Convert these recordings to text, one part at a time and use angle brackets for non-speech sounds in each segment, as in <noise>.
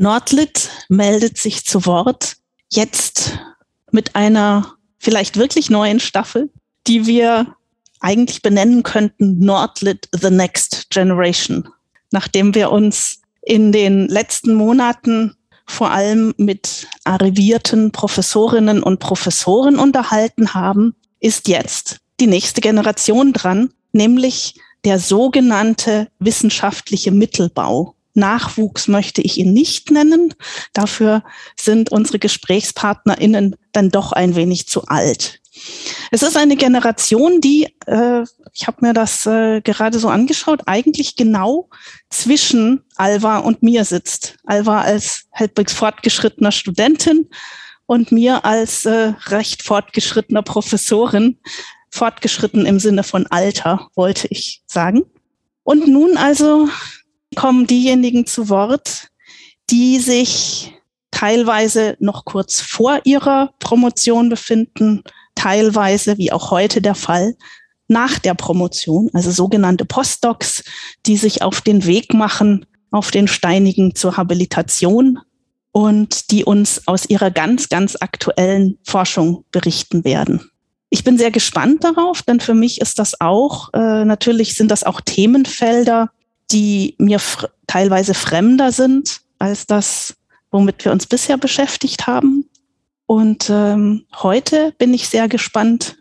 Nordlit meldet sich zu Wort, jetzt mit einer vielleicht wirklich neuen Staffel, die wir eigentlich benennen könnten Nordlit The Next Generation, nachdem wir uns in den letzten Monaten vor allem mit arrivierten Professorinnen und Professoren unterhalten haben, ist jetzt die nächste Generation dran, nämlich der sogenannte wissenschaftliche Mittelbau. Nachwuchs möchte ich ihn nicht nennen. Dafür sind unsere GesprächspartnerInnen dann doch ein wenig zu alt. Es ist eine Generation, die, äh, ich habe mir das äh, gerade so angeschaut, eigentlich genau zwischen Alva und mir sitzt. Alva als halbwegs fortgeschrittener Studentin und mir als äh, recht fortgeschrittener Professorin. Fortgeschritten im Sinne von Alter, wollte ich sagen. Und nun also kommen diejenigen zu Wort, die sich teilweise noch kurz vor ihrer Promotion befinden, teilweise, wie auch heute der Fall, nach der Promotion, also sogenannte Postdocs, die sich auf den Weg machen, auf den Steinigen zur Habilitation und die uns aus ihrer ganz, ganz aktuellen Forschung berichten werden. Ich bin sehr gespannt darauf, denn für mich ist das auch, äh, natürlich sind das auch Themenfelder, die mir teilweise fremder sind als das, womit wir uns bisher beschäftigt haben. Und ähm, heute bin ich sehr gespannt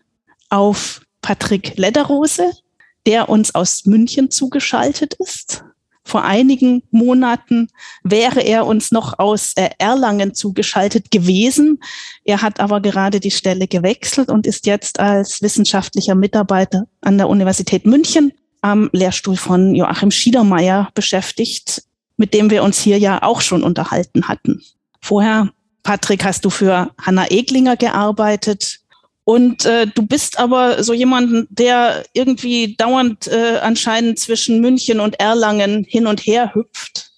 auf Patrick Lederose, der uns aus München zugeschaltet ist. Vor einigen Monaten wäre er uns noch aus äh, Erlangen zugeschaltet gewesen. Er hat aber gerade die Stelle gewechselt und ist jetzt als wissenschaftlicher Mitarbeiter an der Universität München am Lehrstuhl von Joachim Schiedermeier beschäftigt, mit dem wir uns hier ja auch schon unterhalten hatten. Vorher, Patrick, hast du für Hanna Eglinger gearbeitet. Und äh, du bist aber so jemand, der irgendwie dauernd äh, anscheinend zwischen München und Erlangen hin und her hüpft.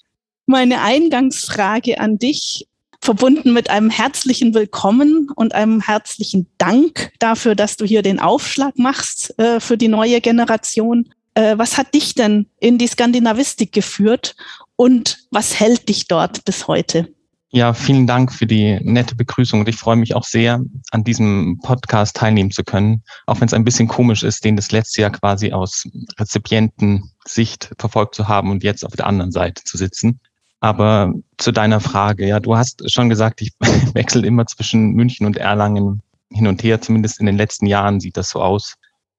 Meine Eingangsfrage an dich, verbunden mit einem herzlichen Willkommen und einem herzlichen Dank dafür, dass du hier den Aufschlag machst äh, für die neue Generation. Äh, was hat dich denn in die Skandinavistik geführt und was hält dich dort bis heute? Ja, vielen Dank für die nette Begrüßung und ich freue mich auch sehr, an diesem Podcast teilnehmen zu können, auch wenn es ein bisschen komisch ist, den das letzte Jahr quasi aus Rezipientensicht verfolgt zu haben und jetzt auf der anderen Seite zu sitzen. Aber zu deiner Frage, ja, du hast schon gesagt, ich <laughs> wechsle immer zwischen München und Erlangen hin und her, zumindest in den letzten Jahren sieht das so aus.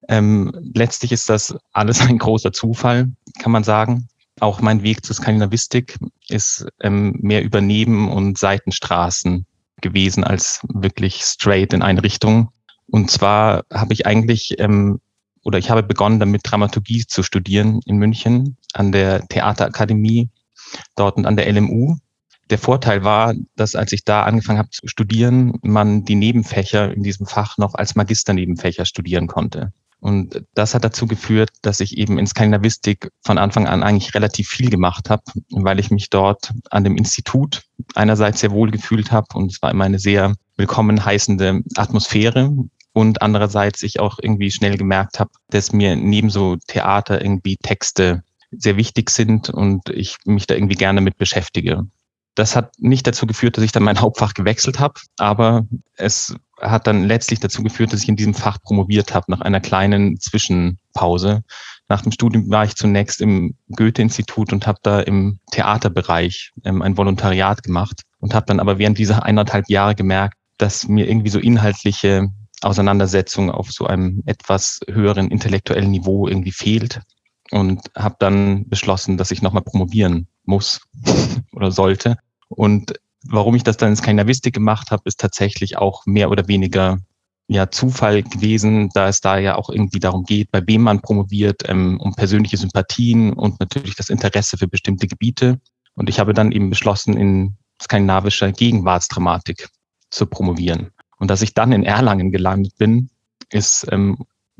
Ähm, letztlich ist das alles ein großer Zufall, kann man sagen. Auch mein Weg zur Skandinavistik ist ähm, mehr über Neben- und Seitenstraßen gewesen als wirklich straight in eine Richtung. Und zwar habe ich eigentlich ähm, oder ich habe begonnen damit Dramaturgie zu studieren in München an der Theaterakademie dort und an der LMU. Der Vorteil war, dass als ich da angefangen habe zu studieren, man die Nebenfächer in diesem Fach noch als Magisternebenfächer studieren konnte. Und das hat dazu geführt, dass ich eben in Skandinavistik von Anfang an eigentlich relativ viel gemacht habe, weil ich mich dort an dem Institut einerseits sehr wohl gefühlt habe und es war immer eine sehr willkommen heißende Atmosphäre und andererseits ich auch irgendwie schnell gemerkt habe, dass mir neben so Theater irgendwie Texte sehr wichtig sind und ich mich da irgendwie gerne mit beschäftige. Das hat nicht dazu geführt, dass ich dann mein <laughs> Hauptfach gewechselt habe, aber es hat dann letztlich dazu geführt, dass ich in diesem Fach promoviert habe, nach einer kleinen Zwischenpause. Nach dem Studium war ich zunächst im Goethe-Institut und habe da im Theaterbereich ähm, ein Volontariat gemacht und habe dann aber während dieser eineinhalb Jahre gemerkt, dass mir irgendwie so inhaltliche Auseinandersetzung auf so einem etwas höheren intellektuellen Niveau irgendwie fehlt und habe dann beschlossen, dass ich nochmal promovieren muss <laughs> oder sollte. Und warum ich das dann in Skandinavistik gemacht habe, ist tatsächlich auch mehr oder weniger ja Zufall gewesen, da es da ja auch irgendwie darum geht, bei wem man promoviert, ähm, um persönliche Sympathien und natürlich das Interesse für bestimmte Gebiete. Und ich habe dann eben beschlossen, in skandinavischer Gegenwartsdramatik zu promovieren. Und dass ich dann in Erlangen gelandet bin, ist ähm,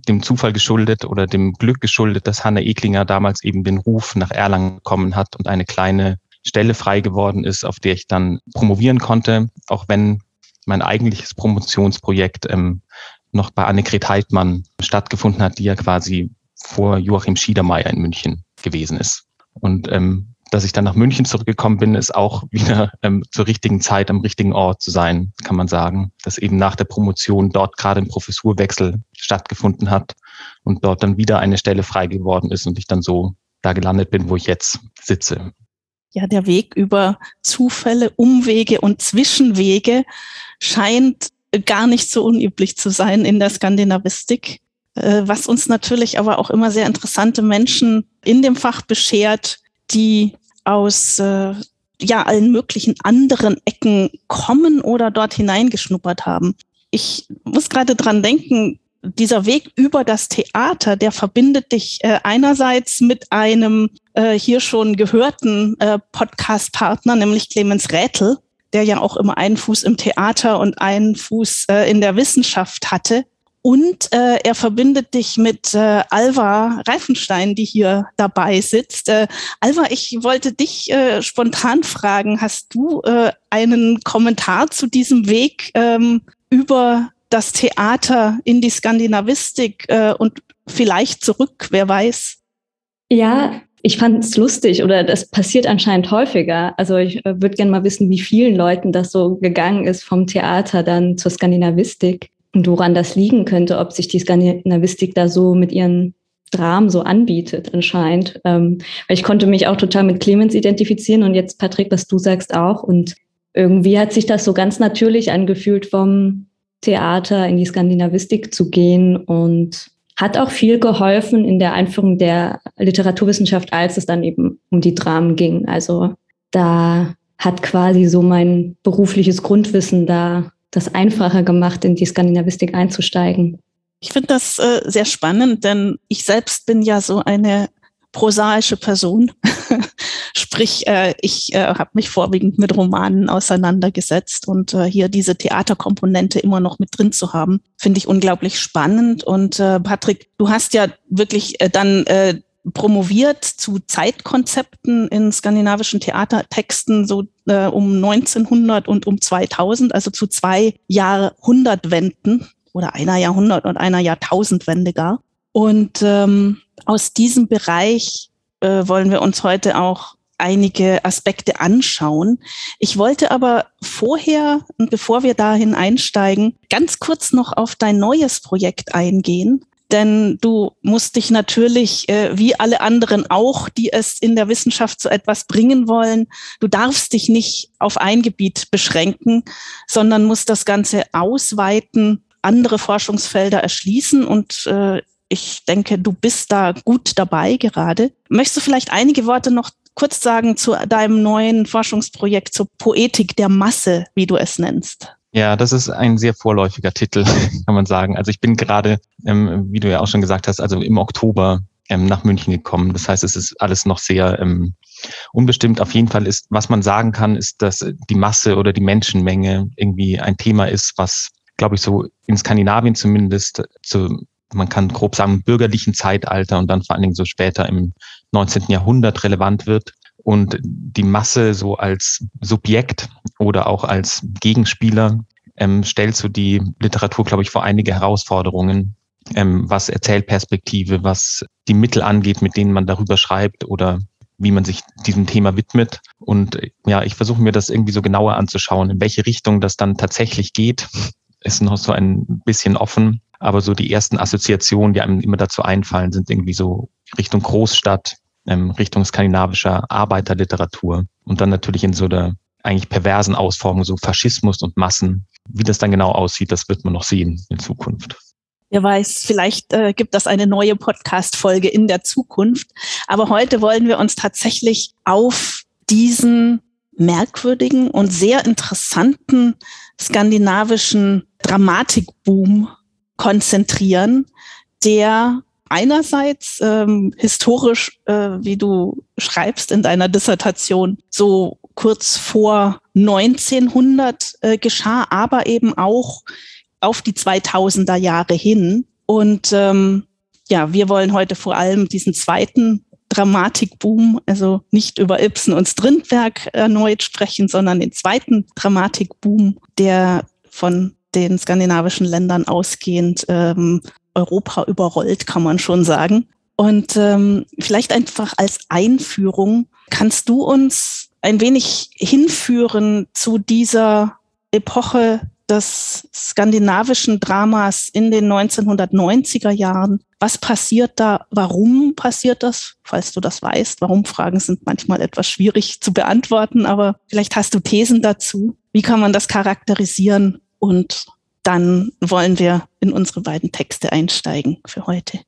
dem Zufall geschuldet oder dem Glück geschuldet, dass Hanna Eklinger damals eben den Ruf nach Erlangen bekommen hat und eine kleine Stelle frei geworden ist, auf der ich dann promovieren konnte, auch wenn mein eigentliches Promotionsprojekt ähm, noch bei Annegret Heidmann stattgefunden hat, die ja quasi vor Joachim Schiedermeier in München gewesen ist. Und ähm, dass ich dann nach München zurückgekommen bin, ist auch <laughs> wieder ähm, zur richtigen Zeit am richtigen Ort zu sein, kann man sagen. Dass eben nach der Promotion dort gerade ein Professurwechsel stattgefunden hat und dort dann wieder eine Stelle frei geworden ist und ich dann so da gelandet bin, wo ich jetzt sitze. Ja, der Weg über Zufälle, Umwege und Zwischenwege scheint gar nicht so unüblich zu sein in der Skandinavistik, äh, was uns natürlich aber auch immer sehr interessante Menschen in dem Fach beschert, die aus äh, ja allen möglichen anderen Ecken kommen oder dort hineingeschnuppert haben. Ich muss gerade dran denken, dieser Weg über das Theater, der verbindet dich äh, einerseits mit einem äh, hier schon gehörten äh, Podcast-Partner, nämlich Clemens Rätel, der ja auch immer einen Fuß im Theater und einen Fuß äh, in der Wissenschaft hatte. Und äh, er verbindet dich mit äh, Alva Reifenstein, die hier dabei sitzt. Äh, Alva, ich wollte dich äh, spontan fragen, hast du äh, einen Kommentar zu diesem Weg ähm, über das Theater in die Skandinavistik äh, und vielleicht zurück, wer weiß? Ja, ich fand es lustig oder das passiert anscheinend häufiger. Also ich äh, würde gerne mal wissen, wie vielen Leuten das so gegangen ist vom Theater dann zur Skandinavistik und woran das liegen könnte, ob sich die Skandinavistik da so mit ihren Dramen so anbietet anscheinend. Ähm, ich konnte mich auch total mit Clemens identifizieren und jetzt Patrick, was du sagst auch. Und irgendwie hat sich das so ganz natürlich angefühlt, vom Theater in die Skandinavistik zu gehen und hat auch viel geholfen in der Einführung der Literaturwissenschaft, als es dann eben um die Dramen ging. Also da hat quasi so mein berufliches Grundwissen da das einfacher gemacht, in die Skandinavistik einzusteigen. Ich finde das äh, sehr spannend, denn ich selbst bin ja so eine prosaische Person. <laughs> Sprich, äh, ich äh, habe mich vorwiegend mit Romanen auseinandergesetzt und äh, hier diese Theaterkomponente immer noch mit drin zu haben, finde ich unglaublich spannend. Und äh, Patrick, du hast ja wirklich äh, dann äh, promoviert zu Zeitkonzepten in skandinavischen Theatertexten so äh, um 1900 und um 2000, also zu zwei Jahrhundertwenden oder einer Jahrhundert- und einer Jahrtausendwende gar. Und ähm, aus diesem Bereich äh, wollen wir uns heute auch einige Aspekte anschauen. Ich wollte aber vorher und bevor wir dahin einsteigen, ganz kurz noch auf dein neues Projekt eingehen. Denn du musst dich natürlich, äh, wie alle anderen auch, die es in der Wissenschaft zu etwas bringen wollen, du darfst dich nicht auf ein Gebiet beschränken, sondern musst das Ganze ausweiten, andere Forschungsfelder erschließen. Und äh, ich denke, du bist da gut dabei gerade. Möchtest du vielleicht einige Worte noch kurz sagen zu deinem neuen Forschungsprojekt zur Poetik der Masse, wie du es nennst? Ja, das ist ein sehr vorläufiger Titel, <laughs> kann man sagen. Also ich bin gerade, ähm, wie du ja auch schon gesagt hast, also im Oktober ähm, nach München gekommen. Das heißt, es ist alles noch sehr ähm, unbestimmt. Auf jeden Fall ist, was man sagen kann, ist, dass die Masse oder die Menschenmenge irgendwie ein Thema ist, was, glaube ich, so in Skandinavien zumindest zu, man kann grob sagen, bürgerlichen Zeitalter und dann vor allen Dingen so später im 19. Jahrhundert relevant wird und die Masse so als Subjekt oder auch als Gegenspieler ähm, stellt so die Literatur, glaube ich, vor einige Herausforderungen, ähm, was Erzählperspektive, was die Mittel angeht, mit denen man darüber schreibt oder wie man sich diesem Thema widmet. Und ja, ich versuche mir das irgendwie so genauer anzuschauen, in welche Richtung das dann tatsächlich geht. Ist noch so ein bisschen offen. Aber so die ersten Assoziationen, die einem immer dazu einfallen, sind irgendwie so Richtung Großstadt, ähm, Richtung skandinavischer Arbeiterliteratur und dann natürlich in so der eigentlich perversen Ausformung, so Faschismus und Massen. Wie das dann genau aussieht, das wird man noch sehen in Zukunft. Wer weiß, vielleicht äh, gibt das eine neue Podcast-Folge in der Zukunft. Aber heute wollen wir uns tatsächlich auf diesen merkwürdigen und sehr interessanten skandinavischen Dramatikboom konzentrieren, der einerseits ähm, historisch, äh, wie du schreibst in deiner Dissertation, so kurz vor 1900 äh, geschah, aber eben auch auf die 2000er Jahre hin. Und ähm, ja, wir wollen heute vor allem diesen zweiten Dramatikboom, also nicht über Ibsen und Strindberg erneut sprechen, sondern den zweiten Dramatikboom, der von den skandinavischen Ländern ausgehend ähm, Europa überrollt, kann man schon sagen. Und ähm, vielleicht einfach als Einführung, Kannst du uns ein wenig hinführen zu dieser Epoche des skandinavischen Dramas in den 1990er Jahren. Was passiert da? Warum passiert das? Falls du das weißt. Warum Fragen sind manchmal etwas schwierig zu beantworten, aber vielleicht hast du Thesen dazu. Wie kann man das charakterisieren? Und dann wollen wir in unsere beiden Texte einsteigen für heute.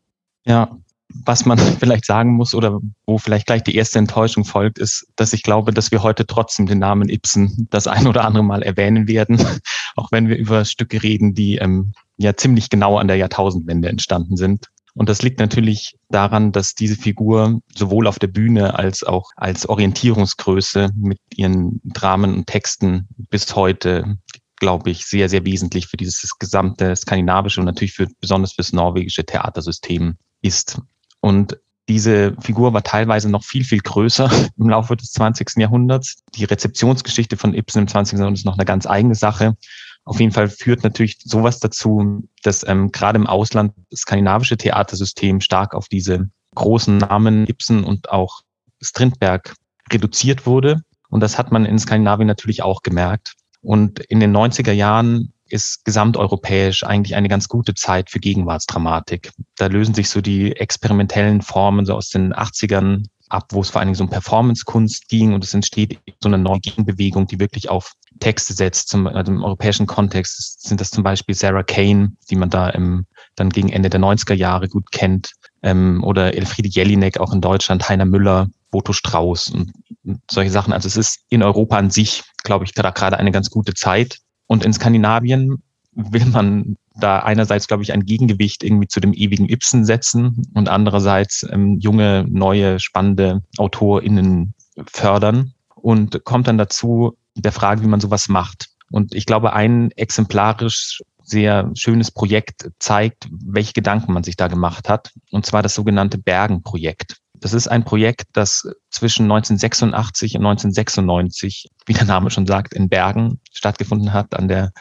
Ja, was man <laughs> vielleicht sagen muss oder wo vielleicht gleich die erste Enttäuschung folgt, ist, dass ich glaube, dass wir heute trotzdem den Namen Ibsen das ein oder andere Mal erwähnen werden, <laughs> auch wenn wir über Stücke reden, die ähm, ja ziemlich genau an der Jahrtausendwende entstanden sind. Und das liegt natürlich daran, dass diese Figur sowohl auf der Bühne als auch als Orientierungsgröße mit ihren Dramen und Texten bis heute glaube ich, sehr, sehr wesentlich für dieses gesamte skandinavische und natürlich für besonders fürs norwegische Theatersystem ist. Und diese Figur war teilweise noch viel, viel größer <laughs> im Laufe des 20. Jahrhunderts. Die Rezeptionsgeschichte von Ibsen im 20. Jahrhundert ist noch eine ganz eigene Sache. Auf jeden Fall führt natürlich sowas dazu, dass ähm, gerade im Ausland das skandinavische Theatersystem stark auf diese großen Namen Ibsen und auch Strindberg reduziert wurde. Und das hat man in Skandinavien natürlich auch gemerkt. Und in den 90er Jahren ist gesamteuropäisch eigentlich eine ganz gute Zeit für Gegenwartsdramatik. Da lösen sich so die experimentellen Formen so aus den 80ern ab, wo es vor allen Dingen so um Performancekunst ging und es entsteht so eine neue Gegenbewegung, die wirklich auf Texte setzt. Zum, also Im europäischen Kontext sind das zum Beispiel Sarah Kane, die man da im, dann gegen Ende der 90er Jahre gut kennt, ähm, oder Elfriede Jelinek auch in Deutschland, Heiner Müller, Boto Strauß und, und solche Sachen. Also es ist in Europa an sich, glaube ich, gerade eine ganz gute Zeit. Und in Skandinavien will man da einerseits, glaube ich, ein Gegengewicht irgendwie zu dem ewigen Ibsen setzen und andererseits ähm, junge, neue, spannende AutorInnen fördern und kommt dann dazu der Frage, wie man sowas macht. Und ich glaube, ein exemplarisch sehr schönes Projekt zeigt, welche Gedanken man sich da gemacht hat, und zwar das sogenannte Bergen-Projekt. Das ist ein Projekt, das zwischen 1986 und 1996, wie der Name schon sagt, in Bergen stattgefunden hat, an der,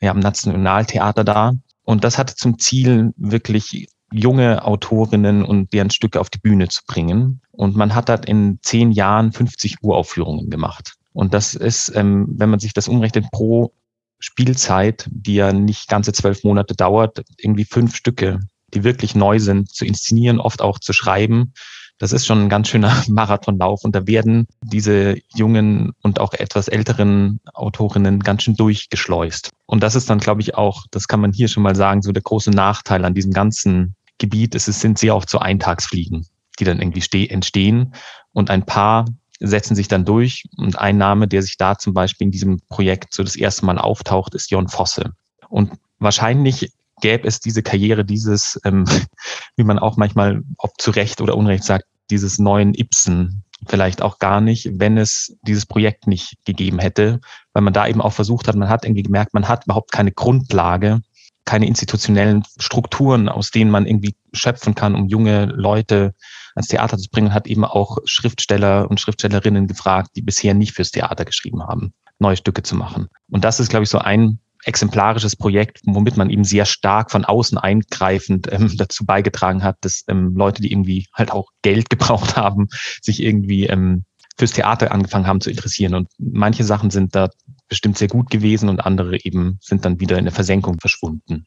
ja, am Nationaltheater da. Und das hatte zum Ziel, wirklich junge Autorinnen und deren Stücke auf die Bühne zu bringen. Und man hat dort in zehn Jahren 50 Uraufführungen gemacht. Und das ist, ähm, wenn man sich das umrechnet, pro Spielzeit, die ja nicht ganze zwölf Monate dauert, irgendwie fünf Stücke, die wirklich neu sind, zu inszenieren, oft auch zu schreiben das ist schon ein ganz schöner <laughs> Marathonlauf und da werden diese jungen und auch etwas älteren Autorinnen ganz schön durchgeschleust. Und das ist dann, glaube ich, auch, das kann man hier schon mal sagen, so der große Nachteil an diesem ganzen Gebiet ist, es sind sehr oft so Eintagsfliegen, die dann irgendwie entstehen und ein paar setzen sich dann durch und ein Name, der sich da zum Beispiel in diesem Projekt so das erste Mal auftaucht, ist Jon Fosse. Und wahrscheinlich gäbe es diese Karriere, dieses, ähm, <laughs> wie man auch manchmal, ob zu Recht oder Unrecht sagt, dieses neuen Ibsen vielleicht auch gar nicht, wenn es dieses Projekt nicht gegeben hätte, weil man da eben auch versucht hat, man hat irgendwie gemerkt, man hat überhaupt keine Grundlage, keine institutionellen Strukturen, aus denen man irgendwie schöpfen kann, um junge Leute ans Theater zu bringen, hat eben auch Schriftsteller und Schriftstellerinnen gefragt, die bisher nicht fürs Theater geschrieben haben, neue Stücke zu machen. Und das ist, glaube ich, so ein exemplarisches Projekt, womit man eben sehr stark von außen eingreifend ähm, <laughs> dazu beigetragen hat, dass ähm, Leute, die irgendwie halt auch Geld <laughs> gebraucht haben, sich irgendwie ähm, fürs Theater angefangen haben zu interessieren. Und manche Sachen sind da bestimmt sehr gut gewesen und andere eben sind dann wieder in der Versenkung verschwunden.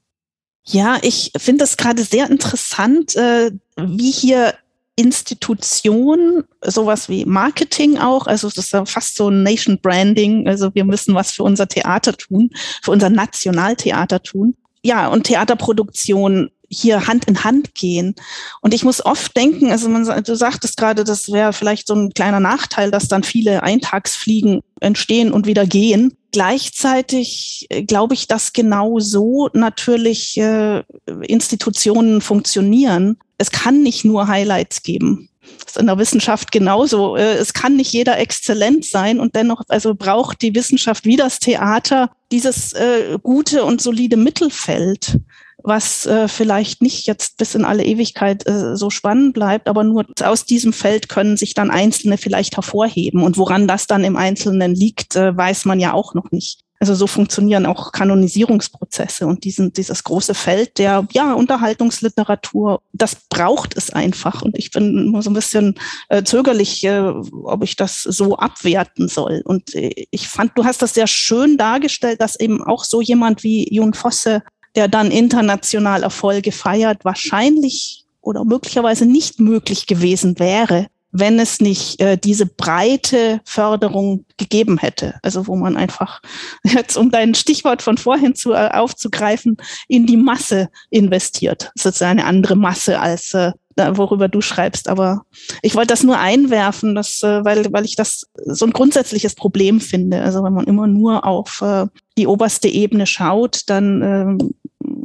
Ja, ich finde es gerade sehr interessant, äh, wie hier Institution, sowas wie Marketing auch, also das ist ja fast so ein Nation Branding, also wir müssen was für unser Theater tun, für unser Nationaltheater tun. Ja, und Theaterproduktion hier Hand in Hand gehen. Und ich muss oft denken, also man, du sagtest gerade, das wäre vielleicht so ein kleiner Nachteil, dass dann viele Eintagsfliegen entstehen und wieder gehen. Gleichzeitig äh, glaube ich, dass genau so natürlich äh, Institutionen funktionieren es kann nicht nur Highlights geben. Das ist in der Wissenschaft genauso. Äh, es kann nicht jeder exzellent sein und dennoch, also braucht die Wissenschaft wie das Theater dieses äh, gute und solide Mittelfeld, was äh, vielleicht nicht jetzt bis in alle Ewigkeit äh, so spannend bleibt, aber nur aus diesem Feld können sich dann Einzelne vielleicht hervorheben. Und woran das dann im Einzelnen liegt, äh, weiß man ja auch noch nicht. Also so funktionieren auch Kanonisierungsprozesse und diesen, dieses große Feld der ja, Unterhaltungsliteratur, das braucht es einfach. Und ich bin immer so ein bisschen äh, zögerlich, äh, ob ich das so abwerten soll. Und äh, ich fand, du hast das sehr schön dargestellt, dass eben auch so jemand wie Jun Fosse, der dann international Erfolge feiert, wahrscheinlich oder möglicherweise nicht möglich gewesen wäre, wenn es nicht äh, diese breite Förderung gegeben hätte. Also wo man einfach, <laughs> jetzt um dein Stichwort von vorhin zu, äh, aufzugreifen, in die Masse investiert. Das ist eine andere Masse als äh, worüber du schreibst. Aber ich wollte das nur einwerfen, dass, äh, weil, weil ich das so ein grundsätzliches Problem finde. Also wenn man immer nur auf äh, die oberste Ebene schaut, dann äh,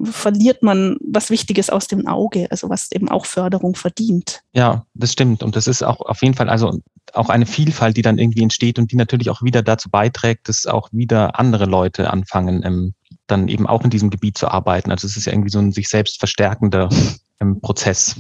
verliert man was Wichtiges aus dem Auge, also was eben auch Förderung verdient. Ja, das stimmt. Und das ist auch auf jeden Fall also auch eine Vielfalt, die dann irgendwie entsteht und die natürlich auch wieder dazu beiträgt, dass auch wieder andere Leute anfangen, ähm, dann eben auch in diesem Gebiet zu arbeiten. Also es ist ja irgendwie so ein sich selbst verstärkender ähm, Prozess.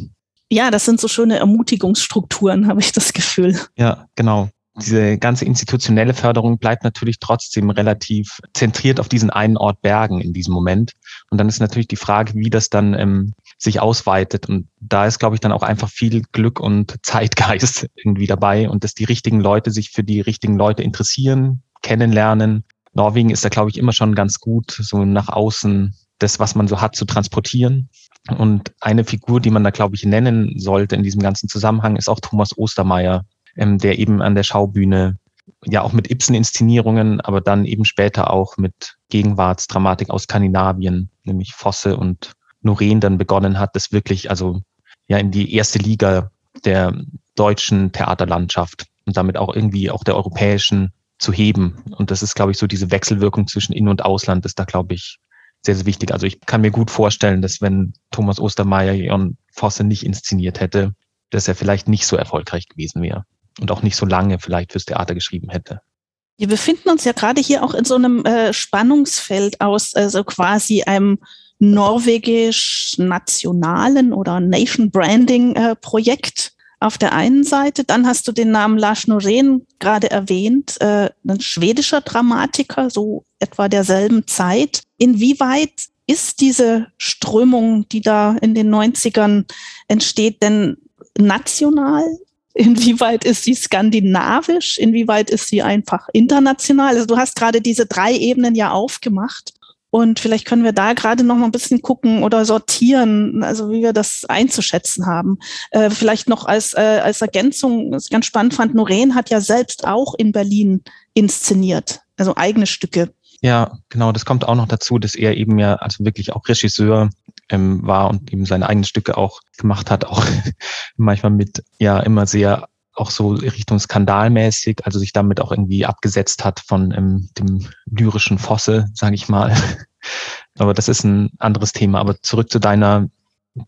Ja, das sind so schöne Ermutigungsstrukturen, habe ich das Gefühl. Ja, genau diese ganze institutionelle Förderung bleibt natürlich trotzdem relativ zentriert auf diesen einen Ort Bergen in diesem Moment. Und dann ist natürlich die Frage, wie das dann ähm, sich ausweitet. Und da ist, glaube ich, dann auch einfach viel Glück und Zeitgeist <laughs> irgendwie dabei und dass die richtigen Leute sich für die richtigen Leute interessieren, kennenlernen. Norwegen ist da, glaube ich, immer schon ganz gut, so nach außen das, was man so hat, zu transportieren. Und eine Figur, die man da, glaube ich, nennen sollte in diesem ganzen Zusammenhang, ist auch Thomas Ostermeier, ähm, der eben an der Schaubühne ja auch mit Ibsen-Inszenierungen, aber dann eben später auch mit Gegenwartsdramatik aus Skandinavien, nämlich Fosse und Noreen dann begonnen hat, das wirklich also ja in die erste Liga der deutschen Theaterlandschaft und damit auch irgendwie auch der europäischen zu heben. Und das ist, glaube ich, so diese Wechselwirkung zwischen In- und Ausland ist da, glaube ich, sehr, sehr wichtig. Also ich kann mir gut vorstellen, dass wenn Thomas Ostermeier Jon Fosse nicht inszeniert hätte, dass er vielleicht nicht so erfolgreich gewesen wäre und auch nicht so lange vielleicht fürs Theater geschrieben hätte. Wir befinden uns ja gerade hier auch in so einem äh, Spannungsfeld aus, also quasi einem norwegisch-nationalen oder Nation-Branding-Projekt äh, auf der einen Seite. Dann hast du den Namen Lars Norén gerade erwähnt, äh, ein schwedischer Dramatiker, so etwa derselben Zeit. Inwieweit ist diese Strömung, die da in den 90ern entsteht, denn national Inwieweit ist sie skandinavisch? Inwieweit ist sie einfach international? Also du hast gerade diese drei Ebenen ja aufgemacht. Und vielleicht können wir da gerade noch mal ein bisschen gucken oder sortieren, also wie wir das einzuschätzen haben. Äh, vielleicht noch als, äh, als Ergänzung, was ich ganz spannend fand, Noreen hat ja selbst auch in Berlin inszeniert, also eigene Stücke. Ja, genau, das kommt auch noch dazu, dass er eben ja also wirklich auch Regisseur ähm, war und eben seine eigenen Stücke auch gemacht hat, auch <laughs> manchmal mit ja immer sehr auch so Richtung skandalmäßig, also sich damit auch irgendwie abgesetzt hat von ähm, dem lyrischen Fosse, sage ich mal. <laughs> Aber das ist ein anderes Thema. Aber zurück zu deiner,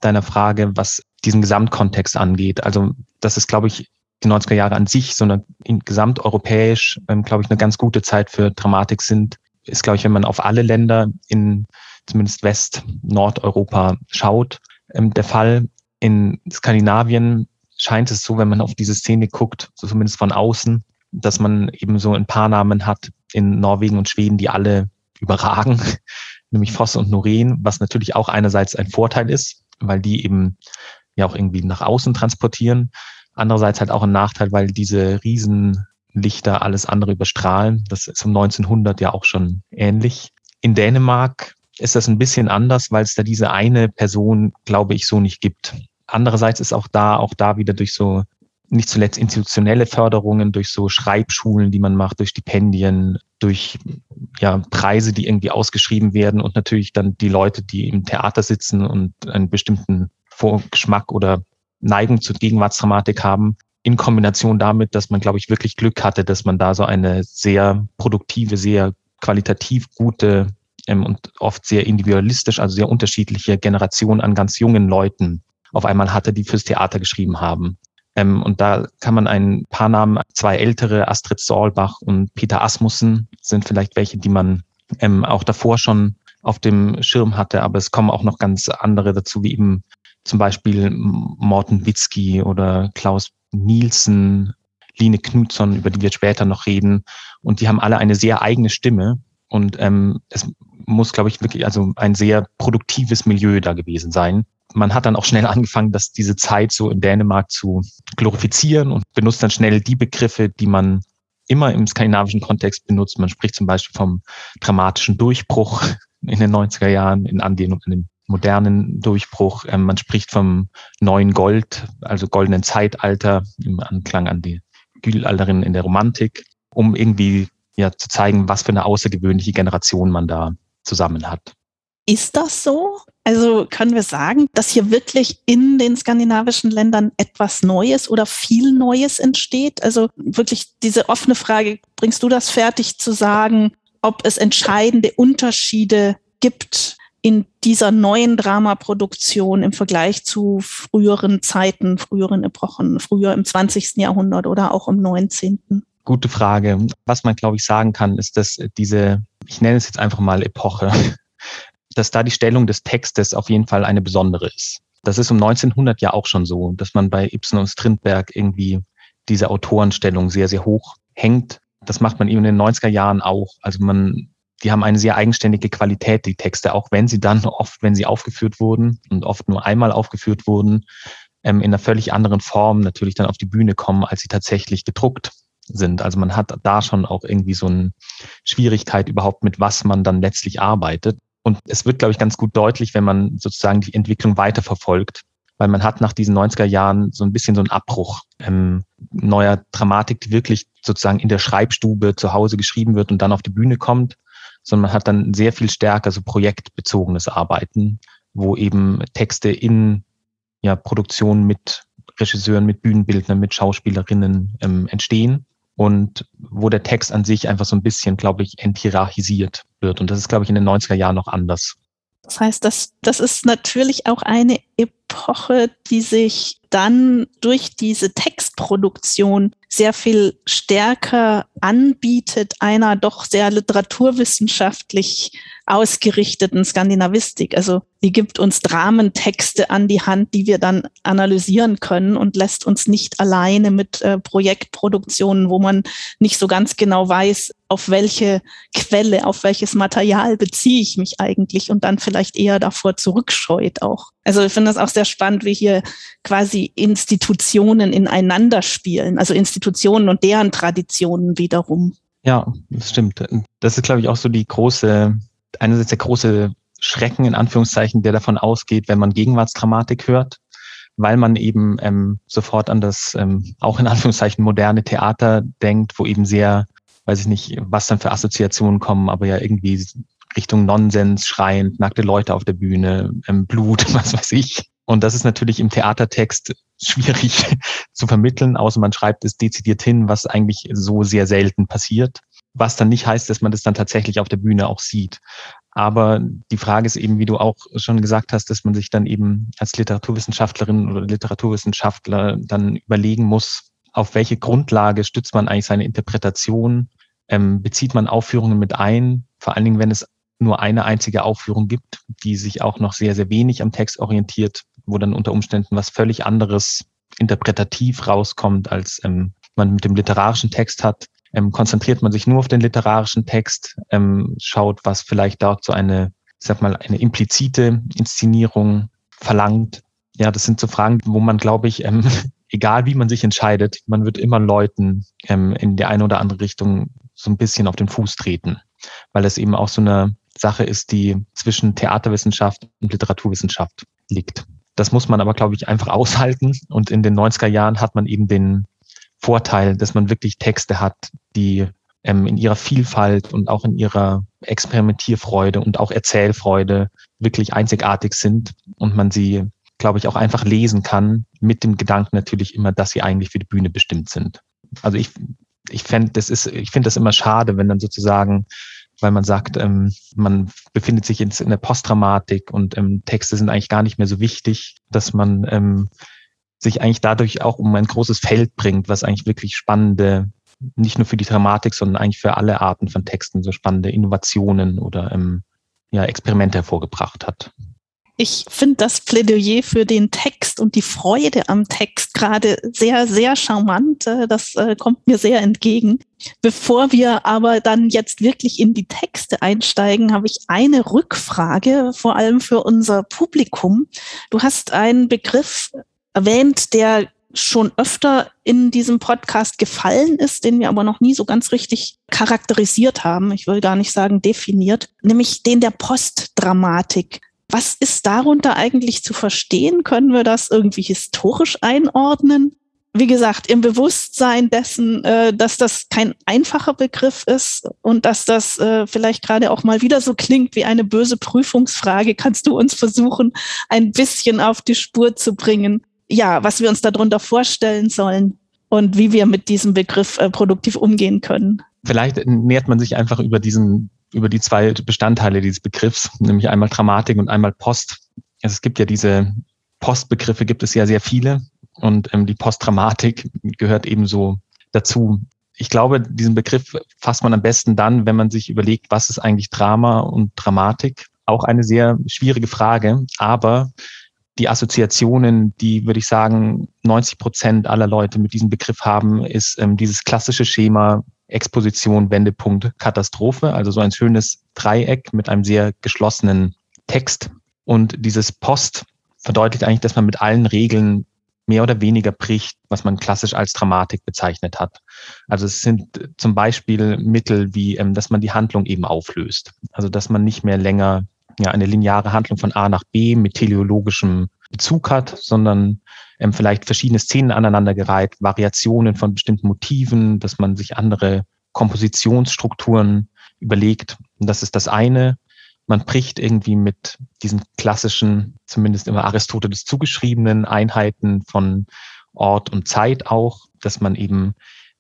deiner Frage, was diesen Gesamtkontext angeht. Also das ist, glaube ich, die 90er Jahre an sich, so eine gesamteuropäisch, ähm, glaube ich, eine ganz gute Zeit für Dramatik sind ist, glaube ich, wenn man auf alle Länder in zumindest West-, Nordeuropa schaut, ähm, der Fall. In Skandinavien scheint es so, wenn man auf diese Szene guckt, so zumindest von außen, dass man eben so ein paar Namen hat in Norwegen und Schweden, die alle überragen, <laughs> nämlich Voss und Noreen, was natürlich auch einerseits ein Vorteil ist, weil die eben ja auch irgendwie nach außen transportieren. Andererseits halt auch ein Nachteil, weil diese riesen Lichter alles andere überstrahlen. Das ist um 1900 ja auch schon ähnlich. In Dänemark ist das ein bisschen anders, weil es da diese eine Person, glaube ich, so nicht gibt. Andererseits ist auch da, auch da wieder durch so nicht zuletzt institutionelle Förderungen, durch so Schreibschulen, die man macht, durch Stipendien, durch ja, Preise, die irgendwie ausgeschrieben werden und natürlich dann die Leute, die im Theater sitzen und einen bestimmten Vorgeschmack oder Neigung zur Gegenwartsdramatik haben, in Kombination damit, dass man, glaube ich, wirklich Glück hatte, dass man da so eine sehr produktive, sehr qualitativ gute ähm, und oft sehr individualistisch, also sehr unterschiedliche Generation an ganz jungen Leuten auf einmal hatte, die fürs Theater geschrieben haben. Ähm, und da kann man ein paar Namen, zwei ältere, Astrid Solbach und Peter Asmussen, sind vielleicht welche, die man ähm, auch davor schon auf dem Schirm hatte, aber es kommen auch noch ganz andere dazu, wie eben zum Beispiel Morten Witzki oder Klaus Nielsen, Line Knudson, über die wir später noch reden. Und die haben alle eine sehr eigene Stimme Und ähm, es muss, glaube ich, wirklich also ein sehr produktives Milieu da gewesen sein. Man hat dann auch schnell angefangen, dass diese Zeit so in Dänemark zu glorifizieren und benutzt dann schnell die Begriffe, die man immer im skandinavischen Kontext benutzt. Man spricht zum Beispiel vom dramatischen Durchbruch in den 90er Jahren in Anlehnung an den modernen Durchbruch. Ähm, man spricht vom neuen Gold, also goldenen Zeitalter im Anklang an die Gülalterin in der Romantik, um irgendwie ja zu zeigen, was für eine außergewöhnliche Generation man da zusammen hat. Ist das so? Also können wir sagen, dass hier wirklich in den skandinavischen Ländern etwas Neues oder viel Neues entsteht? Also wirklich diese offene Frage, bringst du das fertig zu sagen, ob es entscheidende Unterschiede gibt in dieser neuen Dramaproduktion im Vergleich zu früheren Zeiten, früheren Epochen, früher im 20. Jahrhundert oder auch im 19.? Gute Frage. Was man, glaube ich, sagen kann, ist, dass diese, ich nenne es jetzt einfach mal Epoche, dass da die Stellung des Textes auf jeden Fall eine besondere ist. Das ist um 1900 ja auch schon so, dass man bei Ibsen und Strindberg irgendwie diese Autorenstellung sehr, sehr hoch hängt. Das macht man eben in den 90er Jahren auch. Also man, die haben eine sehr eigenständige Qualität, die Texte, auch wenn sie dann oft, wenn sie aufgeführt wurden und oft nur einmal aufgeführt wurden, ähm, in einer völlig anderen Form natürlich dann auf die Bühne kommen, als sie tatsächlich gedruckt sind. Also man hat da schon auch irgendwie so eine Schwierigkeit überhaupt, mit was man dann letztlich arbeitet. Und es wird, glaube ich, ganz gut deutlich, wenn man sozusagen die Entwicklung weiterverfolgt, weil man hat nach diesen 90er Jahren so ein bisschen so einen Abbruch. Ähm, neuer Dramatik, die wirklich sozusagen in der Schreibstube zu Hause geschrieben wird und dann auf die Bühne kommt, sondern man hat dann sehr viel stärker so projektbezogenes Arbeiten, wo eben Texte in ja, Produktionen mit Regisseuren, mit Bühnenbildnern, mit Schauspielerinnen ähm, entstehen und wo der Text an sich einfach so ein bisschen, glaube ich, enthierarchisiert wird. Und das ist, glaube ich, in den 90er Jahren noch anders. Das heißt, das, das ist natürlich auch eine Epoche, die sich dann durch diese Textproduktion sehr viel stärker anbietet, einer doch sehr literaturwissenschaftlich ausgerichteten Skandinavistik. Also die gibt uns Dramentexte an die Hand, die wir dann analysieren können und lässt uns nicht alleine mit äh, Projektproduktionen, wo man nicht so ganz genau weiß, auf welche Quelle, auf welches Material beziehe ich mich eigentlich und dann vielleicht eher davor zurückscheut auch. Also ich finde das auch sehr spannend, wie hier quasi Institutionen ineinander spielen, also Institutionen und deren Traditionen wiederum. Ja, das stimmt. Das ist, glaube ich, auch so die große einerseits der große Schrecken in Anführungszeichen, der davon ausgeht, wenn man Gegenwartsdramatik hört, weil man eben ähm, sofort an das ähm, auch in Anführungszeichen moderne Theater denkt, wo eben sehr, weiß ich nicht, was dann für Assoziationen kommen, aber ja irgendwie Richtung Nonsens, schreiend, nackte Leute auf der Bühne, ähm, Blut, <laughs> was weiß ich. Und das ist natürlich im Theatertext <laughs> schwierig zu vermitteln, außer man schreibt es dezidiert hin, was eigentlich so sehr selten passiert. Was dann nicht heißt, dass man das dann tatsächlich auf der Bühne auch sieht. Aber die Frage ist eben, wie du auch schon gesagt hast, dass man sich dann eben als Literaturwissenschaftlerin oder Literaturwissenschaftler dann überlegen muss, auf welche Grundlage stützt man eigentlich seine Interpretation, ähm, bezieht man Aufführungen mit ein, vor allen Dingen, wenn es nur eine einzige Aufführung gibt, die sich auch noch sehr, sehr wenig am Text orientiert, wo dann unter Umständen was völlig anderes interpretativ rauskommt, als ähm, man mit dem literarischen Text hat ähm, konzentriert man sich nur auf den literarischen Text, ähm, schaut, was vielleicht dort so eine, ich sag mal, eine implizite Inszenierung verlangt. Ja, das sind so Fragen, wo man, glaube ich, ähm, <laughs> egal wie man sich entscheidet, man wird immer Leuten ähm, in die eine oder andere Richtung so ein bisschen auf den Fuß treten, weil es eben auch so eine Sache ist, die zwischen Theaterwissenschaft und Literaturwissenschaft liegt. Das muss man aber, glaube ich, einfach aushalten. Und in den 90er Jahren hat man eben den Vorteil, dass man wirklich Texte hat, die ähm, in ihrer Vielfalt und auch in ihrer Experimentierfreude und auch Erzählfreude wirklich einzigartig sind und man sie, glaube ich, auch einfach lesen kann, mit dem Gedanken natürlich immer, dass sie eigentlich für die Bühne bestimmt sind. Also ich, ich fände, das ist, ich finde das immer schade, wenn dann sozusagen, weil man sagt, ähm, man befindet sich jetzt in der Postdramatik und ähm, Texte sind eigentlich gar nicht mehr so wichtig, dass man ähm, sich eigentlich dadurch auch um ein großes Feld bringt, was eigentlich wirklich spannende, nicht nur für die Dramatik, sondern eigentlich für alle Arten von Texten so spannende Innovationen oder ähm, ja, Experimente hervorgebracht hat. Ich finde das Plädoyer für den Text und die Freude am Text gerade sehr, sehr charmant. Äh, das äh, kommt mir sehr entgegen. Bevor wir aber dann jetzt wirklich in die Texte einsteigen, habe ich eine Rückfrage, vor allem für unser Publikum. Du hast einen Begriff erwähnt, der schon öfter in diesem Podcast gefallen ist, den wir aber noch nie so ganz richtig charakterisiert haben. Ich will gar nicht sagen definiert, nämlich den der Postdramatik. Was ist darunter eigentlich zu verstehen? Können wir das irgendwie historisch einordnen? Wie gesagt, im Bewusstsein dessen, äh, dass das kein einfacher Begriff ist und dass das äh, vielleicht gerade auch mal wieder so klingt wie eine böse Prüfungsfrage, kannst du uns versuchen, ein bisschen auf die Spur zu bringen, ja, was wir uns darunter vorstellen sollen und wie wir mit diesem Begriff äh, produktiv umgehen können. Vielleicht nähert man sich einfach über diesen über die zwei Bestandteile dieses Begriffs, nämlich einmal Dramatik und einmal Post. Also es gibt ja diese Postbegriffe, gibt es ja sehr viele und ähm, die Postdramatik gehört ebenso dazu. Ich glaube, diesen Begriff fasst man am besten dann, wenn man sich überlegt, was ist eigentlich Drama und Dramatik. Auch eine sehr schwierige Frage, aber die Assoziationen, die, würde ich sagen, 90 Prozent aller Leute mit diesem Begriff haben, ist ähm, dieses klassische Schema Exposition, Wendepunkt, Katastrophe, also so ein schönes Dreieck mit einem sehr geschlossenen Text. Und dieses Post verdeutlicht eigentlich, dass man mit allen Regeln mehr oder weniger bricht, was man klassisch als Dramatik bezeichnet hat. Also es sind zum Beispiel Mittel wie, ähm, dass man die Handlung eben auflöst. Also dass man nicht mehr länger ja, eine lineare Handlung von A nach B mit teleologischem Bezug hat, sondern ähm, vielleicht verschiedene Szenen aneinandergereiht, Variationen von bestimmten Motiven, dass man sich andere Kompositionsstrukturen überlegt. Und das ist das eine. Man bricht irgendwie mit diesen klassischen, zumindest immer Aristoteles zugeschriebenen Einheiten von Ort und Zeit auch, dass man eben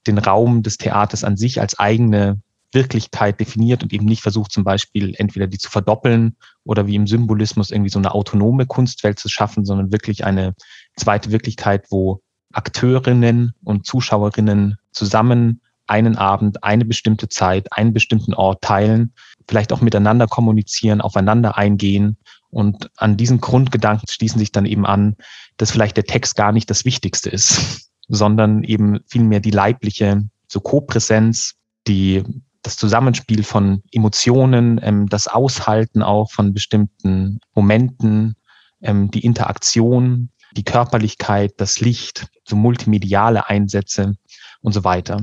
den Raum des Theaters an sich als eigene Wirklichkeit definiert und eben nicht versucht, zum Beispiel entweder die zu verdoppeln oder wie im Symbolismus irgendwie so eine autonome Kunstwelt zu schaffen, sondern wirklich eine zweite Wirklichkeit, wo Akteurinnen und Zuschauerinnen zusammen einen Abend, eine bestimmte Zeit, einen bestimmten Ort teilen, vielleicht auch miteinander kommunizieren, aufeinander eingehen. Und an diesen Grundgedanken schließen sich dann eben an, dass vielleicht der Text gar nicht das Wichtigste ist, <laughs> sondern eben vielmehr die leibliche so Co-Präsenz, die das Zusammenspiel von Emotionen, ähm, das Aushalten auch von bestimmten Momenten, ähm, die Interaktion, die Körperlichkeit, das Licht, so multimediale Einsätze und so weiter.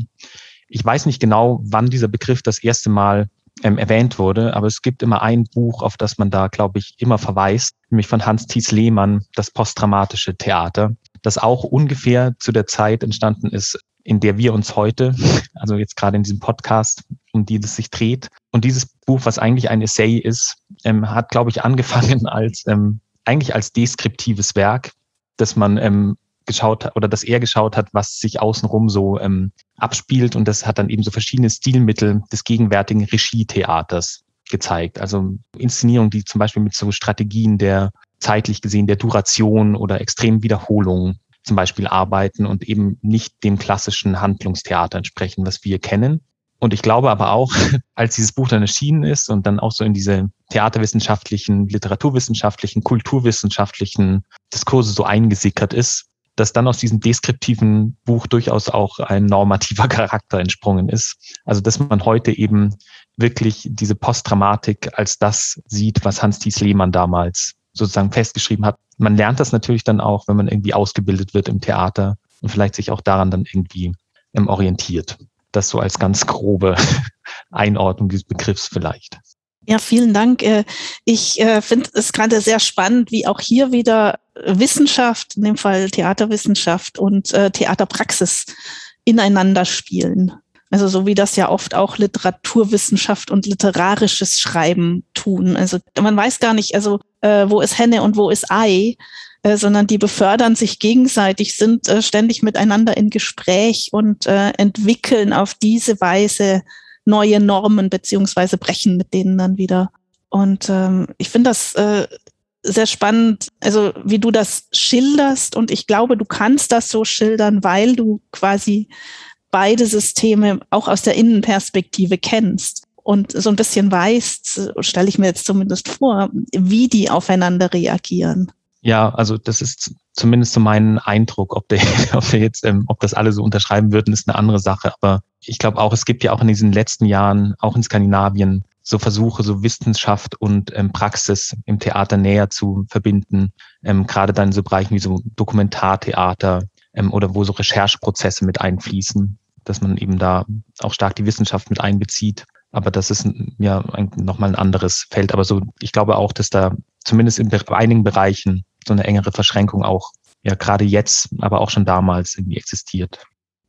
Ich weiß nicht genau, wann dieser Begriff das erste Mal ähm, erwähnt wurde, aber es gibt immer ein Buch, auf das man da, glaube ich, immer verweist, nämlich von Hans Thies Lehmann, das posttraumatische Theater, das auch ungefähr zu der Zeit entstanden ist, in der wir uns heute, <laughs> also jetzt gerade in diesem Podcast, um die es sich dreht. Und dieses Buch, was eigentlich ein Essay ist, ähm, hat, glaube ich, angefangen <laughs> als ähm, eigentlich als deskriptives Werk, dass man ähm, geschaut hat oder dass er geschaut hat, was sich außenrum so ähm, abspielt. Und das hat dann eben so verschiedene Stilmittel des gegenwärtigen Regietheaters gezeigt. Also Inszenierungen, die zum Beispiel mit so Strategien der zeitlich gesehen der Duration oder extremen Wiederholung zum Beispiel arbeiten und eben nicht dem klassischen Handlungstheater entsprechen, was wir kennen. Und ich glaube aber auch, <laughs> als dieses Buch dann erschienen ist und dann auch so in diese theaterwissenschaftlichen, literaturwissenschaftlichen, kulturwissenschaftlichen Diskurse so eingesickert ist, dass dann aus diesem deskriptiven Buch durchaus auch ein normativer <laughs> Charakter entsprungen ist. Also dass man heute eben wirklich diese Postdramatik als das sieht, was Hans Thies Lehmann damals sozusagen festgeschrieben hat. Man lernt das natürlich dann auch, wenn man irgendwie ausgebildet wird im Theater und vielleicht sich auch daran dann irgendwie ähm, orientiert. Das so als ganz grobe <laughs> Einordnung dieses Begriffs vielleicht. Ja, vielen Dank. Äh, ich äh, finde es gerade sehr spannend, wie auch hier wieder Wissenschaft, in dem Fall Theaterwissenschaft und äh, Theaterpraxis ineinander spielen. Also so wie das ja oft auch Literaturwissenschaft und literarisches Schreiben tun. Also man weiß gar nicht, also äh, wo ist Henne und wo ist Ei, äh, sondern die befördern sich gegenseitig, sind äh, ständig miteinander in Gespräch und äh, entwickeln auf diese Weise neue Normen beziehungsweise brechen mit denen dann wieder. Und ähm, ich finde das äh, sehr spannend, also wie du das schilderst. Und ich glaube, du kannst das so schildern, weil du quasi beide Systeme auch aus der Innenperspektive kennst. und so ein bisschen weißt, stelle ich mir jetzt zumindest vor, wie die aufeinander reagieren. Ja, also das ist zumindest so mein Eindruck. Ob der, <laughs> ob der jetzt, ähm, ob das alle so unterschreiben würden, ist eine andere Sache. Aber ich glaube auch, es gibt ja auch in diesen letzten Jahren, auch in Skandinavien, so Versuche, so Wissenschaft und ähm, Praxis im Theater näher zu verbinden. Ähm, gerade dann in so Bereichen wie so Dokumentartheater ähm, oder wo so Rechercheprozesse mit einfließen, dass man eben da auch stark die Wissenschaft mit einbezieht. Aber das ist ja nochmal ein anderes Feld. Aber so, ich glaube auch, dass da zumindest in einigen Bereichen so eine engere Verschränkung auch ja gerade jetzt, aber auch schon damals irgendwie existiert.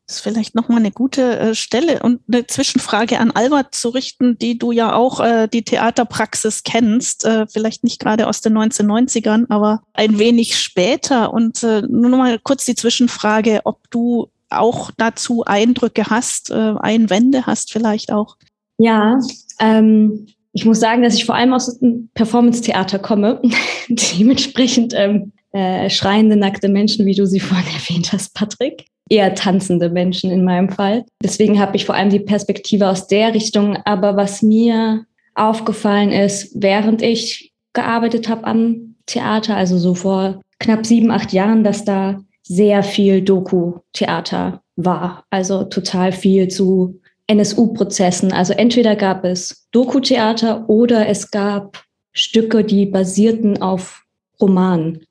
Das ist vielleicht nochmal eine gute äh, Stelle und eine Zwischenfrage an Albert zu richten, die du ja auch äh, die Theaterpraxis kennst, äh, vielleicht nicht gerade aus den 1990ern, aber ein wenig später. Und äh, nur noch mal kurz die Zwischenfrage, ob du auch dazu Eindrücke hast, äh, Einwände hast vielleicht auch. Ja, ähm, ich muss sagen, dass ich vor allem aus dem Performance-Theater komme. <laughs> Dementsprechend ähm, äh, schreiende, nackte Menschen, wie du sie vorhin <laughs> erwähnt hast, Patrick. Eher tanzende Menschen in meinem Fall. Deswegen habe ich vor allem die Perspektive aus der Richtung. Aber was mir aufgefallen ist, während ich gearbeitet habe am Theater, also so vor knapp sieben, acht Jahren, dass da sehr viel Doku-Theater war. Also total viel zu NSU-Prozessen. Also entweder gab es Doku-Theater oder es gab Stücke, die basierten auf Romanen.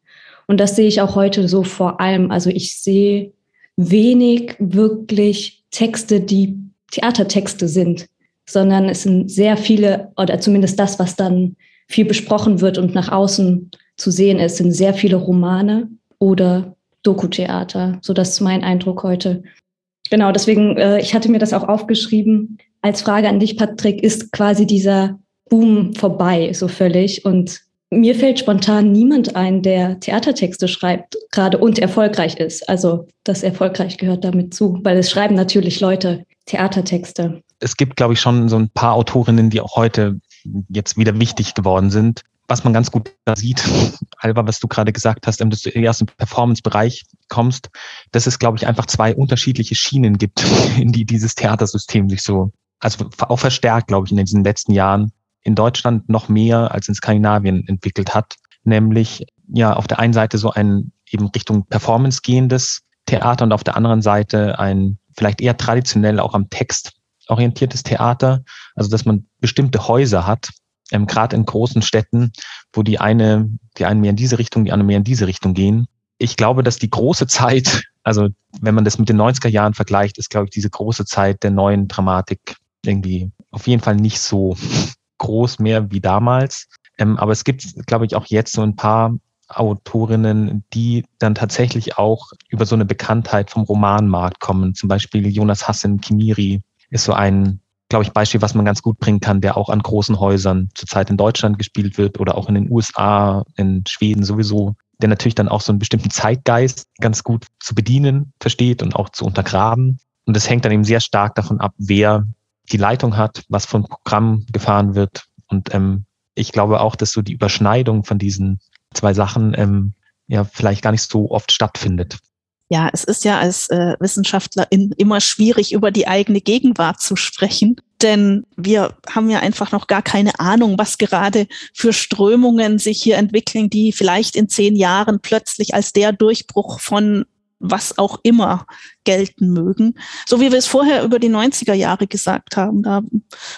Und das sehe ich auch heute so vor allem. Also ich sehe wenig wirklich Texte, die Theatertexte sind, sondern es sind sehr viele, oder zumindest das, was dann viel besprochen wird und nach außen zu sehen ist, sind sehr viele Romane oder Doku-Theater. So das ist mein Eindruck heute. Genau, deswegen, äh, ich hatte mir das auch aufgeschrieben. Als Frage an dich, Patrick, ist quasi dieser Boom vorbei, so völlig. Und mir fällt spontan niemand ein, der Theatertexte schreibt, gerade und erfolgreich ist. Also das erfolgreich gehört damit zu, weil es schreiben natürlich Leute Theatertexte. Es gibt, glaube ich, schon so ein paar Autorinnen, die auch heute jetzt wieder wichtig geworden sind was man ganz gut sieht, <laughs> Alba, was du gerade gesagt hast, dass du aus dem Performance-Bereich kommst, dass es, glaube ich, einfach zwei unterschiedliche Schienen gibt, <laughs> in die dieses Theatersystem sich so, also auch verstärkt, glaube ich, in diesen letzten Jahren in Deutschland noch mehr als in Skandinavien entwickelt hat. Nämlich, ja, auf der einen Seite so ein eben Richtung Performance gehendes Theater und auf der anderen Seite ein vielleicht eher traditionell auch am Text orientiertes Theater. Also, dass man bestimmte Häuser hat, ähm, gerade in großen Städten, wo die eine, die einen mehr in diese Richtung, die andere mehr in diese Richtung gehen. Ich glaube, dass die große Zeit, <laughs> also wenn man das mit den 90er Jahren vergleicht, ist, glaube ich, diese große Zeit der neuen Dramatik irgendwie auf jeden Fall nicht so <laughs> groß mehr wie damals. Ähm, aber es gibt, glaube ich, auch jetzt so ein paar Autorinnen, die dann tatsächlich auch über so eine Bekanntheit vom Romanmarkt kommen. Zum Beispiel Jonas Hassan Kimiri ist so ein glaube ich, Beispiel, was man ganz gut bringen kann, der auch an großen Häusern zurzeit in Deutschland gespielt wird oder auch in den USA, in Schweden sowieso, der natürlich dann auch so einen bestimmten Zeitgeist ganz gut zu bedienen versteht und auch zu untergraben. Und das hängt dann eben sehr stark davon ab, wer die Leitung hat, was von Programm gefahren wird. Und ähm, ich glaube auch, dass so die Überschneidung von diesen zwei Sachen ähm, ja vielleicht gar nicht so oft stattfindet ja, es ist ja als äh, Wissenschaftlerin immer schwierig, über die eigene Gegenwart zu sprechen, denn wir haben ja einfach noch gar keine Ahnung, was gerade für Strömungen sich hier entwickeln, die vielleicht in zehn Jahren plötzlich als der Durchbruch von was auch immer gelten mögen. So wie wir es vorher über die 90er Jahre gesagt haben. Da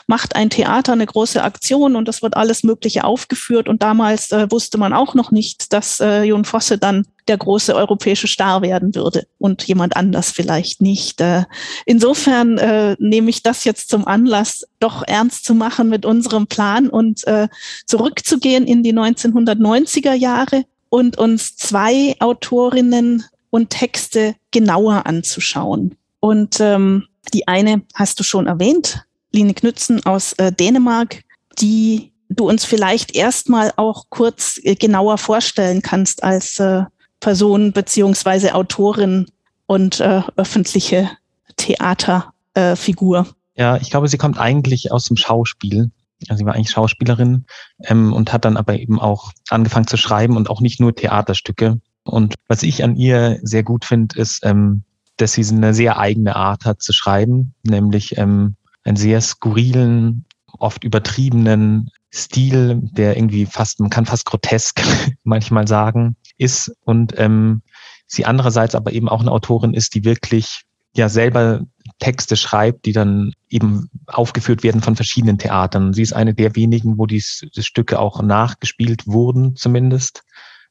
macht ein Theater eine große Aktion und das wird alles Mögliche aufgeführt. Und damals äh, wusste man auch noch nicht, dass äh, Jon Fosse dann der große europäische Star werden würde und jemand anders vielleicht nicht. Äh, insofern äh, nehme ich das jetzt zum Anlass, doch ernst zu machen mit unserem Plan und äh, zurückzugehen in die 1990er Jahre und uns zwei Autorinnen und Texte genauer anzuschauen. Und ähm, die eine hast du schon erwähnt, Line Knützen aus äh, Dänemark, die du uns vielleicht erstmal auch kurz äh, genauer vorstellen kannst als äh, Person beziehungsweise Autorin und äh, öffentliche Theaterfigur. ja, ich glaube, sie kommt eigentlich aus dem Schauspiel. Also sie war eigentlich Schauspielerin ähm, und hat dann aber eben auch angefangen zu schreiben und auch nicht nur Theaterstücke, und was ich an ihr sehr gut finde, ist, ähm, dass sie eine sehr eigene Art hat zu schreiben, nämlich ähm, einen sehr skurrilen oft übertriebenen Stil, der irgendwie fast, man kann fast grotesk <laughs> manchmal sagen, ist und ähm, sie andererseits aber eben auch eine Autorin ist, die wirklich ja selber Texte schreibt, die dann eben aufgeführt werden von verschiedenen Theatern. Sie ist eine der wenigen, wo die, die Stücke auch nachgespielt wurden, zumindest.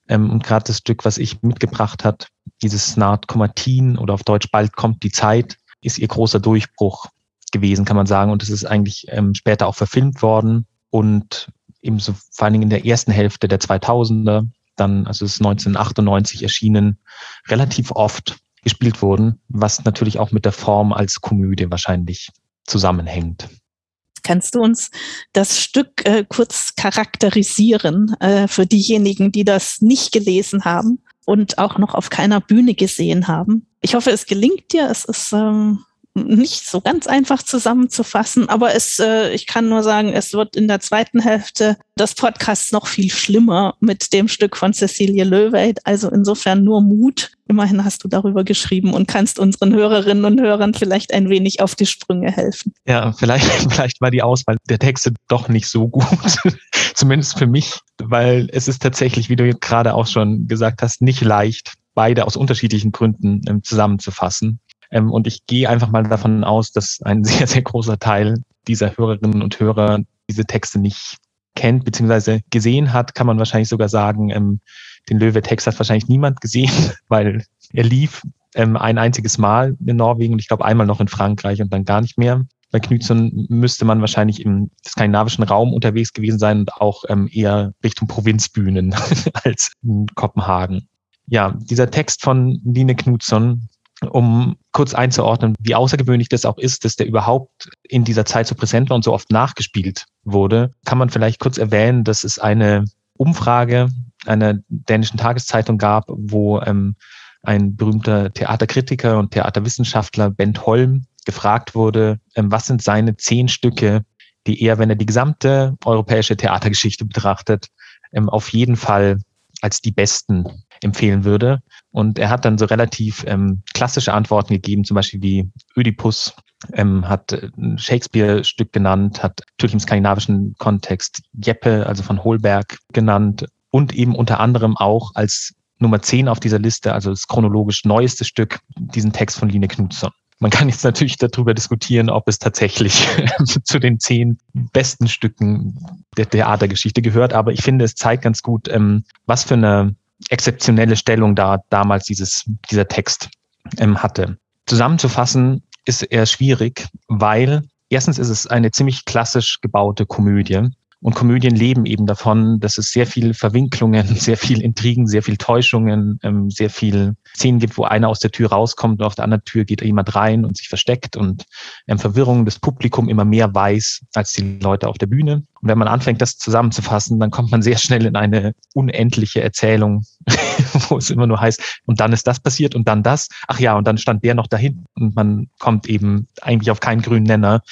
Ähm, und gerade das Stück, was ich mitgebracht hat, dieses Snart Komatin oder auf Deutsch bald kommt die Zeit, ist ihr großer Durchbruch gewesen, kann man sagen. Und es ist eigentlich ähm, später auch verfilmt worden und eben so vor allen Dingen in der ersten Hälfte der 2000er, dann, also es ist 1998 erschienen, relativ oft gespielt wurden, was natürlich auch mit der Form als Komödie wahrscheinlich zusammenhängt. Kannst du uns das Stück äh, kurz charakterisieren äh, für diejenigen, die das nicht gelesen haben und auch noch auf keiner Bühne gesehen haben? Ich hoffe, es gelingt dir. Es ist ähm, nicht so ganz einfach zusammenzufassen, aber es, äh, ich kann nur sagen, es wird in der zweiten Hälfte des Podcasts noch viel schlimmer mit dem Stück von Cecilie Löweit. Also insofern nur Mut. Immerhin hast du darüber geschrieben und kannst unseren Hörerinnen und Hörern vielleicht ein wenig auf die Sprünge helfen. Ja, vielleicht, <laughs> vielleicht war die Auswahl der Texte doch nicht so gut. <laughs> Zumindest für mich, weil es ist tatsächlich, wie du gerade auch schon gesagt hast, nicht leicht, beide aus unterschiedlichen Gründen ähm, zusammenzufassen. Ähm, und ich gehe einfach mal davon aus, dass ein <laughs> sehr, sehr großer Teil dieser Hörerinnen und Hörer diese Texte nicht kennt, beziehungsweise gesehen hat, kann man wahrscheinlich sogar sagen, ähm, den Löwe-Text hat wahrscheinlich niemand gesehen, <laughs> weil er lief ähm, ein einziges Mal in Norwegen und ich glaube einmal noch in Frankreich und dann gar nicht mehr. Bei Knützen müsste man wahrscheinlich im skandinavischen Raum unterwegs gewesen sein und auch eher Richtung Provinzbühnen <laughs> als in Kopenhagen. Ja, dieser Text von Line Knutsson um kurz einzuordnen, wie außergewöhnlich das auch ist, dass der überhaupt in dieser Zeit so präsent war und so oft nachgespielt wurde, kann man vielleicht kurz erwähnen, dass es eine Umfrage einer dänischen Tageszeitung gab, wo ähm, ein berühmter Theaterkritiker und Theaterwissenschaftler, Bent Holm, gefragt wurde, ähm, was sind seine zehn Stücke, die er, wenn er die gesamte europäische Theatergeschichte betrachtet, ähm, auf jeden Fall als die besten empfehlen würde. Und er hat dann so relativ ähm, klassische Antworten gegeben, zum Beispiel wie Ödipus, ähm, hat ein Shakespeare-Stück genannt, hat natürlich im skandinavischen Kontext Jeppe, also von Holberg, genannt und eben unter anderem auch als Nummer 10 auf dieser Liste, also das chronologisch neueste Stück, diesen Text von Line Knutzson. Man kann jetzt natürlich darüber diskutieren, ob es tatsächlich <laughs> zu den zehn besten Stücken der Theatergeschichte gehört, aber ich finde, es zeigt ganz gut, ähm, was für eine exzeptionelle Stellung da damals dieses, dieser Text ähm, hatte. Zusammenzufassen ist eher schwierig, weil erstens ist es eine ziemlich klassisch gebaute Komödie. Und Komödien leben eben davon, dass es sehr viel Verwinklungen, <laughs> sehr viel Intrigen, sehr viel Täuschungen, ähm, sehr viel Szenen gibt, wo einer aus der Tür rauskommt und auf der anderen Tür geht jemand rein und sich versteckt und ähm, Verwirrung des Publikum immer mehr weiß als die Leute auf der Bühne. Und wenn man anfängt, das zusammenzufassen, dann kommt man sehr schnell in eine unendliche Erzählung, <laughs> wo es immer nur heißt, und dann ist das passiert und dann das. Ach ja, und dann stand der noch dahin und man kommt eben eigentlich auf keinen grünen Nenner.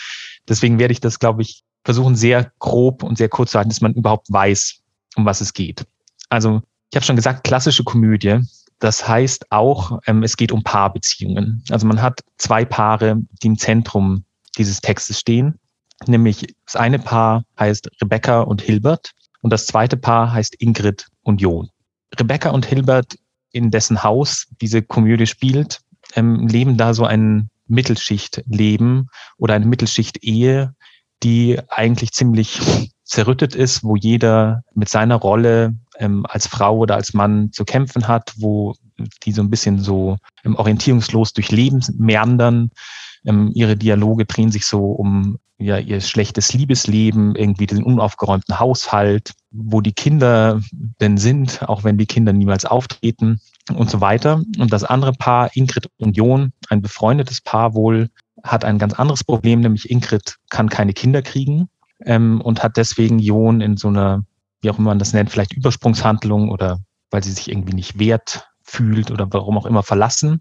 Deswegen werde ich das, glaube ich, versuchen sehr grob und sehr kurz zu halten, dass man überhaupt weiß, um was es geht. Also ich habe schon gesagt, klassische Komödie. Das heißt auch, ähm, es geht um Paarbeziehungen. Also man hat zwei Paare, die im Zentrum dieses Textes stehen. Nämlich das eine Paar heißt Rebecca und Hilbert und das zweite Paar heißt Ingrid und John. Rebecca und Hilbert, in dessen Haus diese Komödie spielt, ähm, leben da so ein Mittelschichtleben oder eine Mittelschicht-Ehe, die eigentlich ziemlich zerrüttet ist, wo jeder mit seiner Rolle ähm, als Frau oder als Mann zu kämpfen hat, wo die so ein bisschen so ähm, orientierungslos durch Leben meandern. Ähm, ihre Dialoge drehen sich so um ja, ihr schlechtes Liebesleben, irgendwie den unaufgeräumten Haushalt, wo die Kinder denn sind, auch wenn die Kinder niemals auftreten und so weiter. Und das andere Paar, Ingrid und John, ein befreundetes Paar wohl, hat ein ganz anderes Problem, nämlich Ingrid kann keine Kinder kriegen ähm, und hat deswegen Jon in so einer, wie auch immer man das nennt, vielleicht Übersprungshandlung oder weil sie sich irgendwie nicht wert fühlt oder warum auch immer verlassen.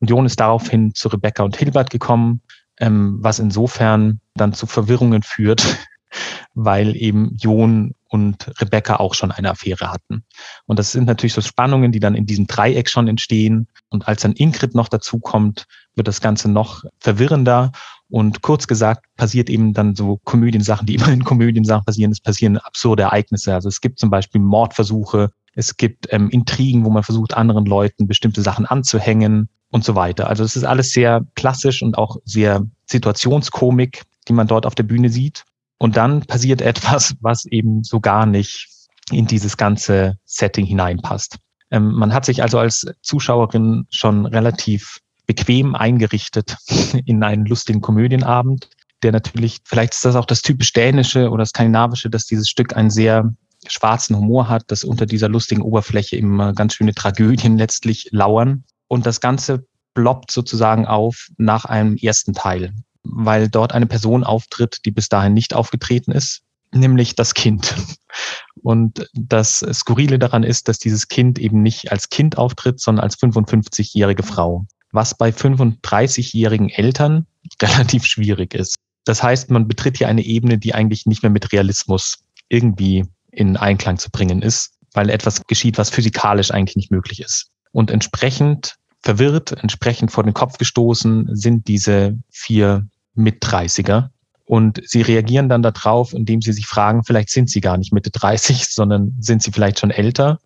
Und Jon ist daraufhin zu Rebecca und Hilbert gekommen, ähm, was insofern dann zu Verwirrungen führt, <laughs> weil eben Jon und Rebecca auch schon eine Affäre hatten. Und das sind natürlich so Spannungen, die dann in diesem Dreieck schon entstehen. Und als dann Ingrid noch dazu kommt, wird das Ganze noch verwirrender. Und kurz gesagt passiert eben dann so Komödiensachen, die immer in Komödiensachen passieren. Es passieren absurde Ereignisse. Also es gibt zum Beispiel Mordversuche, es gibt ähm, Intrigen, wo man versucht, anderen Leuten bestimmte Sachen anzuhängen und so weiter. Also es ist alles sehr klassisch und auch sehr Situationskomik, die man dort auf der Bühne sieht. Und dann passiert <laughs> etwas, was eben so gar nicht in dieses ganze Setting hineinpasst. Ähm, man hat sich also als Zuschauerin schon relativ bequem eingerichtet <laughs> in einen lustigen Komödienabend, der natürlich, vielleicht ist das auch das typisch dänische oder skandinavische, dass dieses Stück einen sehr schwarzen Humor hat, dass unter dieser lustigen Oberfläche immer ganz schöne Tragödien letztlich lauern. Und das Ganze ploppt sozusagen auf nach einem ersten Teil, weil dort eine Person auftritt, die bis dahin nicht aufgetreten ist, nämlich das Kind. <laughs> Und das Skurrile daran ist, dass dieses Kind eben nicht als Kind auftritt, sondern als 55-jährige Frau was bei 35-jährigen Eltern <laughs> relativ schwierig ist. Das heißt, man betritt hier eine Ebene, die eigentlich nicht mehr mit Realismus irgendwie in Einklang zu bringen ist, weil etwas geschieht, was physikalisch eigentlich nicht möglich ist. Und entsprechend verwirrt, entsprechend vor den Kopf gestoßen sind diese vier Mit-30er. Und sie reagieren dann darauf, indem sie sich fragen, vielleicht sind sie gar nicht Mitte 30, <laughs> sondern sind sie vielleicht schon älter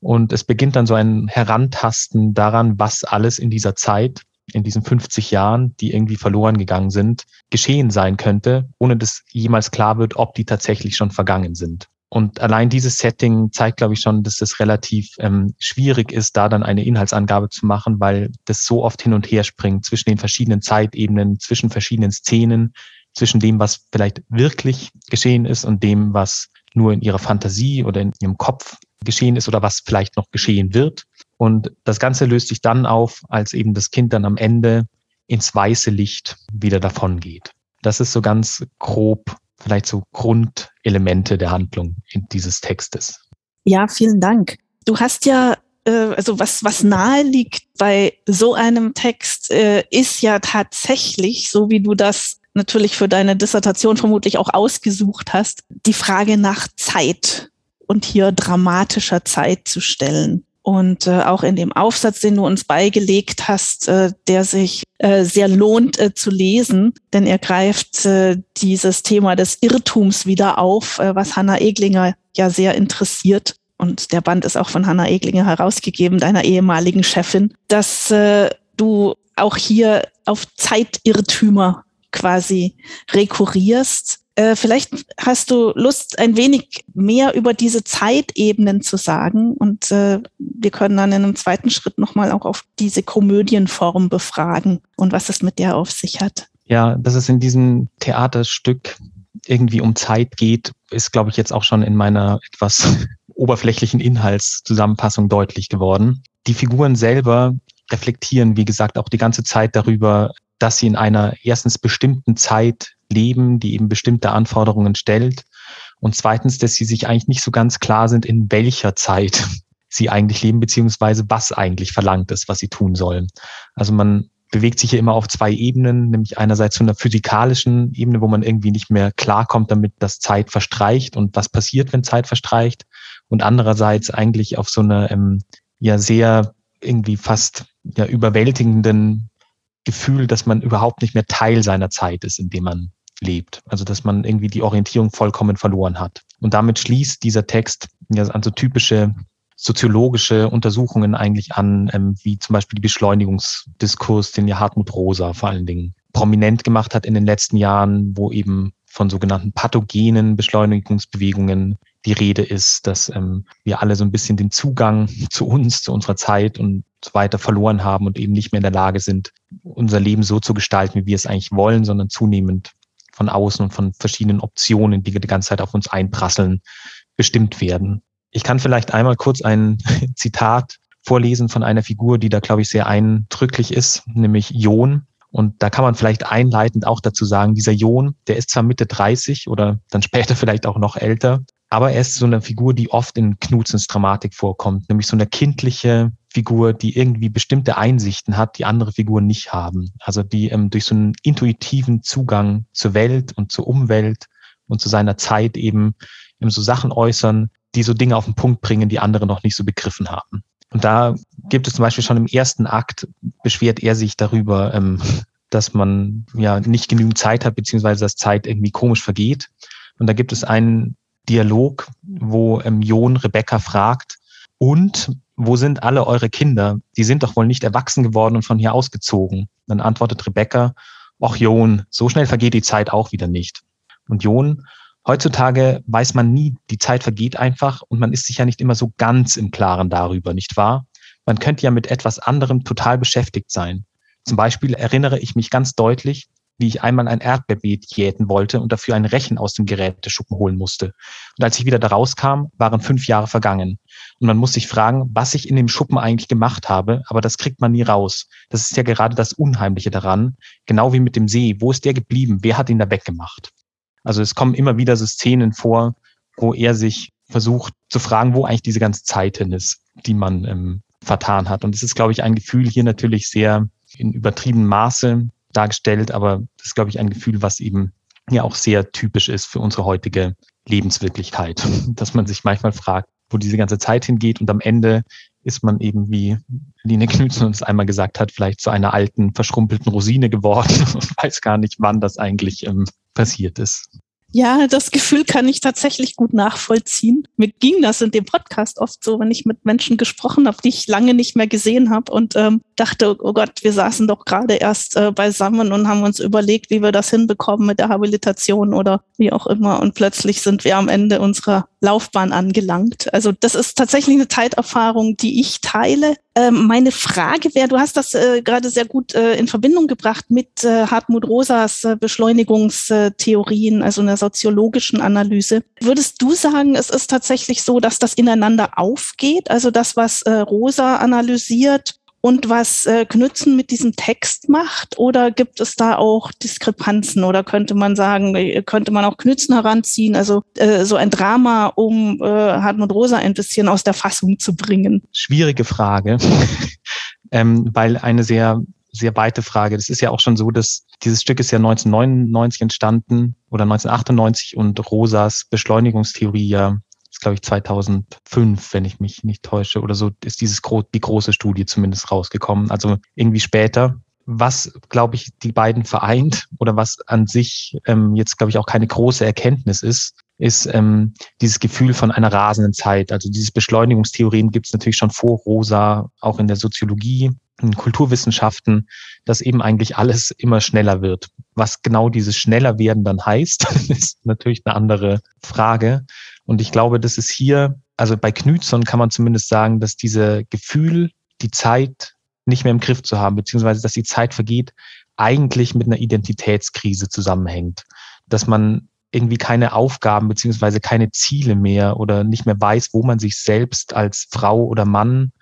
und es beginnt dann so ein Herantasten daran, was alles in dieser Zeit, in diesen 50 Jahren, die irgendwie verloren gegangen sind, geschehen sein könnte, ohne dass jemals klar wird, ob die tatsächlich schon vergangen sind. Und allein dieses Setting zeigt, glaube ich, schon, dass es relativ ähm, schwierig ist, da dann eine Inhaltsangabe zu machen, weil das so oft hin und her springt zwischen den verschiedenen Zeitebenen, zwischen verschiedenen Szenen, zwischen dem, was vielleicht wirklich geschehen ist und dem, was nur in ihrer Fantasie oder in ihrem Kopf geschehen ist oder was vielleicht noch geschehen wird. Und das Ganze löst sich dann auf, als eben das Kind dann am Ende ins weiße Licht wieder davon geht. Das ist so ganz grob vielleicht so Grundelemente der Handlung in dieses Textes. Ja, vielen Dank. Du hast ja äh, also was, was nahe liegt bei so einem Text, äh, ist ja tatsächlich, so wie du das natürlich für deine Dissertation vermutlich auch ausgesucht hast, die Frage nach Zeit und hier dramatischer Zeit zu stellen. Und äh, auch in dem Aufsatz, den du uns beigelegt hast, äh, der sich äh, sehr lohnt äh, zu lesen, denn er greift äh, dieses Thema des Irrtums wieder auf, äh, was Hanna Eglinger ja sehr interessiert. Und der Band ist auch von Hanna Eglinger herausgegeben, deiner ehemaligen Chefin, dass äh, du auch hier auf Zeitirrtümer quasi rekurrierst vielleicht hast du Lust, ein wenig mehr über diese Zeitebenen zu sagen und äh, wir können dann in einem zweiten Schritt nochmal auch auf diese Komödienform befragen und was es mit der auf sich hat. Ja, dass es in diesem Theaterstück irgendwie um Zeit geht, ist, glaube ich, jetzt auch schon in meiner etwas <laughs> oberflächlichen Inhaltszusammenfassung deutlich geworden. Die Figuren selber reflektieren, wie gesagt, auch die ganze Zeit darüber, dass sie in einer erstens bestimmten Zeit leben, die eben bestimmte Anforderungen stellt. Und zweitens, dass sie sich eigentlich nicht so ganz klar sind, in welcher Zeit <laughs> sie eigentlich leben, beziehungsweise was eigentlich verlangt ist, was sie tun sollen. Also man bewegt sich hier immer auf zwei Ebenen, nämlich einerseits von einer physikalischen Ebene, wo man irgendwie nicht mehr klarkommt damit, dass Zeit verstreicht und was passiert, wenn Zeit verstreicht. Und andererseits eigentlich auf so einer ähm, ja sehr irgendwie fast ja überwältigenden Gefühl, dass man überhaupt nicht mehr Teil seiner Zeit ist, in dem man lebt. Also dass man irgendwie die Orientierung vollkommen verloren hat. Und damit schließt dieser Text ja an so typische soziologische Untersuchungen eigentlich an, ähm, wie zum Beispiel die Beschleunigungsdiskurs, den ja Hartmut Rosa vor allen Dingen prominent gemacht hat in den letzten Jahren, wo eben von sogenannten pathogenen Beschleunigungsbewegungen die Rede ist, dass ähm, wir alle so ein bisschen den Zugang <laughs> zu uns, zu unserer Zeit und so weiter verloren haben und eben nicht mehr in der Lage sind, unser Leben so zu gestalten, wie wir es eigentlich wollen, sondern zunehmend von außen und von verschiedenen Optionen, die die ganze Zeit auf uns einprasseln, bestimmt werden. Ich kann vielleicht einmal kurz ein <laughs> Zitat vorlesen von einer Figur, die da, glaube ich, sehr eindrücklich ist, nämlich John. Und da kann man vielleicht einleitend auch dazu sagen, dieser John, der ist zwar Mitte 30 oder dann später <laughs> vielleicht auch noch älter, aber er ist so eine Figur, die oft in Knutzens Dramatik vorkommt, nämlich so eine kindliche Figur, die irgendwie bestimmte Einsichten hat, die andere Figuren nicht haben. Also die ähm, durch so einen intuitiven Zugang zur Welt und zur Umwelt und zu seiner Zeit eben, eben so Sachen äußern, die so Dinge auf den Punkt bringen, die andere noch nicht so begriffen haben. Und da gibt es zum Beispiel schon im ersten Akt, beschwert er sich darüber, ähm, <laughs> dass man ja nicht genügend Zeit hat, beziehungsweise dass Zeit irgendwie komisch vergeht. Und da gibt es einen Dialog, wo ähm, Jon Rebecca fragt, und wo sind alle eure Kinder? Die sind doch wohl nicht erwachsen geworden und von hier ausgezogen. Dann antwortet Rebecca, ach Jon, so schnell vergeht die Zeit auch wieder nicht. Und Jon, heutzutage weiß man nie, die Zeit vergeht einfach und man ist sich ja nicht immer so ganz im Klaren darüber, nicht wahr? Man könnte ja mit etwas anderem total beschäftigt sein. Zum Beispiel erinnere ich mich ganz deutlich, wie ich einmal ein Erdbeerbeet jäten wollte und dafür ein Rechen aus dem Geräteschuppen holen musste. Und als ich wieder da rauskam, waren fünf Jahre vergangen. Und man muss sich fragen, was ich in dem Schuppen eigentlich gemacht habe, aber das kriegt man nie raus. Das ist ja gerade das Unheimliche daran. Genau wie mit dem See. Wo ist der geblieben? Wer hat ihn da weggemacht? Also es kommen immer wieder so Szenen vor, wo er sich versucht zu fragen, wo eigentlich diese ganze Zeit hin ist, die man ähm, vertan hat. Und es ist, glaube ich, ein Gefühl hier natürlich sehr in übertriebenem Maße dargestellt, aber das ist, glaube ich, ein Gefühl, was eben ja auch sehr typisch ist für unsere heutige Lebenswirklichkeit, <laughs> dass man sich manchmal fragt, wo diese ganze Zeit hingeht und am Ende ist man eben, wie Line Knudsen uns einmal gesagt hat, vielleicht zu einer alten, verschrumpelten Rosine geworden <laughs> und weiß gar nicht, wann das eigentlich ähm, passiert ist. Ja, das Gefühl kann ich tatsächlich gut nachvollziehen. Mir ging das in dem Podcast oft so, wenn ich mit Menschen gesprochen habe, die ich lange nicht mehr gesehen habe und ähm, dachte, oh Gott, wir saßen doch gerade erst äh, beisammen und haben uns überlegt, wie wir das hinbekommen mit der Habilitation oder wie auch immer. Und plötzlich sind wir am Ende unserer Laufbahn angelangt. Also das ist tatsächlich eine Zeiterfahrung, die ich teile. Ähm, meine Frage wäre, du hast das äh, gerade sehr gut äh, in Verbindung gebracht mit äh, Hartmut Rosas äh, Beschleunigungstheorien, also einer soziologischen Analyse. Würdest du sagen, es ist tatsächlich so, dass das ineinander aufgeht? Also das, was äh, Rosa analysiert, und was äh, Knützen mit diesem Text macht? Oder gibt es da auch Diskrepanzen? Oder könnte man sagen, äh, könnte man auch Knützen heranziehen? Also äh, so ein Drama, um äh, Hartmut Rosa ein bisschen aus der Fassung zu bringen? Schwierige Frage, <laughs> ähm, weil eine sehr sehr weite Frage. Das ist ja auch schon so, dass dieses Stück ist ja 1999 entstanden oder 1998 und Rosas Beschleunigungstheorie ja ist glaube ich 2005, wenn ich mich nicht täusche, oder so ist dieses die große Studie zumindest rausgekommen. Also irgendwie später. Was, glaube ich, die beiden vereint oder was an sich ähm, jetzt, glaube ich, auch keine große Erkenntnis ist, ist ähm, dieses Gefühl von einer rasenden Zeit. Also dieses Beschleunigungstheorien gibt es natürlich schon vor Rosa, auch in der Soziologie, in Kulturwissenschaften, dass eben eigentlich alles immer schneller wird. Was genau dieses schneller werden dann heißt, <laughs> ist natürlich eine andere Frage. Und ich glaube, das ist hier, also bei Knütson kann man zumindest sagen, dass diese Gefühl, die Zeit nicht mehr im Griff zu haben, beziehungsweise dass die Zeit vergeht, eigentlich mit einer Identitätskrise zusammenhängt. Dass man irgendwie keine Aufgaben beziehungsweise keine Ziele mehr oder nicht mehr weiß, wo man sich selbst als Frau oder Mann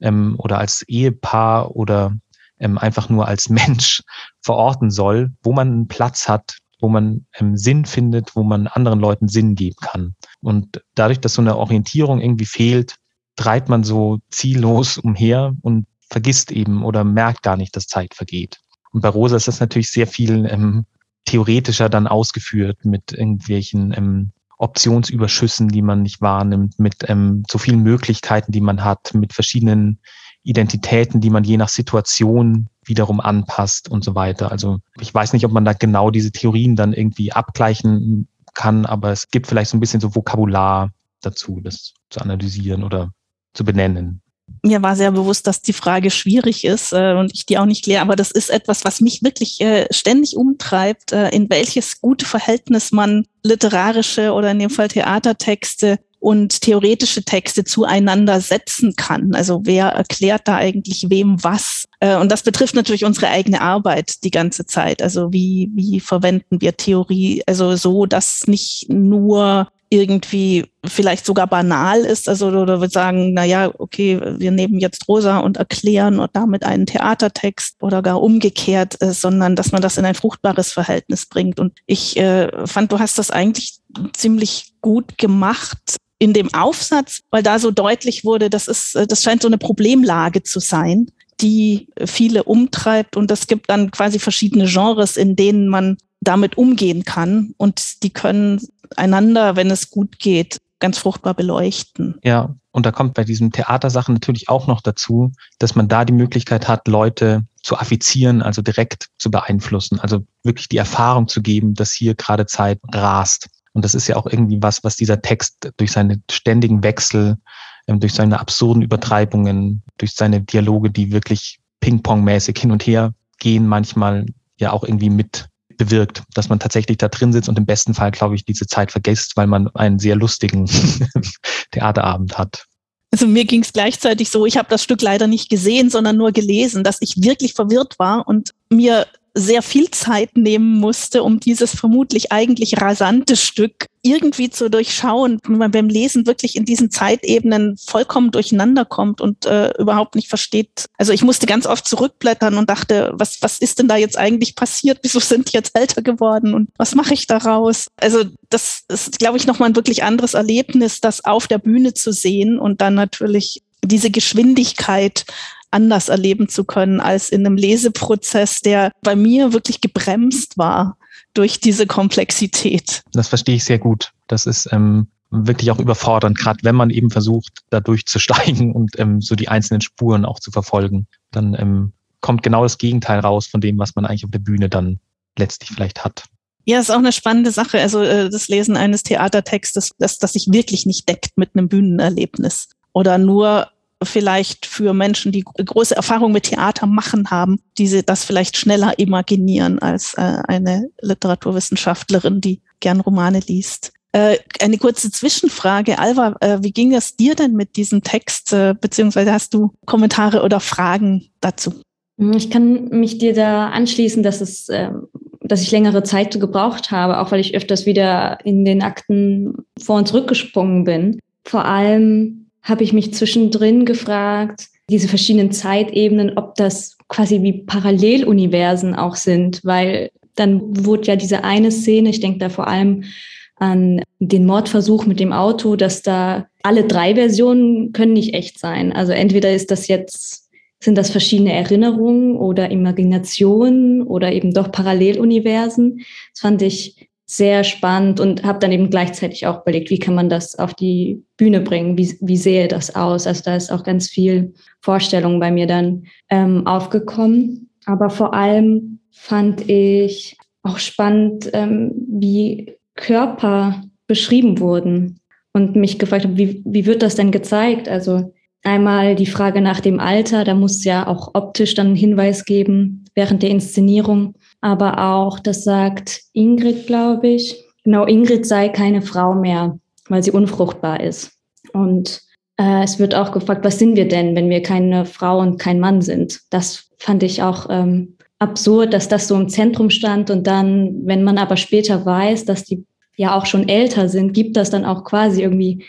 ähm, oder als Ehepaar oder ähm, einfach nur als <laughs> Mensch verorten soll, wo man einen Platz hat, wo man ähm, Sinn findet, wo man anderen Leuten Sinn geben kann. Und dadurch, dass so eine Orientierung irgendwie fehlt, treibt man so ziellos <laughs> umher und vergisst eben oder merkt gar nicht, dass Zeit vergeht. Und bei Rosa ist das natürlich sehr viel ähm, theoretischer dann ausgeführt mit irgendwelchen ähm, Optionsüberschüssen, die man nicht wahrnimmt, mit ähm, so vielen Möglichkeiten, die man hat, mit verschiedenen Identitäten, die man je nach Situation wiederum anpasst und so weiter. Also ich weiß nicht, ob man da genau diese Theorien dann irgendwie abgleichen kann, aber es gibt vielleicht so ein bisschen so Vokabular dazu, das zu analysieren oder zu benennen. Mir war sehr bewusst, dass die Frage schwierig ist äh, und ich die auch nicht kläre, aber das ist etwas, was mich wirklich äh, ständig umtreibt, äh, in welches gute Verhältnis man literarische oder in dem Fall Theatertexte und theoretische Texte zueinander setzen kann. Also wer erklärt da eigentlich wem was? Äh, und das betrifft natürlich unsere eigene Arbeit die ganze Zeit. Also wie, wie verwenden wir Theorie? Also so, dass nicht nur irgendwie vielleicht sogar banal ist, also oder wir sagen, na ja, okay, wir nehmen jetzt Rosa und erklären und damit einen Theatertext oder gar umgekehrt, äh, sondern dass man das in ein fruchtbares Verhältnis bringt. Und ich äh, fand, du hast das eigentlich ziemlich gut gemacht, in dem Aufsatz, weil da so deutlich wurde, das ist, äh, das scheint so eine Problemlage zu sein, die viele umtreibt und es gibt dann quasi verschiedene Genres, in denen man damit umgehen kann und die können einander, wenn es gut geht, ganz fruchtbar beleuchten. Ja, und da kommt bei diesen Theatersachen natürlich auch noch dazu, dass man da die Möglichkeit hat, Leute zu affizieren, also direkt zu beeinflussen, also wirklich die Erfahrung zu geben, dass hier gerade Zeit rast. Und das ist ja auch irgendwie was, was dieser Text durch seine ständigen Wechsel, durch seine absurden Übertreibungen, durch seine Dialoge, die wirklich Ping-Pong-mäßig hin und her gehen, manchmal ja auch irgendwie mit bewirkt, dass man tatsächlich da drin sitzt und im besten Fall, glaube ich, diese Zeit vergisst, weil man einen sehr lustigen <laughs> Theaterabend hat. Also mir ging es gleichzeitig so, ich habe das Stück leider nicht gesehen, sondern nur gelesen, dass ich wirklich verwirrt war und mir sehr viel Zeit nehmen musste, um dieses vermutlich eigentlich rasante Stück irgendwie zu durchschauen, wenn man beim Lesen wirklich in diesen Zeitebenen vollkommen durcheinander kommt und äh, überhaupt nicht versteht. Also ich musste ganz oft zurückblättern und dachte, was, was ist denn da jetzt eigentlich passiert? Wieso sind die jetzt älter geworden und was mache ich daraus? Also das ist, glaube ich, nochmal ein wirklich anderes Erlebnis, das auf der Bühne zu sehen und dann natürlich diese Geschwindigkeit anders erleben zu können als in einem Leseprozess, der bei mir wirklich gebremst war durch diese Komplexität. Das verstehe ich sehr gut. Das ist ähm, wirklich auch überfordernd, gerade wenn man eben versucht, da durchzusteigen und ähm, so die einzelnen Spuren auch zu verfolgen. Dann ähm, kommt genau das Gegenteil raus von dem, was man eigentlich auf der Bühne dann letztlich vielleicht hat. Ja, ist auch eine spannende Sache. Also äh, das Lesen eines Theatertextes, das, das sich wirklich nicht deckt mit einem Bühnenerlebnis oder nur vielleicht für Menschen, die große Erfahrung mit Theater machen haben, die sie das vielleicht schneller imaginieren als äh, eine Literaturwissenschaftlerin, die gern Romane liest. Äh, eine kurze Zwischenfrage. Alva, äh, wie ging es dir denn mit diesem Text, äh, beziehungsweise hast du Kommentare oder Fragen dazu? Ich kann mich dir da anschließen, dass es, äh, dass ich längere Zeit gebraucht habe, auch weil ich öfters wieder in den Akten vor und zurückgesprungen bin. Vor allem habe ich mich zwischendrin gefragt, diese verschiedenen Zeitebenen, ob das quasi wie Paralleluniversen auch sind, weil dann wurde ja diese eine Szene, ich denke da vor allem an den Mordversuch mit dem Auto, dass da alle drei Versionen können nicht echt sein. Also entweder ist das jetzt, sind das verschiedene Erinnerungen oder Imaginationen oder eben doch Paralleluniversen. Das fand ich sehr spannend und habe dann eben gleichzeitig auch überlegt, wie kann man das auf die Bühne bringen, wie, wie sehe das aus. Also da ist auch ganz viel Vorstellung bei mir dann ähm, aufgekommen. Aber vor allem fand ich auch spannend, ähm, wie Körper beschrieben wurden und mich gefragt habe, wie, wie wird das denn gezeigt? Also einmal die Frage nach dem Alter, da muss ja auch optisch dann einen Hinweis geben während der Inszenierung aber auch, das sagt Ingrid, glaube ich, genau, Ingrid sei keine Frau mehr, weil sie unfruchtbar ist. Und äh, es wird auch gefragt, was sind wir denn, wenn wir keine Frau und kein Mann sind? Das fand ich auch ähm, absurd, dass das so im Zentrum stand. Und dann, wenn man aber später weiß, dass die ja auch schon älter sind, gibt das dann auch quasi irgendwie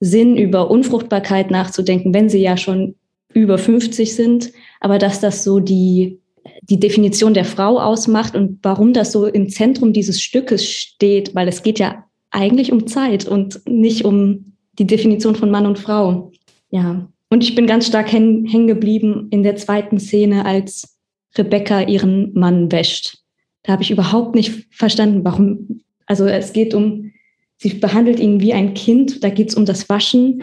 Sinn, über Unfruchtbarkeit nachzudenken, wenn sie ja schon über 50 sind. Aber dass das so die die Definition der Frau ausmacht und warum das so im Zentrum dieses Stückes steht, weil es geht ja eigentlich um Zeit und nicht um die Definition von Mann und Frau. Ja. Und ich bin ganz stark hängen geblieben in der zweiten Szene, als Rebecca ihren Mann wäscht. Da habe ich überhaupt nicht verstanden, warum. Also es geht um, sie behandelt ihn wie ein Kind, da geht es um das Waschen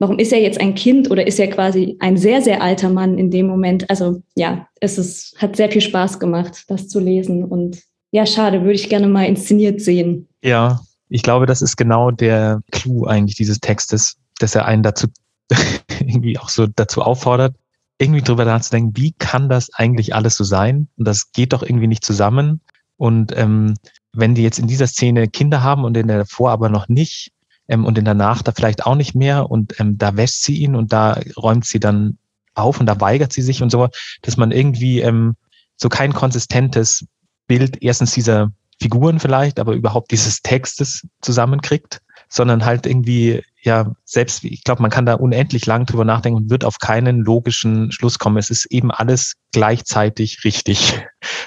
warum ist er jetzt ein Kind oder ist er quasi ein sehr, sehr alter Mann in dem Moment? Also ja, es ist, hat sehr viel Spaß gemacht, das zu lesen. Und ja, schade, würde ich gerne mal inszeniert sehen. Ja, ich glaube, das ist genau der Clou eigentlich dieses Textes, dass er einen dazu <laughs> irgendwie auch so dazu auffordert, irgendwie drüber nachzudenken, wie kann das eigentlich alles so sein? Und das geht doch irgendwie nicht zusammen. Und ähm, wenn die jetzt in dieser Szene Kinder haben und in der davor aber noch nicht, ähm, und in der Nacht da vielleicht auch nicht mehr und ähm, da wäscht sie ihn und da räumt sie dann auf und da weigert sie sich und so, dass man irgendwie ähm, so kein konsistentes Bild erstens dieser Figuren vielleicht, aber überhaupt dieses Textes zusammenkriegt, sondern halt irgendwie, ja, selbst, ich glaube, man kann da unendlich lang drüber nachdenken und wird auf keinen logischen Schluss kommen. Es ist eben alles gleichzeitig richtig.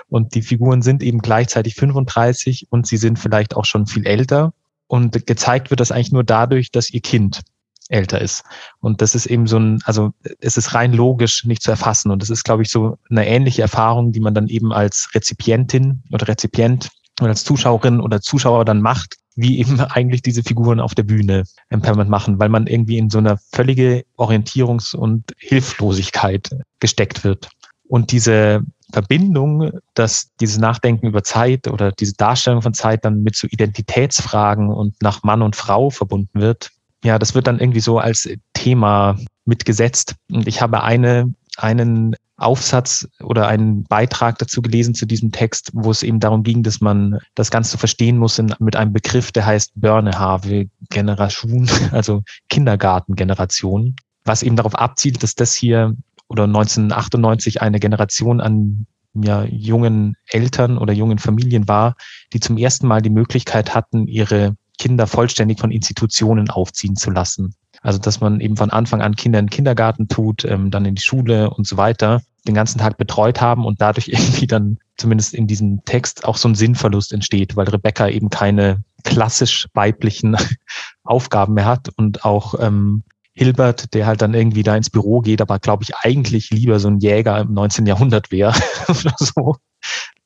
Und die Figuren sind eben gleichzeitig 35 und sie sind vielleicht auch schon viel älter und gezeigt wird das eigentlich nur dadurch, dass ihr Kind älter ist. Und das ist eben so ein, also es ist rein logisch nicht zu erfassen. Und das ist, glaube ich, so eine ähnliche Erfahrung, die man dann eben als Rezipientin oder Rezipient oder als Zuschauerin oder Zuschauer dann macht, wie eben <laughs> eigentlich diese Figuren auf der Bühne permanent machen, weil man irgendwie in so einer völlige Orientierungs- und Hilflosigkeit gesteckt wird. Und diese Verbindung, dass dieses Nachdenken über Zeit oder diese Darstellung von Zeit dann mit so Identitätsfragen und nach Mann und Frau verbunden wird, ja, das wird dann irgendwie so als Thema mitgesetzt. Und ich habe eine, einen Aufsatz oder einen Beitrag dazu gelesen zu diesem Text, wo es eben darum ging, dass man das Ganze verstehen muss in, mit einem Begriff, der heißt Börnehave-Generation, <laughs> also Kindergartengeneration, was eben darauf abzielt, dass das hier oder 1998 eine Generation an ja, jungen Eltern oder jungen Familien war, die zum ersten Mal die Möglichkeit hatten, ihre Kinder vollständig von Institutionen aufziehen zu lassen. Also dass man eben von Anfang an Kinder in den Kindergarten tut, ähm, dann in die Schule und so weiter, den ganzen Tag betreut haben und dadurch <laughs> irgendwie dann zumindest in diesem Text auch so ein Sinnverlust entsteht, weil Rebecca eben keine klassisch weiblichen <laughs> Aufgaben mehr hat und auch ähm, Hilbert, der halt dann irgendwie da ins Büro geht, aber glaube ich eigentlich lieber so ein Jäger im 19. Jahrhundert wäre <laughs> oder so.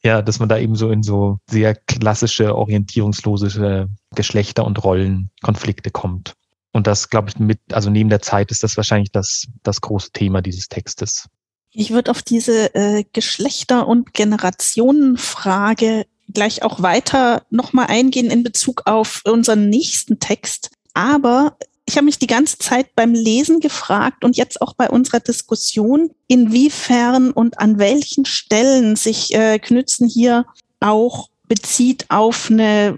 Ja, dass man da eben so in so sehr klassische, orientierungslose Geschlechter- und Rollenkonflikte kommt. Und das, glaube ich, mit, also neben der Zeit ist das wahrscheinlich das, das große Thema dieses Textes. Ich würde auf diese äh, Geschlechter- und Generationenfrage gleich auch weiter nochmal eingehen in Bezug auf unseren nächsten Text. Aber ich habe mich die ganze Zeit beim Lesen gefragt und jetzt auch bei unserer Diskussion, inwiefern und an welchen Stellen sich äh, Knützen hier auch bezieht auf eine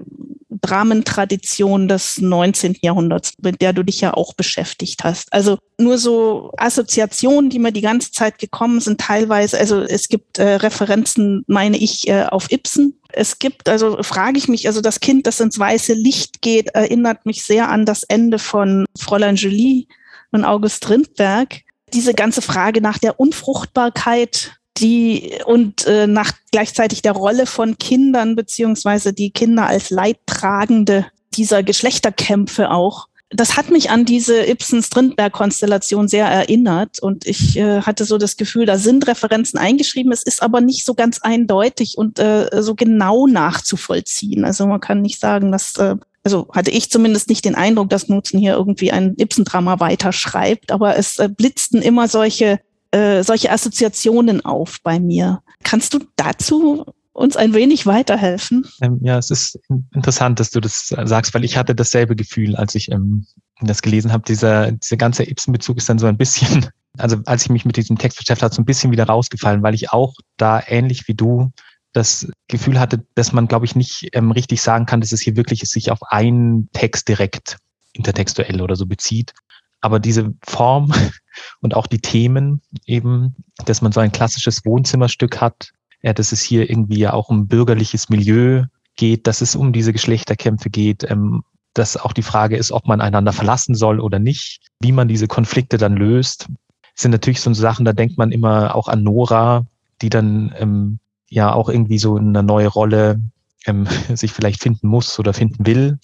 Dramentradition des 19. Jahrhunderts, mit der du dich ja auch beschäftigt hast. Also nur so Assoziationen, die mir die ganze Zeit gekommen sind, teilweise, also es gibt äh, Referenzen, meine ich, äh, auf Ibsen. Es gibt, also frage ich mich, also das Kind, das ins weiße Licht geht, erinnert mich sehr an das Ende von Fräulein Julie und August Rindberg. Diese ganze Frage nach der Unfruchtbarkeit die und äh, nach gleichzeitig der Rolle von Kindern beziehungsweise die Kinder als Leidtragende dieser Geschlechterkämpfe auch. Das hat mich an diese Ibsen-Strindberg-Konstellation sehr erinnert und ich äh, hatte so das Gefühl, da sind Referenzen eingeschrieben, es ist aber nicht so ganz eindeutig und äh, so genau nachzuvollziehen. Also man kann nicht sagen, dass äh, also hatte ich zumindest nicht den Eindruck, dass Nutzen hier irgendwie ein Ibsen-Drama weiterschreibt, aber es äh, blitzten immer solche äh, solche Assoziationen auf bei mir. Kannst du dazu uns ein wenig weiterhelfen? Ähm, ja, es ist interessant, dass du das sagst, weil ich hatte dasselbe Gefühl, als ich ähm, das gelesen habe. Dieser, dieser ganze Ibsen-Bezug ist dann so ein bisschen, <laughs> also als ich mich mit diesem Text beschäftigt habe, so ein bisschen wieder rausgefallen, weil ich auch da ähnlich wie du das Gefühl hatte, dass man, glaube ich, nicht ähm, richtig sagen kann, dass es hier wirklich sich auf einen Text direkt intertextuell oder so bezieht, aber diese Form <laughs> und auch die Themen eben, dass man so ein klassisches Wohnzimmerstück hat, ja, dass es hier irgendwie ja auch um bürgerliches Milieu geht, dass es um diese Geschlechterkämpfe geht, ähm, dass auch die Frage ist, ob man einander verlassen soll oder nicht, wie man diese Konflikte dann löst, sind natürlich so Sachen, da denkt man immer auch an Nora, die dann ähm, ja auch irgendwie so in eine neue Rolle ähm, <laughs> sich vielleicht finden muss oder finden will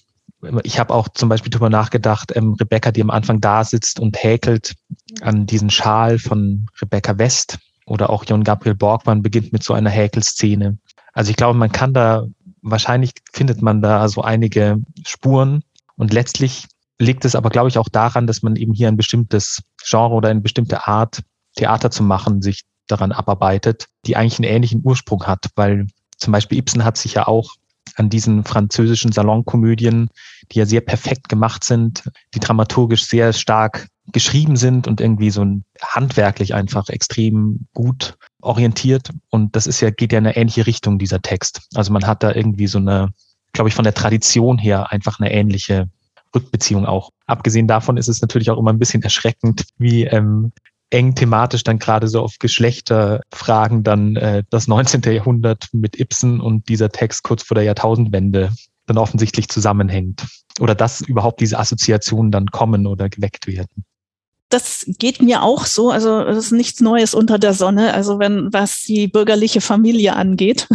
ich habe auch zum Beispiel darüber nachgedacht, ähm, Rebecca, die am Anfang da sitzt und häkelt an diesen Schal von Rebecca West. Oder auch John Gabriel Borgmann beginnt mit so einer Häkelszene. Also ich glaube, man kann da, wahrscheinlich findet man da so einige Spuren. Und letztlich liegt es aber, glaube ich, auch daran, dass man eben hier ein bestimmtes Genre oder eine bestimmte Art, Theater zu machen, sich daran abarbeitet, die eigentlich einen ähnlichen Ursprung hat, weil zum Beispiel Ibsen hat sich ja auch an diesen französischen Salonkomödien, die ja sehr perfekt gemacht sind, die dramaturgisch sehr stark geschrieben sind und irgendwie so handwerklich einfach extrem gut orientiert. Und das ist ja, geht ja in eine ähnliche Richtung, dieser Text. Also man hat da irgendwie so eine, glaube ich, von der Tradition her einfach eine ähnliche Rückbeziehung auch. Abgesehen davon ist es natürlich auch immer ein bisschen erschreckend, wie ähm, eng thematisch dann gerade so auf Geschlechterfragen dann äh, das 19. Jahrhundert mit Ibsen und dieser Text kurz vor der Jahrtausendwende dann offensichtlich zusammenhängt. Oder dass überhaupt diese Assoziationen dann kommen oder geweckt werden. Das geht mir auch so. Also es ist nichts Neues unter der Sonne. Also wenn was die bürgerliche Familie angeht,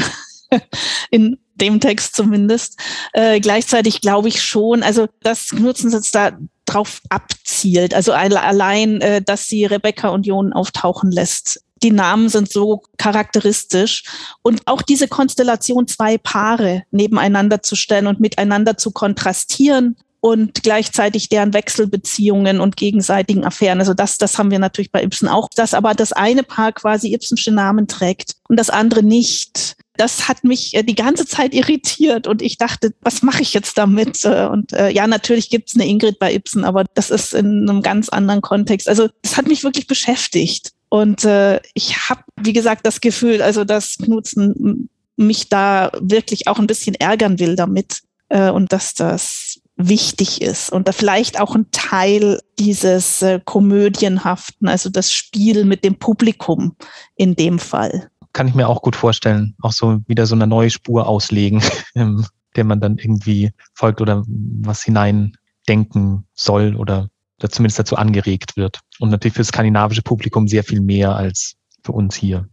<laughs> in dem Text zumindest. Äh, gleichzeitig glaube ich schon, also das nutzen sie jetzt da drauf abzielt. Also allein, äh, dass sie Rebecca und Jon auftauchen lässt, die Namen sind so charakteristisch. Und auch diese Konstellation, zwei Paare nebeneinander zu stellen und miteinander zu kontrastieren und gleichzeitig deren Wechselbeziehungen und gegenseitigen Affären. Also das, das haben wir natürlich bei Ibsen auch, dass aber das eine Paar quasi Ibsensche Namen trägt und das andere nicht. Das hat mich äh, die ganze Zeit irritiert und ich dachte, was mache ich jetzt damit? Äh, und äh, ja, natürlich gibt's eine Ingrid bei Ibsen, aber das ist in einem ganz anderen Kontext. Also das hat mich wirklich beschäftigt. Und äh, ich habe, wie gesagt, das Gefühl, also dass Knutzen mich da wirklich auch ein bisschen ärgern will damit äh, und dass das wichtig ist und da vielleicht auch ein Teil dieses Komödienhaften, also das Spiel mit dem Publikum in dem Fall. Kann ich mir auch gut vorstellen, auch so wieder so eine neue Spur auslegen, <laughs> ähm, der man dann irgendwie folgt oder was hineindenken soll oder zumindest dazu angeregt wird. Und natürlich für das skandinavische Publikum sehr viel mehr als für uns hier.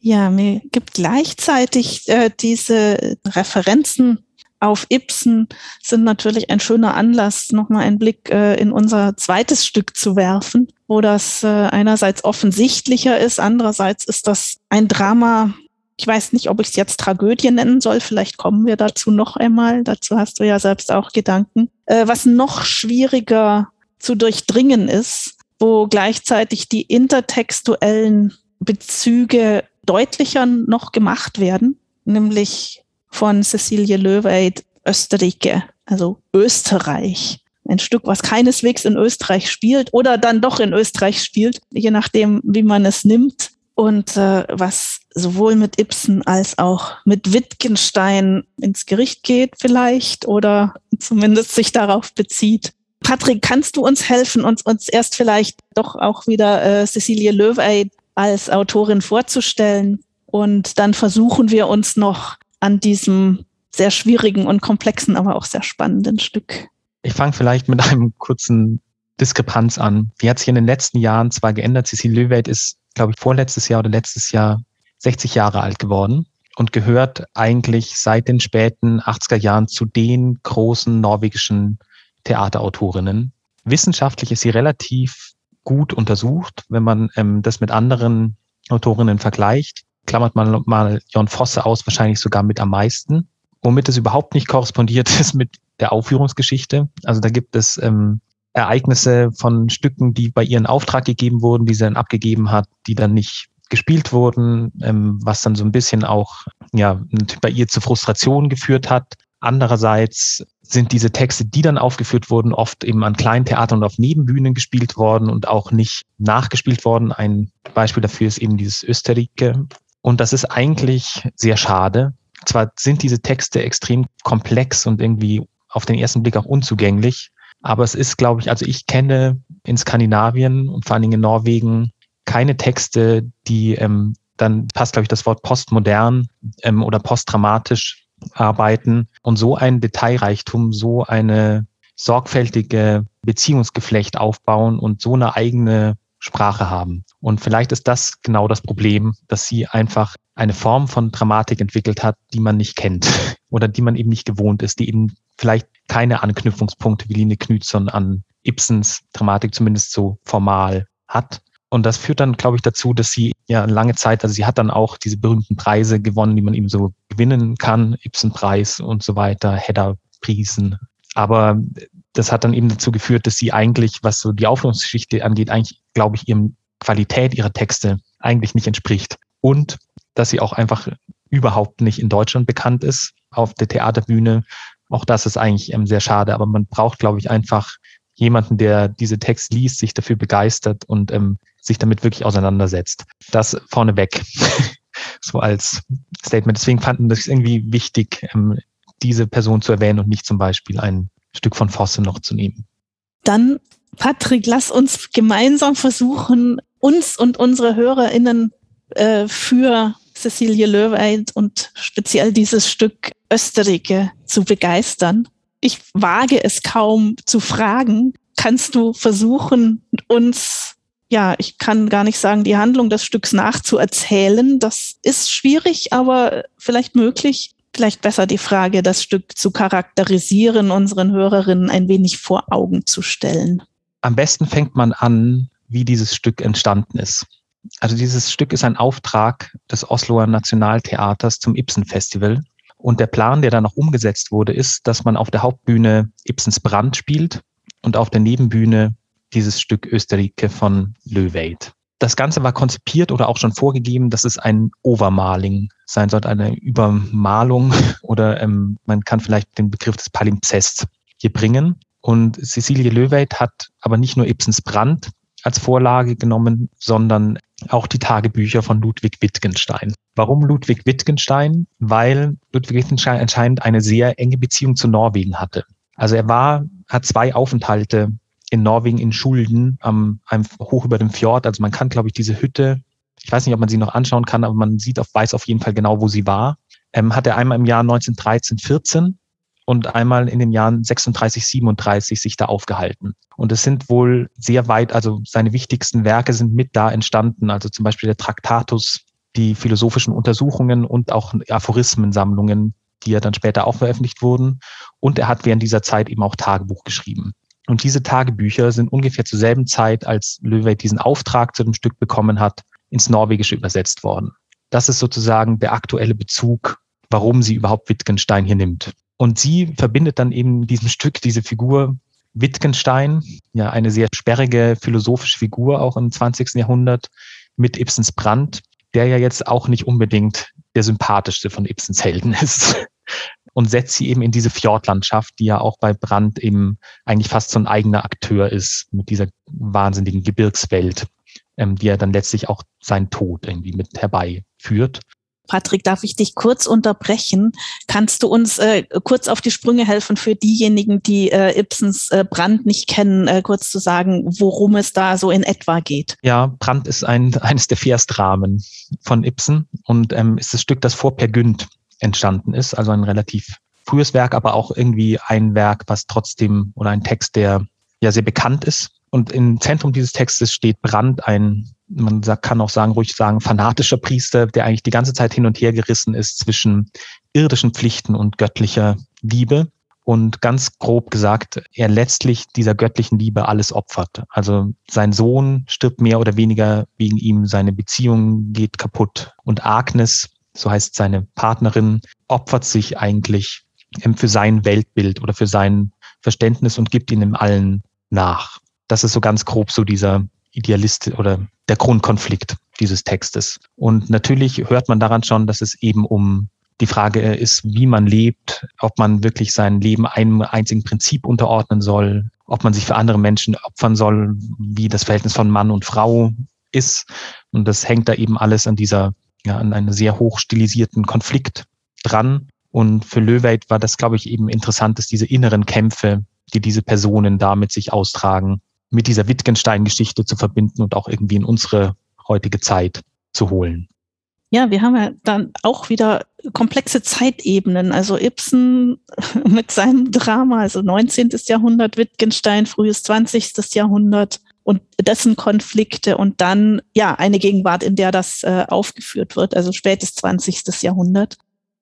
Ja, mir gibt gleichzeitig äh, diese Referenzen auf Ibsen sind natürlich ein schöner Anlass, nochmal einen Blick äh, in unser zweites Stück zu werfen, wo das äh, einerseits offensichtlicher ist, andererseits ist das ein Drama. Ich weiß nicht, ob ich es jetzt Tragödie nennen soll. Vielleicht kommen wir dazu noch einmal. Dazu hast du ja selbst auch Gedanken. Äh, was noch schwieriger zu durchdringen ist, wo gleichzeitig die intertextuellen Bezüge deutlicher noch gemacht werden, nämlich von Cecilie Löweid Österrike, also Österreich. Ein Stück, was keineswegs in Österreich spielt oder dann doch in Österreich spielt, je nachdem, wie man es nimmt. Und äh, was sowohl mit Ibsen als auch mit Wittgenstein ins Gericht geht vielleicht oder zumindest sich darauf bezieht. Patrick, kannst du uns helfen, uns, uns erst vielleicht doch auch wieder äh, Cecilie Löweid als Autorin vorzustellen? Und dann versuchen wir uns noch an diesem sehr schwierigen und komplexen, aber auch sehr spannenden Stück. Ich fange vielleicht mit einem kurzen Diskrepanz an. Die hat sich in den letzten Jahren zwar geändert. Cecilie Löwelt ist, glaube ich, vorletztes Jahr oder letztes Jahr 60 Jahre alt geworden und gehört eigentlich seit den späten 80er Jahren zu den großen norwegischen Theaterautorinnen. Wissenschaftlich ist sie relativ gut untersucht, wenn man ähm, das mit anderen Autorinnen vergleicht klammert man mal Jon Fosse aus, wahrscheinlich sogar mit am meisten. Womit es überhaupt nicht korrespondiert <laughs> ist mit der Aufführungsgeschichte. Also da gibt es ähm, Ereignisse von Stücken, die bei ihren Auftrag gegeben wurden, die sie dann abgegeben hat, die dann nicht gespielt wurden, ähm, was dann so ein bisschen auch ja bei ihr zu Frustration geführt hat. Andererseits sind diese Texte, die dann aufgeführt wurden, oft eben an kleinen Theatern und auf Nebenbühnen gespielt worden und auch nicht nachgespielt worden. Ein Beispiel dafür ist eben dieses Österrike, und das ist eigentlich sehr schade. Zwar sind diese Texte extrem komplex und irgendwie auf den ersten Blick auch unzugänglich, aber es ist, glaube ich, also ich kenne in Skandinavien und vor allen Dingen in Norwegen keine Texte, die ähm, dann passt, glaube ich, das Wort postmodern ähm, oder postdramatisch arbeiten und so ein Detailreichtum, so eine sorgfältige Beziehungsgeflecht aufbauen und so eine eigene Sprache haben. Und vielleicht ist das genau das Problem, dass sie einfach eine Form von Dramatik entwickelt hat, die man nicht kennt <laughs> oder die man eben nicht gewohnt ist, die eben vielleicht keine Anknüpfungspunkte wie Line Knützon an Ibsens Dramatik zumindest so formal hat. Und das führt dann, glaube ich, dazu, dass sie ja lange Zeit, also sie hat dann auch diese berühmten Preise gewonnen, die man eben so gewinnen kann, Ibsen-Preis und so weiter, Hedda-Priesen. Aber das hat dann eben dazu geführt, dass sie eigentlich, was so die Aufführungsgeschichte angeht, eigentlich, glaube ich, ihrem Qualität ihrer Texte eigentlich nicht entspricht. Und dass sie auch einfach überhaupt nicht in Deutschland bekannt ist auf der Theaterbühne. Auch das ist eigentlich ähm, sehr schade, aber man braucht, glaube ich, einfach jemanden, der diese Text liest, sich dafür begeistert und ähm, sich damit wirklich auseinandersetzt. Das vorneweg, <laughs> so als Statement. Deswegen fanden das irgendwie wichtig, ähm, diese Person zu erwähnen und nicht zum Beispiel ein Stück von Fosse noch zu nehmen. Dann, Patrick, lass uns gemeinsam versuchen, uns und unsere HörerInnen äh, für Cecilie Löweid und speziell dieses Stück Österrike zu begeistern. Ich wage es kaum zu fragen. Kannst du versuchen, uns, ja, ich kann gar nicht sagen, die Handlung des Stücks nachzuerzählen. Das ist schwierig, aber vielleicht möglich vielleicht besser die Frage, das Stück zu charakterisieren, unseren Hörerinnen ein wenig vor Augen zu stellen. Am besten fängt man an, wie dieses Stück entstanden ist. Also dieses Stück ist ein Auftrag des Osloer Nationaltheaters zum Ibsen Festival. Und der Plan, der dann noch umgesetzt wurde, ist, dass man auf der Hauptbühne Ibsens Brand spielt und auf der Nebenbühne dieses Stück Österrike von Löweit. Das Ganze war konzipiert oder auch schon vorgegeben, dass es ein Overmaling sein sollte, eine Übermalung <laughs> oder ähm, man kann vielleicht den Begriff des Palimpsests hier bringen. Und Cecilie Löweit hat aber nicht nur Ibsens Brand als Vorlage genommen, sondern auch die Tagebücher von Ludwig Wittgenstein. Warum Ludwig Wittgenstein? Weil Ludwig Wittgenstein anscheinend eine sehr enge Beziehung zu Norwegen hatte. Also er war, hat zwei Aufenthalte in Norwegen in Schulden am, einem, hoch über dem Fjord. Also man kann, glaube ich, diese Hütte, ich weiß nicht, ob man sie noch anschauen kann, aber man sieht auf, weiß auf jeden Fall genau, wo sie war. Ähm, hat er einmal im Jahr 1913, 14 und einmal in den Jahren 36, 37 sich da aufgehalten. Und es sind wohl sehr weit, also seine wichtigsten Werke sind mit da entstanden, also zum Beispiel der Traktatus, die philosophischen Untersuchungen und auch Aphorismensammlungen, die ja dann später auch veröffentlicht wurden. Und er hat während dieser Zeit eben auch Tagebuch geschrieben. Und diese Tagebücher sind ungefähr zur selben Zeit, als Löweit diesen Auftrag zu dem Stück bekommen hat, ins Norwegische übersetzt worden. Das ist sozusagen der aktuelle Bezug, warum sie überhaupt Wittgenstein hier nimmt. Und sie verbindet dann eben diesem Stück diese Figur Wittgenstein, ja eine sehr sperrige philosophische Figur auch im 20. Jahrhundert mit Ibsens Brand, der ja jetzt auch nicht unbedingt der sympathischste von Ibsens Helden <laughs> ist und setzt sie eben in diese Fjordlandschaft, die ja auch bei Brand eben eigentlich fast so ein eigener Akteur ist mit dieser wahnsinnigen Gebirgswelt, ähm, die er dann letztlich auch seinen Tod irgendwie mit herbeiführt. Patrick, darf ich dich kurz unterbrechen? Kannst du uns äh, kurz auf die Sprünge helfen für diejenigen, die äh, Ibsens äh, Brand nicht kennen, äh, kurz zu sagen, worum es da so in etwa geht? Ja, Brand ist ein, eines der Verstrahmen von Ibsen und ähm, ist das Stück, das vor Per Günd entstanden ist. Also ein relativ frühes Werk, aber auch irgendwie ein Werk, was trotzdem oder ein Text, der ja sehr bekannt ist. Und im Zentrum dieses Textes steht Brand, ein, man kann auch sagen, ruhig sagen, fanatischer Priester, der eigentlich die ganze Zeit hin und her gerissen ist zwischen irdischen Pflichten und göttlicher Liebe. Und ganz grob gesagt, er letztlich dieser göttlichen Liebe alles opfert. Also sein Sohn stirbt mehr oder weniger wegen ihm, seine Beziehung geht kaputt. Und Agnes so heißt seine Partnerin, opfert sich eigentlich für sein Weltbild oder für sein Verständnis und gibt ihnen allen nach. Das ist so ganz grob so dieser Idealist oder der Grundkonflikt dieses Textes. Und natürlich hört man daran schon, dass es eben um die Frage ist, wie man lebt, ob man wirklich sein Leben einem einzigen Prinzip unterordnen soll, ob man sich für andere Menschen opfern soll, wie das Verhältnis von Mann und Frau ist. Und das hängt da eben alles an dieser ja, an einen sehr hoch stilisierten Konflikt dran. Und für Löweit war das, glaube ich, eben interessant, dass diese inneren Kämpfe, die diese Personen da mit sich austragen, mit dieser Wittgenstein-Geschichte zu verbinden und auch irgendwie in unsere heutige Zeit zu holen. Ja, wir haben ja dann auch wieder komplexe Zeitebenen. Also Ibsen <laughs> mit seinem Drama, also 19. Jahrhundert, Wittgenstein, frühes 20. Jahrhundert, und dessen Konflikte und dann ja eine Gegenwart, in der das äh, aufgeführt wird, also spätes 20. Jahrhundert.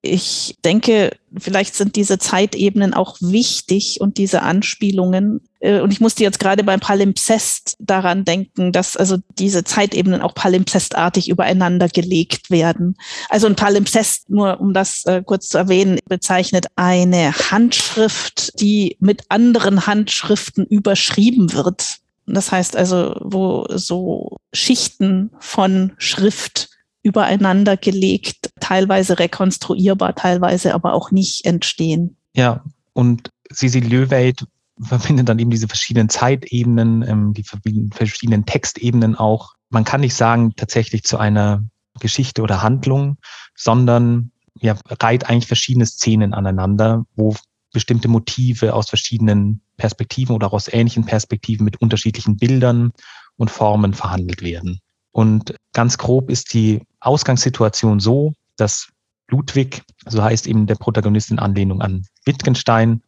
Ich denke, vielleicht sind diese Zeitebenen auch wichtig und diese Anspielungen. Äh, und ich musste jetzt gerade beim Palimpsest daran denken, dass also diese Zeitebenen auch palimpsestartig übereinander gelegt werden. Also ein Palimpsest, nur um das äh, kurz zu erwähnen, bezeichnet eine Handschrift, die mit anderen Handschriften überschrieben wird. Das heißt also, wo so Schichten von Schrift übereinander gelegt, teilweise rekonstruierbar, teilweise aber auch nicht entstehen. Ja, und Sisi Löweit verbindet dann eben diese verschiedenen Zeitebenen, ähm, die verschiedenen Textebenen auch. Man kann nicht sagen tatsächlich zu einer Geschichte oder Handlung, sondern ja, reiht eigentlich verschiedene Szenen aneinander, wo bestimmte Motive aus verschiedenen Perspektiven oder aus ähnlichen Perspektiven mit unterschiedlichen Bildern und Formen verhandelt werden. Und ganz grob ist die Ausgangssituation so, dass Ludwig, so heißt eben der Protagonist in Anlehnung an Wittgenstein,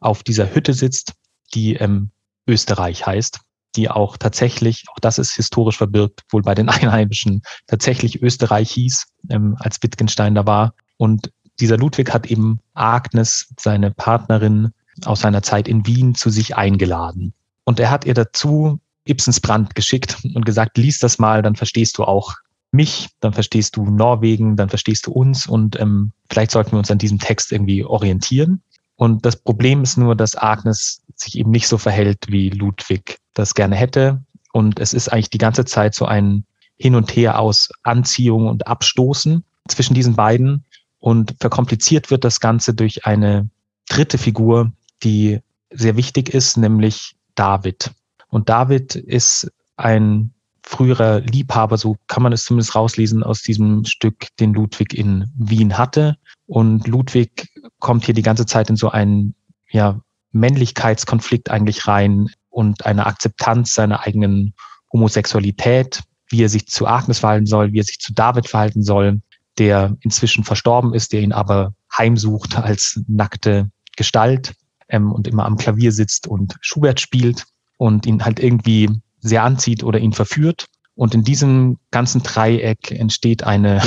auf dieser Hütte sitzt, die ähm, Österreich heißt, die auch tatsächlich, auch das ist historisch verbirgt, wohl bei den <laughs> Einheimischen tatsächlich Österreich hieß, ähm, als Wittgenstein da war. Und dieser Ludwig hat eben Agnes, seine Partnerin aus seiner Zeit in Wien, zu sich eingeladen. Und er hat ihr dazu Ibsens Brand geschickt und gesagt, lies das mal, dann verstehst du auch mich, dann verstehst du Norwegen, dann verstehst du uns und ähm, vielleicht sollten wir uns an diesem Text irgendwie orientieren. Und das Problem ist nur, dass Agnes sich eben nicht so verhält, wie Ludwig das gerne hätte. Und es ist eigentlich die ganze Zeit so ein Hin und Her aus Anziehung und Abstoßen zwischen diesen beiden. Und verkompliziert wird das Ganze durch eine dritte Figur, die sehr wichtig ist, nämlich David. Und David ist ein früherer Liebhaber, so kann man es zumindest rauslesen aus diesem Stück, den Ludwig in Wien hatte. Und Ludwig kommt hier die ganze Zeit in so einen ja, Männlichkeitskonflikt eigentlich rein und eine Akzeptanz seiner eigenen Homosexualität, wie er sich zu Agnes verhalten soll, wie er sich zu David verhalten soll, der inzwischen verstorben ist, der ihn aber heimsucht als nackte Gestalt ähm, und immer am Klavier sitzt und Schubert spielt und ihn halt irgendwie sehr anzieht oder ihn verführt. Und in diesem ganzen Dreieck entsteht eine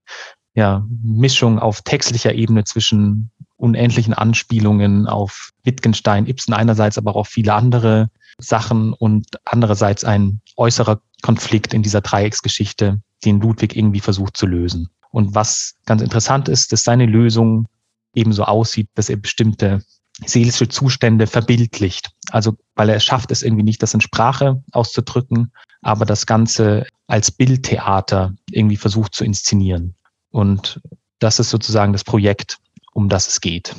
<laughs> ja, Mischung auf textlicher Ebene zwischen unendlichen Anspielungen auf Wittgenstein, Ibsen einerseits, aber auch viele andere Sachen und andererseits ein äußerer Konflikt in dieser Dreiecksgeschichte, den Ludwig irgendwie versucht zu lösen. Und was ganz interessant ist, dass seine Lösung ebenso aussieht, dass er bestimmte seelische Zustände verbildlicht. Also weil er schafft es irgendwie nicht, das in Sprache auszudrücken, aber das Ganze als Bildtheater irgendwie versucht zu inszenieren. Und das ist sozusagen das Projekt, um das es geht.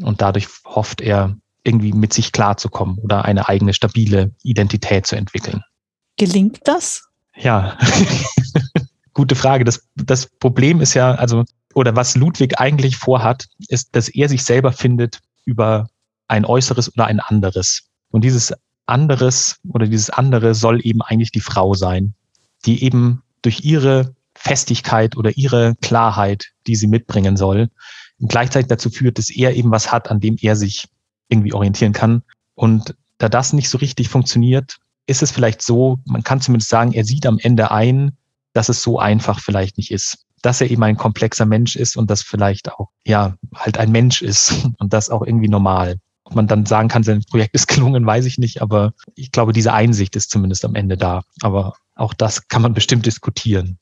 Und dadurch hofft er, irgendwie mit sich klarzukommen oder eine eigene stabile Identität zu entwickeln. Gelingt das? Ja, <laughs> gute Frage. Das, das Problem ist ja, also, oder was Ludwig eigentlich vorhat, ist, dass er sich selber findet über ein äußeres oder ein anderes. Und dieses anderes oder dieses andere soll eben eigentlich die Frau sein, die eben durch ihre Festigkeit oder ihre Klarheit, die sie mitbringen soll, gleichzeitig dazu führt, dass er eben was hat, an dem er sich irgendwie orientieren kann. Und da das nicht so richtig funktioniert, ist es vielleicht so, man kann zumindest sagen, er sieht am Ende ein, dass es so einfach vielleicht nicht ist. Dass er eben ein komplexer Mensch ist und das vielleicht auch, ja, halt ein Mensch ist <laughs> und das auch irgendwie normal. Ob man dann sagen kann, sein Projekt ist <laughs> gelungen, weiß ich nicht, aber ich glaube, diese Einsicht ist zumindest am Ende da. Aber auch das kann man bestimmt diskutieren.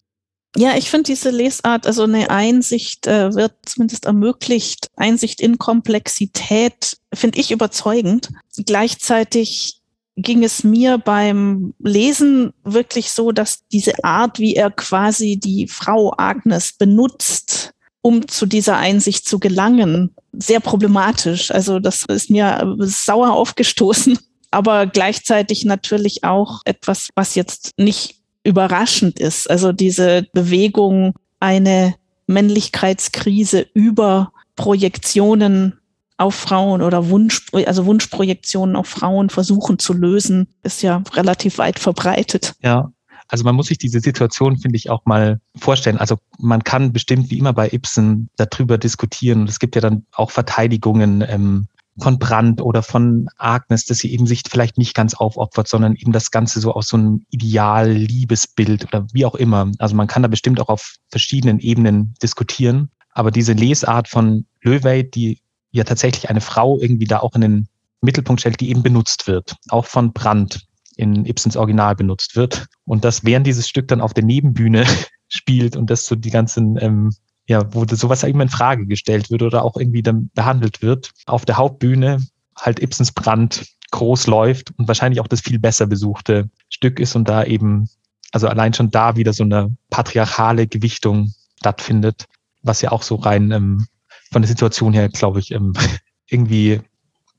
Ja, ich finde diese Lesart, also eine Einsicht äh, wird zumindest ermöglicht. Einsicht in Komplexität finde ich überzeugend. Gleichzeitig ging es mir beim Lesen wirklich so, dass diese Art, wie er quasi die Frau Agnes benutzt, um zu dieser Einsicht zu gelangen, sehr problematisch. Also das ist mir sauer aufgestoßen, <laughs> aber gleichzeitig natürlich auch etwas, was jetzt nicht überraschend ist. Also diese Bewegung, eine Männlichkeitskrise über Projektionen auf Frauen oder Wunsch, also Wunschprojektionen auf Frauen versuchen zu lösen, ist ja relativ weit verbreitet. Ja. Also man muss sich diese Situation, finde ich, auch mal vorstellen. Also man kann bestimmt wie immer bei Ibsen darüber diskutieren. Und es gibt ja dann auch Verteidigungen ähm, von Brand oder von Agnes, dass sie eben sich vielleicht nicht ganz aufopfert, sondern eben das Ganze so aus so einem Ideal-Liebesbild oder wie auch immer. Also man kann da bestimmt auch auf verschiedenen Ebenen diskutieren. Aber diese Lesart von Löwey, die ja tatsächlich eine Frau irgendwie da auch in den Mittelpunkt stellt, die eben benutzt wird, auch von Brand in Ibsens Original benutzt wird. Und das während dieses Stück dann auf der Nebenbühne <laughs> spielt und das so die ganzen ähm, ja, wo sowas eben in Frage gestellt wird oder auch irgendwie dann behandelt wird. Auf der Hauptbühne halt Ibsens Brand groß läuft und wahrscheinlich auch das viel besser besuchte Stück ist und da eben, also allein schon da wieder so eine patriarchale Gewichtung stattfindet, was ja auch so rein ähm, von der Situation her, glaube ich, ähm, <laughs> irgendwie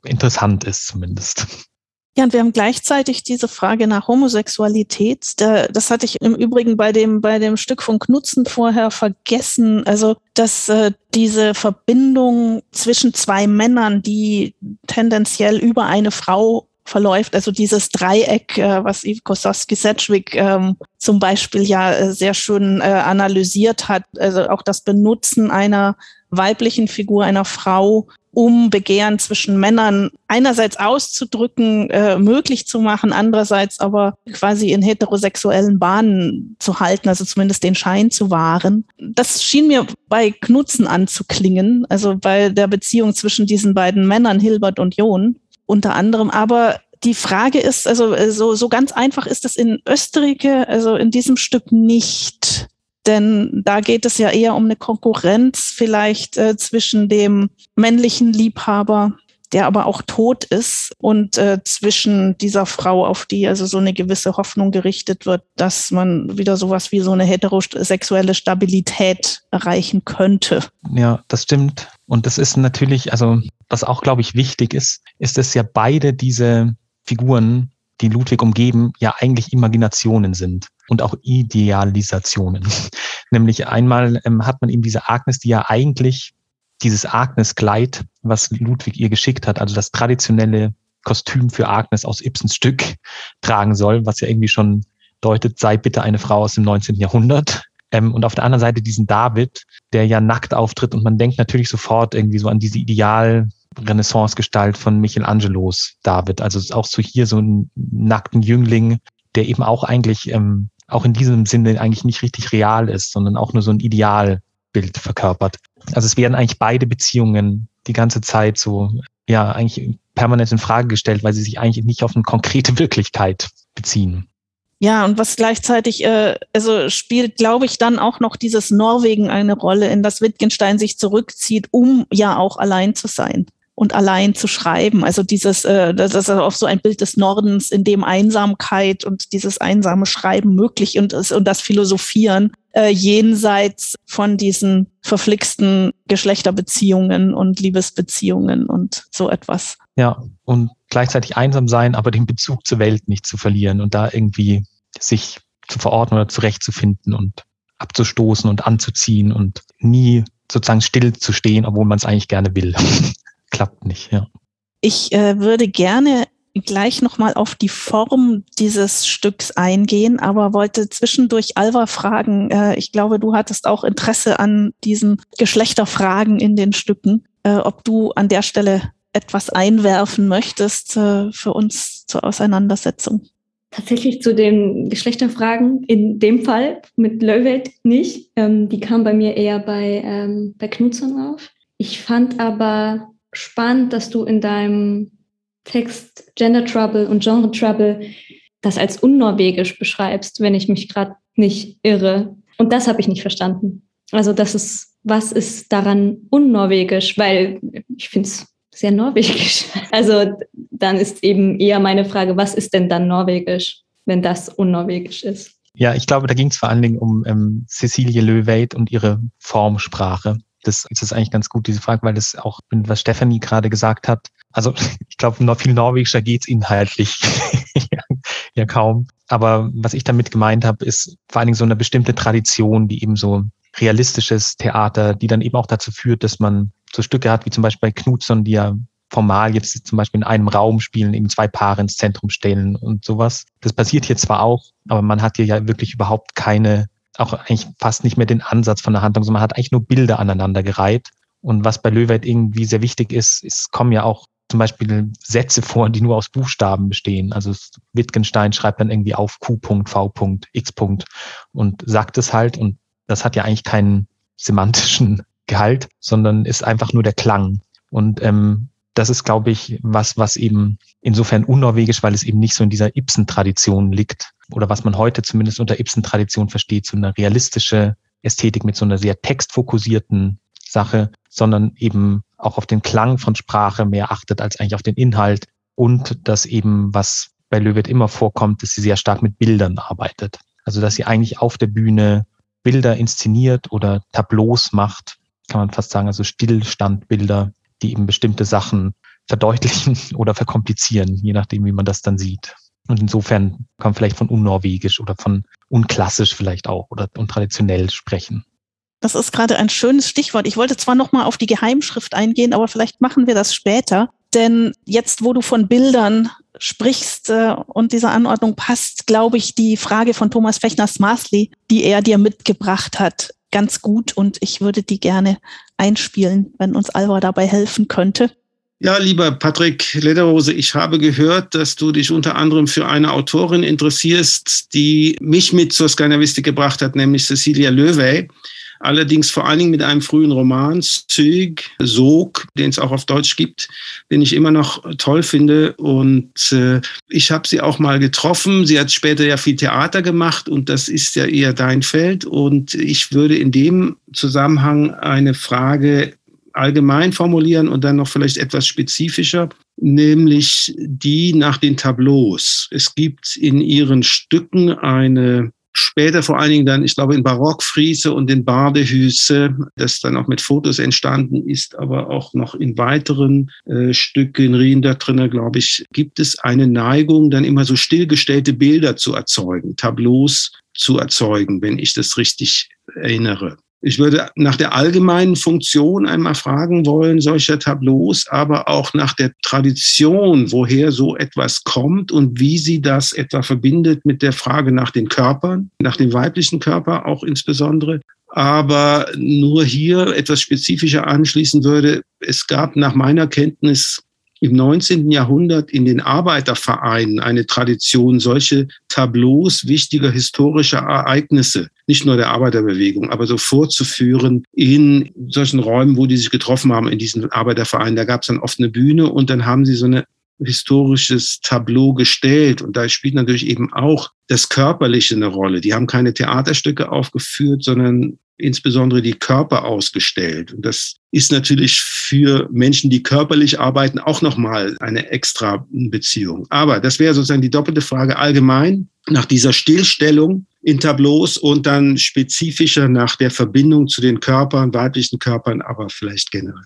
interessant ist zumindest. Ja, und wir haben gleichzeitig diese Frage nach Homosexualität. Das hatte ich im Übrigen bei dem, bei dem Stück von Knutzen vorher vergessen. Also, dass äh, diese Verbindung zwischen zwei Männern, die tendenziell über eine Frau verläuft, also dieses Dreieck, äh, was Yves Kosowski-Sedgwick ähm, zum Beispiel ja äh, sehr schön analysiert hat, also auch das Benutzen einer weiblichen Figur, einer Frau um Begehren zwischen Männern einerseits auszudrücken, äh, möglich zu machen, andererseits aber quasi in heterosexuellen Bahnen zu halten, also zumindest den Schein zu wahren. Das schien mir bei Knutzen anzuklingen, also bei der Beziehung zwischen diesen beiden Männern, Hilbert und John unter anderem. Aber die Frage ist, also äh, so, so ganz einfach ist es in Österreich, also in diesem Stück nicht. Denn da geht es ja eher um eine Konkurrenz vielleicht äh, zwischen dem männlichen Liebhaber der aber auch tot ist und äh, zwischen dieser Frau, auf die also so eine gewisse Hoffnung gerichtet wird, dass man wieder sowas wie so eine heterosexuelle Stabilität erreichen könnte. Ja, das stimmt. Und das ist natürlich, also was auch, glaube ich, wichtig ist, ist, dass ja beide diese Figuren, die Ludwig umgeben, ja eigentlich Imaginationen sind und auch Idealisationen. <laughs> Nämlich einmal ähm, hat man eben diese Agnes, die ja eigentlich dieses Agnes-Kleid, was Ludwig ihr geschickt hat, also das traditionelle Kostüm für Agnes aus Ibsens Stück tragen soll, was ja irgendwie schon deutet, sei bitte eine Frau aus dem 19. Jahrhundert. Ähm, und auf der anderen Seite diesen David, der ja nackt auftritt und man denkt natürlich sofort irgendwie so an diese Ideal Renaissance-Gestalt von Michelangelos David. Also auch so hier so einen nackten Jüngling, der eben auch eigentlich ähm, auch in diesem Sinne eigentlich nicht richtig real ist, sondern auch nur so ein Idealbild verkörpert. Also es werden eigentlich beide Beziehungen die ganze Zeit so, ja, eigentlich permanent in Frage gestellt, weil sie sich eigentlich nicht auf eine konkrete <laughs> Wirklichkeit beziehen. Ja, und was gleichzeitig, äh, also spielt, glaube ich, dann auch noch dieses Norwegen eine Rolle, in das Wittgenstein sich zurückzieht, um ja auch allein zu sein und allein zu schreiben. Also dieses, äh, das ist auch so ein Bild des Nordens, in dem Einsamkeit und dieses einsame Schreiben möglich und, und das Philosophieren äh, jenseits von diesen verflixten Geschlechterbeziehungen und Liebesbeziehungen und so etwas. Ja, und gleichzeitig einsam sein, aber den Bezug zur Welt nicht zu verlieren und da irgendwie sich zu verordnen oder zurechtzufinden und abzustoßen und anzuziehen und nie sozusagen still zu stehen, obwohl man es eigentlich gerne will. Klappt nicht, ja. Ich äh, würde gerne gleich nochmal auf die Form dieses Stücks eingehen, aber wollte zwischendurch Alva fragen. Äh, ich glaube, du hattest auch Interesse an diesen Geschlechterfragen in den Stücken, äh, ob du an der Stelle etwas einwerfen möchtest äh, für uns zur Auseinandersetzung. Tatsächlich zu den Geschlechterfragen in dem Fall mit Löwelt nicht. Ähm, die kam bei mir eher bei, ähm, bei Knudsen auf. Ich fand aber spannend, dass du in deinem Text Gender Trouble und Genre Trouble das als unnorwegisch beschreibst, wenn ich mich gerade nicht irre. Und das habe ich nicht verstanden. Also das ist, was ist daran unnorwegisch? Weil ich finde es sehr norwegisch. <laughs> Also dann ist eben eher meine Frage, was ist denn dann norwegisch, wenn das unnorwegisch ist? Ja, ich glaube, da ging es vor allen Dingen um ähm, Cecilie Löweit und ihre Formsprache das ist eigentlich ganz gut, diese Frage, weil das auch, was Stephanie gerade gesagt hat, also <laughs> ich glaube, noch viel norwegischer geht's inhaltlich <laughs> ja, kaum. Aber was ich damit gemeint habe, ist vor allen Dingen so eine bestimmte Tradition, die eben so realistisches Theater, die dann eben auch dazu führt, dass man so Stücke hat, wie zum Beispiel bei Knudson, die ja formal jetzt zum Beispiel in einem Raum spielen, eben zwei Paare ins Zentrum stellen und sowas. Das passiert hier zwar auch, aber man hat hier ja wirklich überhaupt keine auch eigentlich fast nicht mehr den Ansatz von der Handlung, sondern man hat eigentlich nur Bilder aneinander gereiht. Und was bei Löweit irgendwie sehr wichtig ist, es kommen ja auch zum Beispiel Sätze vor, die nur aus Buchstaben bestehen. Also Wittgenstein schreibt dann irgendwie auf Q. V. X. und sagt es halt. Und das hat ja eigentlich keinen semantischen Gehalt, sondern ist einfach nur der Klang. Und ähm, das ist, glaube ich, was, was eben insofern unnorwegisch, weil es eben nicht so in dieser Ibsen-Tradition liegt oder was man heute zumindest unter Ibsen-Tradition versteht, so eine realistische Ästhetik mit so einer sehr textfokussierten Sache, sondern eben auch auf den Klang von Sprache mehr achtet als eigentlich auf den Inhalt und dass eben, was bei Löwit immer vorkommt, dass sie sehr stark mit Bildern arbeitet. Also dass sie eigentlich auf der Bühne Bilder inszeniert oder Tableaus macht, kann man fast sagen, also Stillstandbilder, die eben bestimmte Sachen verdeutlichen <laughs> oder verkomplizieren, je nachdem, wie man das dann sieht. Und insofern kann man vielleicht von unnorwegisch oder von unklassisch vielleicht auch oder untraditionell sprechen. Das ist gerade ein schönes Stichwort. Ich wollte zwar noch mal auf die Geheimschrift eingehen, aber vielleicht machen wir das später. Denn jetzt, wo du von Bildern sprichst äh, und dieser Anordnung passt, glaube ich, die Frage von Thomas Fechners-Maßli, die er dir mitgebracht hat, ganz gut. Und ich würde die gerne einspielen, wenn uns Alva dabei helfen könnte. Ja, lieber Patrick Lederhose, ich habe gehört, dass du dich unter anderem für eine Autorin interessierst, die mich mit zur Skandinavistik gebracht hat, nämlich Cecilia Löwey. Allerdings vor allen Dingen mit einem frühen Roman, Züg, Sog, den es auch auf Deutsch gibt, den ich immer noch toll finde. Und äh, ich habe sie auch mal getroffen. Sie hat später ja viel Theater gemacht und das ist ja eher dein Feld. Und ich würde in dem Zusammenhang eine Frage allgemein formulieren und dann noch vielleicht etwas spezifischer, nämlich die nach den Tableaus. Es gibt in ihren Stücken eine Später vor allen Dingen dann, ich glaube, in Barockfriese und in Bardehüse, das dann auch mit Fotos entstanden ist, aber auch noch in weiteren äh, Stücken, Riender drinne, glaube ich, gibt es eine Neigung, dann immer so stillgestellte Bilder zu erzeugen, Tableaus zu erzeugen, wenn ich das richtig erinnere. Ich würde nach der allgemeinen Funktion einmal fragen wollen, solcher Tableaus, aber auch nach der Tradition, woher so etwas kommt und wie sie das etwa verbindet mit der Frage nach den Körpern, nach dem weiblichen Körper auch insbesondere. Aber nur hier etwas spezifischer anschließen würde, es gab nach meiner Kenntnis im 19. Jahrhundert in den Arbeitervereinen eine Tradition, solche Tableaus wichtiger historischer Ereignisse, nicht nur der Arbeiterbewegung, aber so vorzuführen in solchen Räumen, wo die sich getroffen haben, in diesen Arbeitervereinen. Da gab es dann oft eine Bühne und dann haben sie so eine historisches Tableau gestellt. Und da spielt natürlich eben auch das Körperliche eine Rolle. Die haben keine Theaterstücke aufgeführt, sondern insbesondere die Körper ausgestellt. Und das ist natürlich für Menschen, die körperlich arbeiten, auch nochmal eine extra Beziehung. Aber das wäre sozusagen die doppelte Frage allgemein nach dieser Stillstellung in Tableaus und dann spezifischer nach der Verbindung zu den Körpern, weiblichen Körpern, aber vielleicht generell.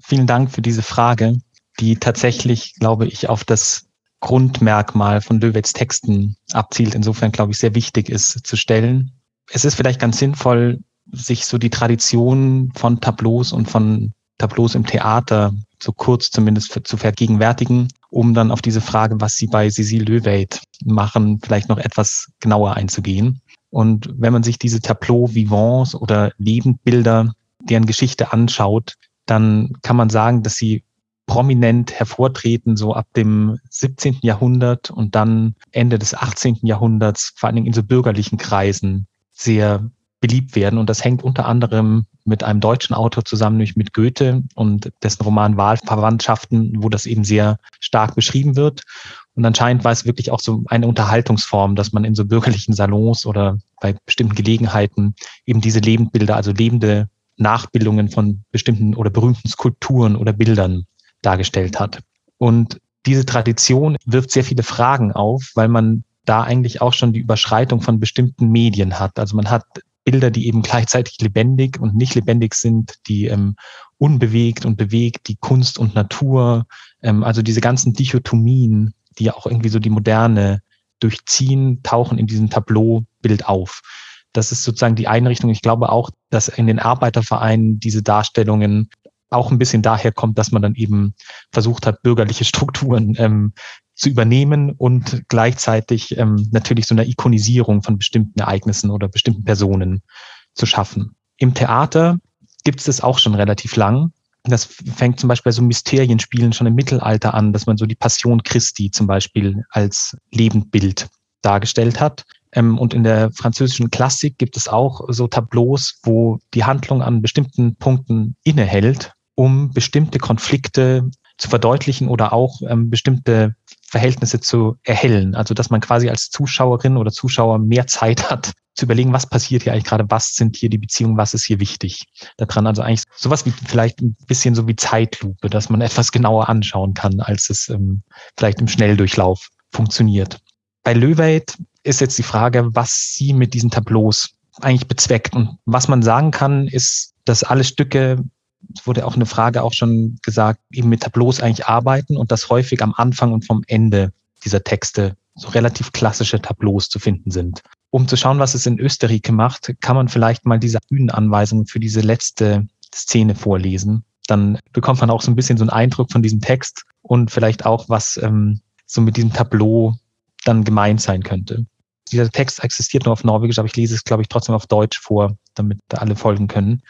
Vielen Dank für diese Frage, die tatsächlich, glaube ich, auf das Grundmerkmal von Löwets Texten abzielt. Insofern, glaube ich, sehr wichtig ist zu stellen es ist vielleicht ganz sinnvoll, sich so die Tradition von Tableaus und von Tableaus im Theater so kurz zumindest zu vergegenwärtigen, um dann auf diese Frage, was Sie bei Cécile Löweit machen, vielleicht noch etwas genauer einzugehen. Und wenn man sich diese Tableau Vivants oder Lebendbilder, deren Geschichte anschaut, dann kann man sagen, dass sie prominent hervortreten, so ab dem 17. Jahrhundert und dann Ende des 18. Jahrhunderts, vor allen Dingen in so bürgerlichen Kreisen sehr beliebt werden. Und das hängt unter anderem mit einem deutschen Autor zusammen, nämlich mit Goethe und dessen Roman Wahlverwandtschaften, wo das eben sehr stark beschrieben wird. Und anscheinend war es wirklich auch so eine Unterhaltungsform, dass man in so bürgerlichen Salons oder bei bestimmten Gelegenheiten eben diese Lebendbilder, also lebende Nachbildungen von bestimmten oder berühmten Skulpturen oder Bildern dargestellt hat. Und diese Tradition wirft sehr viele Fragen auf, weil man da eigentlich auch schon die Überschreitung von bestimmten Medien hat. Also man hat Bilder, die eben gleichzeitig lebendig und nicht lebendig sind, die ähm, unbewegt und bewegt, die Kunst und Natur, ähm, also diese ganzen Dichotomien, die ja auch irgendwie so die Moderne durchziehen, tauchen in diesem Tableaubild auf. Das ist sozusagen die Einrichtung. Ich glaube auch, dass in den Arbeitervereinen diese Darstellungen auch ein bisschen daher kommt, dass man dann eben versucht hat, bürgerliche <laughs> Strukturen ähm, zu übernehmen und gleichzeitig ähm, natürlich so eine Ikonisierung von bestimmten Ereignissen oder bestimmten Personen zu schaffen. Im Theater gibt es das auch schon relativ lang. Das fängt zum Beispiel bei so Mysterienspielen schon im Mittelalter an, dass man so die Passion Christi zum Beispiel als Lebendbild dargestellt hat. Ähm, und in der französischen Klassik gibt es auch so Tableaus, wo die Handlung an bestimmten Punkten innehält, um bestimmte Konflikte zu verdeutlichen oder auch ähm, bestimmte Verhältnisse zu erhellen. Also dass man quasi als Zuschauerin oder Zuschauer mehr Zeit hat, zu überlegen, was passiert hier eigentlich gerade, was sind hier die Beziehungen, was ist hier wichtig daran. Also eigentlich sowas wie vielleicht ein bisschen so wie Zeitlupe, dass man etwas genauer anschauen kann, als es ähm, vielleicht im Schnelldurchlauf funktioniert. Bei Löweit ist jetzt die Frage, was sie mit diesen Tableaus eigentlich bezweckt. Und was man sagen kann, ist, dass alle Stücke es wurde auch eine Frage auch schon gesagt, eben mit Tableaus eigentlich arbeiten und das häufig am Anfang und vom Ende dieser Texte so relativ klassische Tableaus zu finden sind. Um zu schauen, was es in Österreich macht, kann man vielleicht mal diese Bühnenanweisungen für diese letzte Szene vorlesen. Dann bekommt man auch so ein bisschen so einen Eindruck von diesem Text und vielleicht auch, was ähm, so mit diesem Tableau dann gemeint sein könnte. Dieser Text existiert nur auf Norwegisch, aber ich lese es, glaube ich, trotzdem auf Deutsch vor, damit alle folgen können.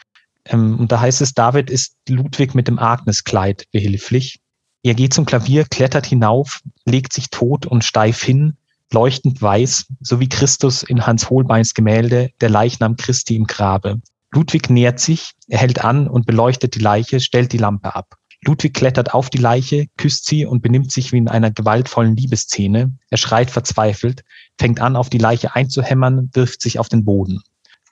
Ähm, und da heißt es, David ist Ludwig mit dem Agneskleid behilflich. Er geht zum Klavier, klettert hinauf, legt sich tot und steif hin, leuchtend weiß, so wie Christus in Hans Holbeins Gemälde, der Leichnam Christi im Grabe. Ludwig nähert sich, er hält an und beleuchtet die Leiche, stellt die Lampe ab. Ludwig klettert auf die Leiche, küsst sie und benimmt sich wie in einer gewaltvollen Liebesszene. Er schreit verzweifelt, fängt an, auf die Leiche einzuhämmern, wirft sich auf den Boden.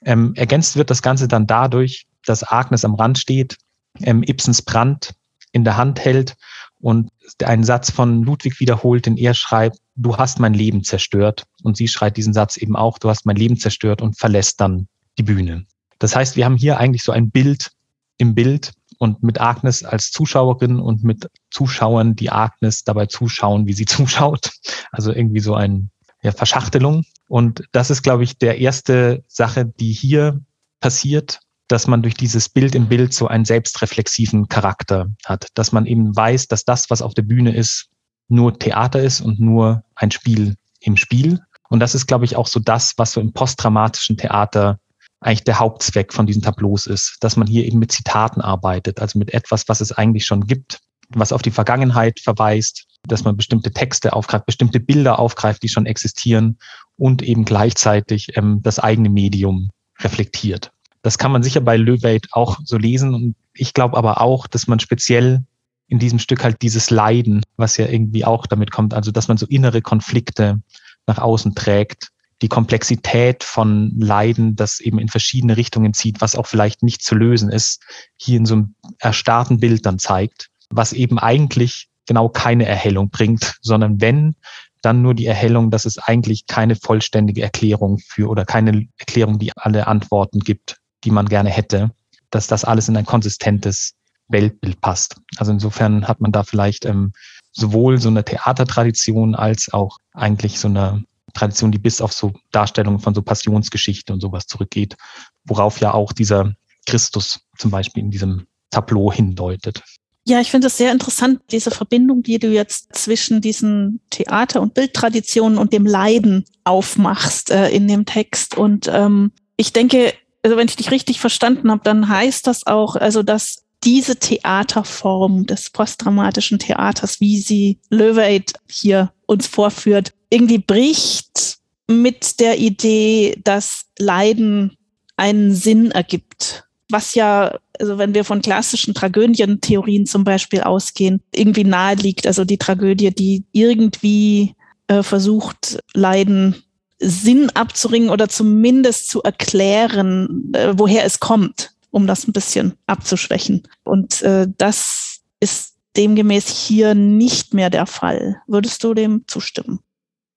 Ähm, ergänzt wird das Ganze dann dadurch, dass Agnes am Rand steht, ähm, Ibsens Brand in der Hand hält und einen Satz von Ludwig wiederholt, den er schreibt, du hast mein Leben zerstört. Und sie schreit diesen Satz eben auch, du hast mein Leben zerstört und verlässt dann die Bühne. Das heißt, wir haben hier eigentlich so ein Bild im Bild und mit Agnes als Zuschauerin und mit Zuschauern, die Agnes dabei zuschauen, wie sie <laughs> zuschaut. Also irgendwie so ein ja, Verschachtelung. Und das ist, glaube ich, der erste Sache, die hier passiert, dass man durch dieses Bild im Bild so einen selbstreflexiven Charakter hat, dass man eben weiß, dass das, was auf der Bühne ist, nur Theater ist und nur ein Spiel im Spiel. Und das ist, glaube ich, auch so das, was so im postdramatischen Theater eigentlich der Hauptzweck von diesen Tableaus ist, dass man hier eben mit Zitaten arbeitet, also mit etwas, was es eigentlich schon gibt, was auf die Vergangenheit verweist, dass man bestimmte Texte aufgreift, bestimmte Bilder aufgreift, die schon existieren und eben gleichzeitig ähm, das eigene Medium reflektiert. Das kann man sicher bei Löweit auch so lesen. Und ich glaube aber auch, dass man speziell in diesem Stück halt dieses Leiden, was ja irgendwie auch damit kommt, also dass man so innere Konflikte nach außen trägt, die Komplexität von Leiden, das eben in verschiedene Richtungen zieht, was auch vielleicht nicht zu lösen ist, hier in so einem erstarrten Bild dann zeigt, was eben eigentlich genau keine Erhellung bringt, sondern wenn, dann nur die Erhellung, dass es eigentlich keine vollständige Erklärung für oder keine Erklärung, die alle Antworten gibt, die man gerne hätte, dass das alles in ein konsistentes Weltbild passt. Also insofern hat man da vielleicht ähm, sowohl so eine Theatertradition als auch eigentlich so eine Tradition, die bis auf so Darstellungen von so Passionsgeschichte und sowas zurückgeht, worauf ja auch dieser Christus zum Beispiel in diesem Tableau hindeutet. Ja, ich finde es sehr interessant, diese Verbindung, die du jetzt zwischen diesen Theater- und Bildtraditionen und dem Leiden aufmachst äh, in dem Text. Und ähm, ich denke, also wenn ich dich richtig verstanden habe, dann heißt das auch, also dass diese Theaterform des postdramatischen Theaters, wie sie Löweit hier uns vorführt, irgendwie bricht mit der Idee, dass Leiden einen Sinn ergibt. Was ja, also wenn wir von klassischen Tragödientheorien zum Beispiel ausgehen, irgendwie nahe liegt. Also die Tragödie, die irgendwie äh, versucht, Leiden Sinn abzuringen oder zumindest zu erklären, äh, woher es kommt, um das ein bisschen abzuschwächen. Und äh, das ist demgemäß hier nicht mehr der Fall. Würdest du dem zustimmen?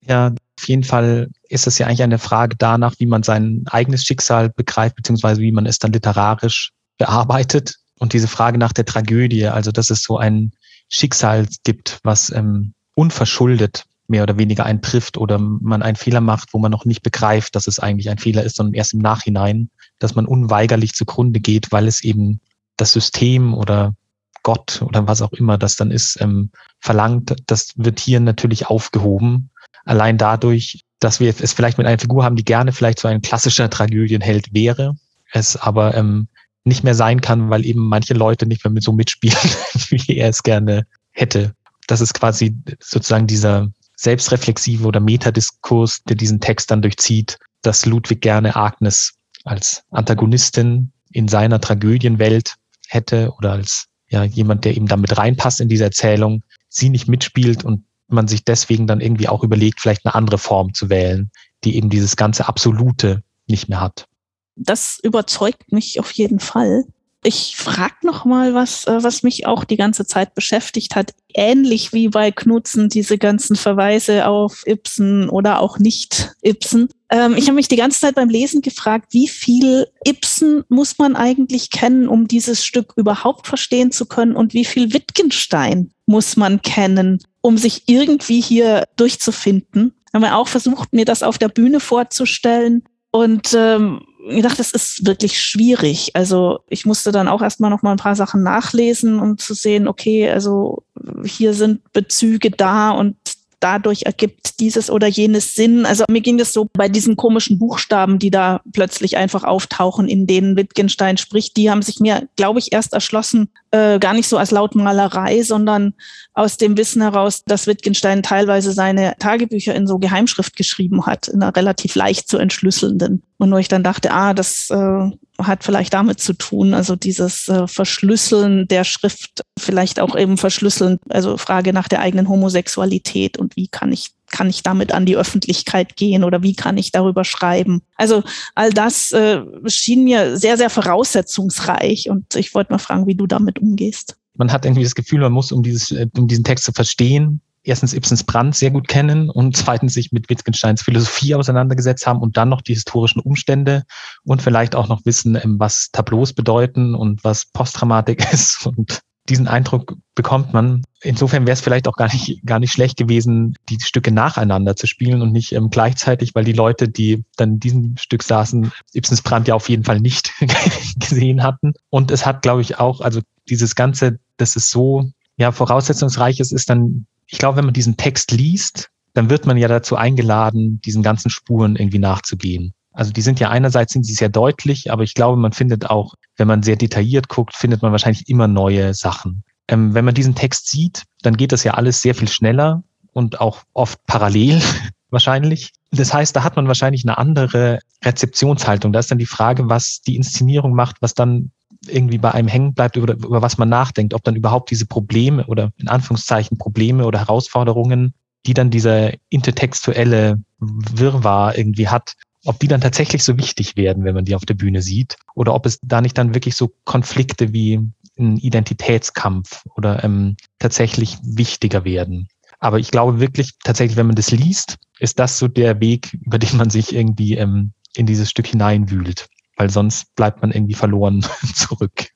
Ja, auf jeden Fall ist es ja eigentlich eine Frage danach, wie man sein eigenes Schicksal begreift, beziehungsweise wie man es dann literarisch bearbeitet. Und diese Frage nach der Tragödie, also dass es so ein Schicksal gibt, was ähm, unverschuldet mehr oder weniger einen trifft oder man einen Fehler macht, wo man noch nicht begreift, dass es eigentlich ein Fehler ist, sondern erst im Nachhinein, dass man unweigerlich zugrunde geht, weil es eben das System oder Gott oder was auch immer das dann ist, ähm, verlangt, das wird hier natürlich aufgehoben. Allein dadurch, dass wir es vielleicht mit einer Figur haben, die gerne vielleicht so ein klassischer Tragödienheld wäre, es aber ähm, nicht mehr sein kann, weil eben manche Leute nicht mehr mit so mitspielen, <laughs> wie er es gerne hätte. Das ist quasi sozusagen dieser selbstreflexive oder Metadiskurs, der diesen Text dann durchzieht, dass Ludwig gerne Agnes als Antagonistin in seiner Tragödienwelt hätte oder als ja, jemand, der eben damit reinpasst in diese Erzählung, sie nicht mitspielt und man sich deswegen dann irgendwie auch überlegt, vielleicht eine andere Form zu wählen, die eben dieses ganze Absolute nicht mehr hat. Das überzeugt mich auf jeden Fall. Ich frage noch mal was, äh, was mich auch die ganze Zeit beschäftigt hat. Ähnlich wie bei Knutzen diese ganzen Verweise auf Ibsen oder auch nicht Ibsen. Ähm, ich habe mich die ganze Zeit beim Lesen gefragt, wie viel Ibsen muss man eigentlich kennen, um dieses Stück überhaupt verstehen zu können und wie viel Wittgenstein muss man kennen, um sich irgendwie hier durchzufinden. Ich habe auch versucht, mir das auf der Bühne vorzustellen und ähm, gedacht, das ist wirklich schwierig. Also ich musste dann auch erstmal noch mal ein paar Sachen nachlesen, um zu sehen, okay, also hier sind Bezüge da und dadurch ergibt dieses oder jenes Sinn. Also mir ging das so bei diesen komischen Buchstaben, die da plötzlich einfach auftauchen, in denen Wittgenstein spricht, die haben sich mir, glaube ich, erst erschlossen, äh, gar nicht so als Lautmalerei, sondern aus dem Wissen heraus, dass Wittgenstein teilweise seine Tagebücher in so Geheimschrift geschrieben hat, in einer relativ leicht zu entschlüsselnden Und wo ich dann dachte, ah, das äh, hat vielleicht damit zu tun, also dieses äh, Verschlüsseln der Schrift, vielleicht auch eben Verschlüsseln, also Frage nach der eigenen Homosexualität und wie kann ich kann ich damit an die Öffentlichkeit gehen oder wie kann ich darüber schreiben? Also all das äh, schien mir sehr, sehr voraussetzungsreich und ich wollte mal fragen, wie du damit umgehst. Man hat irgendwie das Gefühl, man muss, um, dieses, äh, um diesen Text zu verstehen, erstens Ibsens Brand sehr gut kennen und zweitens sich mit Wittgensteins Philosophie auseinandergesetzt haben und dann noch die historischen Umstände und vielleicht auch noch wissen, ähm, was Tableaus bedeuten und was Posttraumatik <laughs> ist und diesen Eindruck bekommt man. Insofern wäre es vielleicht auch gar nicht, gar nicht schlecht gewesen, die Stücke nacheinander zu spielen und nicht ähm, gleichzeitig, weil die Leute, die dann in diesem Stück saßen, Ibsens Brand ja auf jeden Fall nicht <laughs> gesehen hatten. Und es hat, glaube ich, auch, also dieses Ganze, dass es so ja, voraussetzungsreich ist, ist dann, ich glaube, wenn man diesen Text liest, dann wird man ja dazu eingeladen, diesen ganzen Spuren irgendwie nachzugehen. Also die sind ja einerseits sind sie sehr deutlich, aber ich glaube, man findet auch, wenn man sehr detailliert guckt, findet man wahrscheinlich immer neue Sachen. Ähm, wenn man diesen Text sieht, dann geht das ja alles sehr viel schneller und auch oft parallel <laughs> wahrscheinlich. Das heißt, da hat man wahrscheinlich eine andere Rezeptionshaltung. Da ist dann die Frage, was die Inszenierung macht, was dann irgendwie bei einem hängen bleibt, über, über was man nachdenkt, ob dann überhaupt diese Probleme oder in Anführungszeichen Probleme oder Herausforderungen, die dann dieser intertextuelle Wirrwarr irgendwie hat, ob die dann tatsächlich so wichtig werden, wenn man die auf der Bühne sieht, oder ob es da nicht dann wirklich so Konflikte wie ein Identitätskampf oder ähm, tatsächlich wichtiger werden. Aber ich glaube wirklich, tatsächlich, wenn man das liest, ist das so der Weg, über den man sich irgendwie ähm, in dieses Stück hineinwühlt, weil sonst bleibt man irgendwie verloren <laughs> zurück.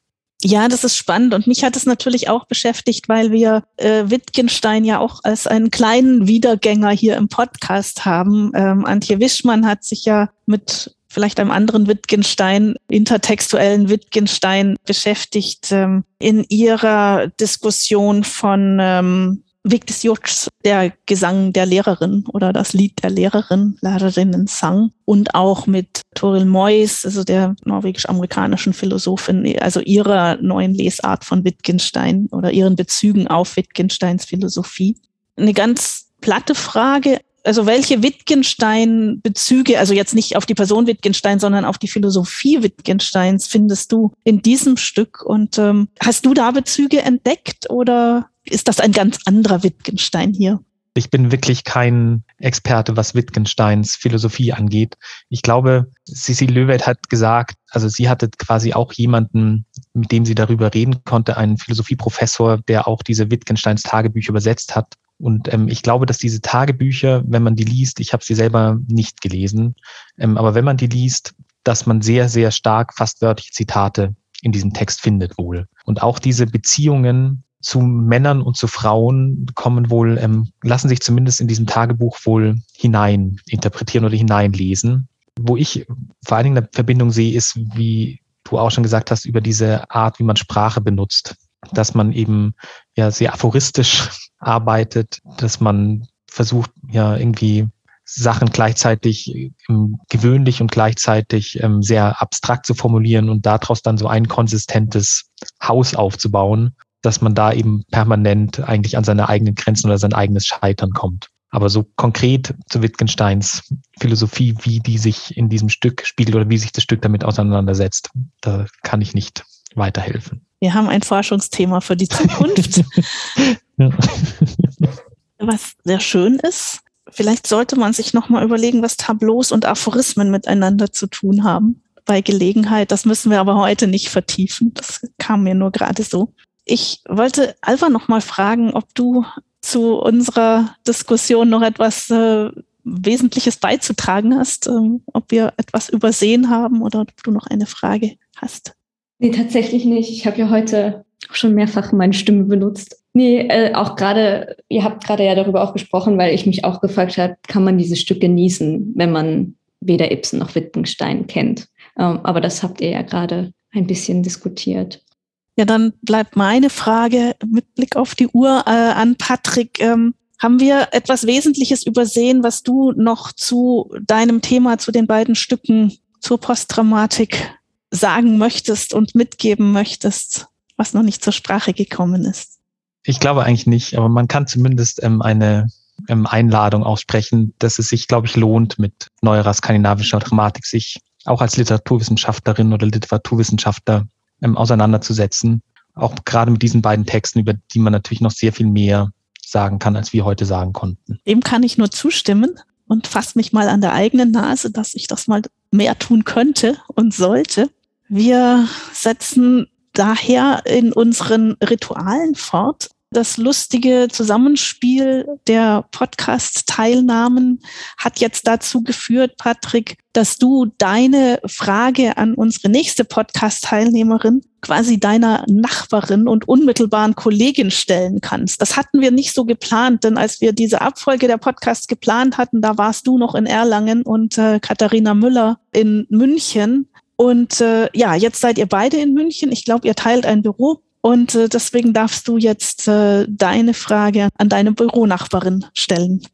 Ja, das ist spannend und mich hat es natürlich auch beschäftigt, weil wir äh, Wittgenstein ja auch als einen kleinen Wiedergänger hier im Podcast haben. Ähm, Antje Wischmann hat sich ja mit vielleicht einem anderen Wittgenstein, intertextuellen Wittgenstein beschäftigt ähm, in ihrer Diskussion von ähm, Weg des Jutschs, der Gesang der Lehrerin oder das Lied der Lehrerin, Lehrerinnen sang und auch mit Toril Moyes, also der norwegisch-amerikanischen Philosophin, also ihrer neuen Lesart von Wittgenstein oder ihren Bezügen auf Wittgensteins Philosophie. Eine ganz platte Frage, also welche Wittgenstein-Bezüge, also jetzt nicht auf die Person Wittgenstein, sondern auf die Philosophie Wittgensteins findest du in diesem Stück? Und ähm, hast du da Bezüge entdeckt oder ist das ein ganz anderer Wittgenstein hier? Ich bin wirklich kein Experte, was Wittgensteins Philosophie angeht. Ich glaube, Cecil Löwet hat gesagt, also sie hatte quasi auch jemanden, mit dem sie darüber reden konnte, einen Philosophieprofessor, der auch diese Wittgensteins Tagebücher übersetzt hat. Und ähm, ich glaube, dass diese Tagebücher, wenn man die liest, ich habe sie selber nicht gelesen, ähm, aber wenn man die liest, dass man sehr, sehr stark fast wörtliche Zitate in diesem Text findet wohl. Und auch diese Beziehungen zu Männern und zu Frauen kommen wohl, ähm, lassen sich zumindest in diesem Tagebuch wohl hinein interpretieren oder hineinlesen. Wo ich vor allen Dingen eine Verbindung sehe, ist, wie du auch schon gesagt hast, über diese Art, wie man Sprache benutzt. Dass man eben ja sehr aphoristisch <laughs> arbeitet, dass man versucht, ja irgendwie Sachen gleichzeitig ähm, gewöhnlich und gleichzeitig ähm, sehr abstrakt zu formulieren und daraus dann so ein konsistentes Haus aufzubauen dass man da eben permanent eigentlich an seine eigenen Grenzen oder sein eigenes Scheitern kommt. Aber so konkret zu Wittgensteins Philosophie, wie die sich in diesem Stück spiegelt oder wie sich das Stück damit auseinandersetzt, da kann ich nicht weiterhelfen. Wir haben ein Forschungsthema für die Zukunft. <laughs> Was sehr schön ist. Vielleicht sollte man sich nochmal überlegen, was Tableaus und Aphorismen miteinander zu tun haben. Bei Gelegenheit. Das müssen wir aber heute nicht vertiefen. Das kam mir nur gerade so. Ich wollte Alva noch mal fragen, ob du zu unserer Diskussion noch etwas äh, Wesentliches beizutragen hast, ähm, ob wir etwas übersehen haben oder ob du noch eine Frage hast. Nee, tatsächlich nicht. Ich habe ja heute schon mehrfach meine Stimme benutzt. Nee, äh, auch gerade, ihr habt gerade ja darüber auch gesprochen, weil ich mich auch gefragt habe, kann man dieses Stück genießen, wenn man weder Ibsen noch Wittgenstein kennt. Ähm, aber das habt ihr ja gerade ein bisschen diskutiert. Ja, dann bleibt meine Frage mit Blick auf die Uhr äh, an Patrick. Ähm, haben wir etwas Wesentliches übersehen, was du noch zu deinem Thema, zu den beiden Stücken zur Posttraumatik sagen möchtest und mitgeben möchtest, was noch nicht zur Sprache gekommen ist? Ich glaube eigentlich nicht, aber man kann zumindest ähm, eine ähm, Einladung aussprechen, dass es sich, glaube ich, lohnt, mit neuerer skandinavischer Dramatik sich auch als Literaturwissenschaftlerin oder Literaturwissenschaftler ähm, auseinanderzusetzen. Auch gerade mit diesen beiden Texten, über die man natürlich noch sehr viel mehr sagen kann, als wir heute sagen konnten. Dem kann ich nur zustimmen und fasse mich mal an der eigenen Nase, dass ich das mal mehr tun könnte und sollte. Wir setzen daher in unseren Ritualen fort. Das lustige Zusammenspiel der Podcast-Teilnahmen hat jetzt dazu geführt, Patrick, dass du deine Frage an unsere nächste Podcast-Teilnehmerin quasi deiner Nachbarin und unmittelbaren Kollegin stellen kannst. Das hatten wir nicht so geplant, denn als wir diese Abfolge der Podcasts geplant hatten, da warst du noch in Erlangen und äh, Katharina Müller in München. Und äh, ja, jetzt seid ihr beide in München. Ich glaube, ihr teilt ein Büro. Und äh, deswegen darfst du jetzt äh, deine Frage an deine Büronachbarin stellen.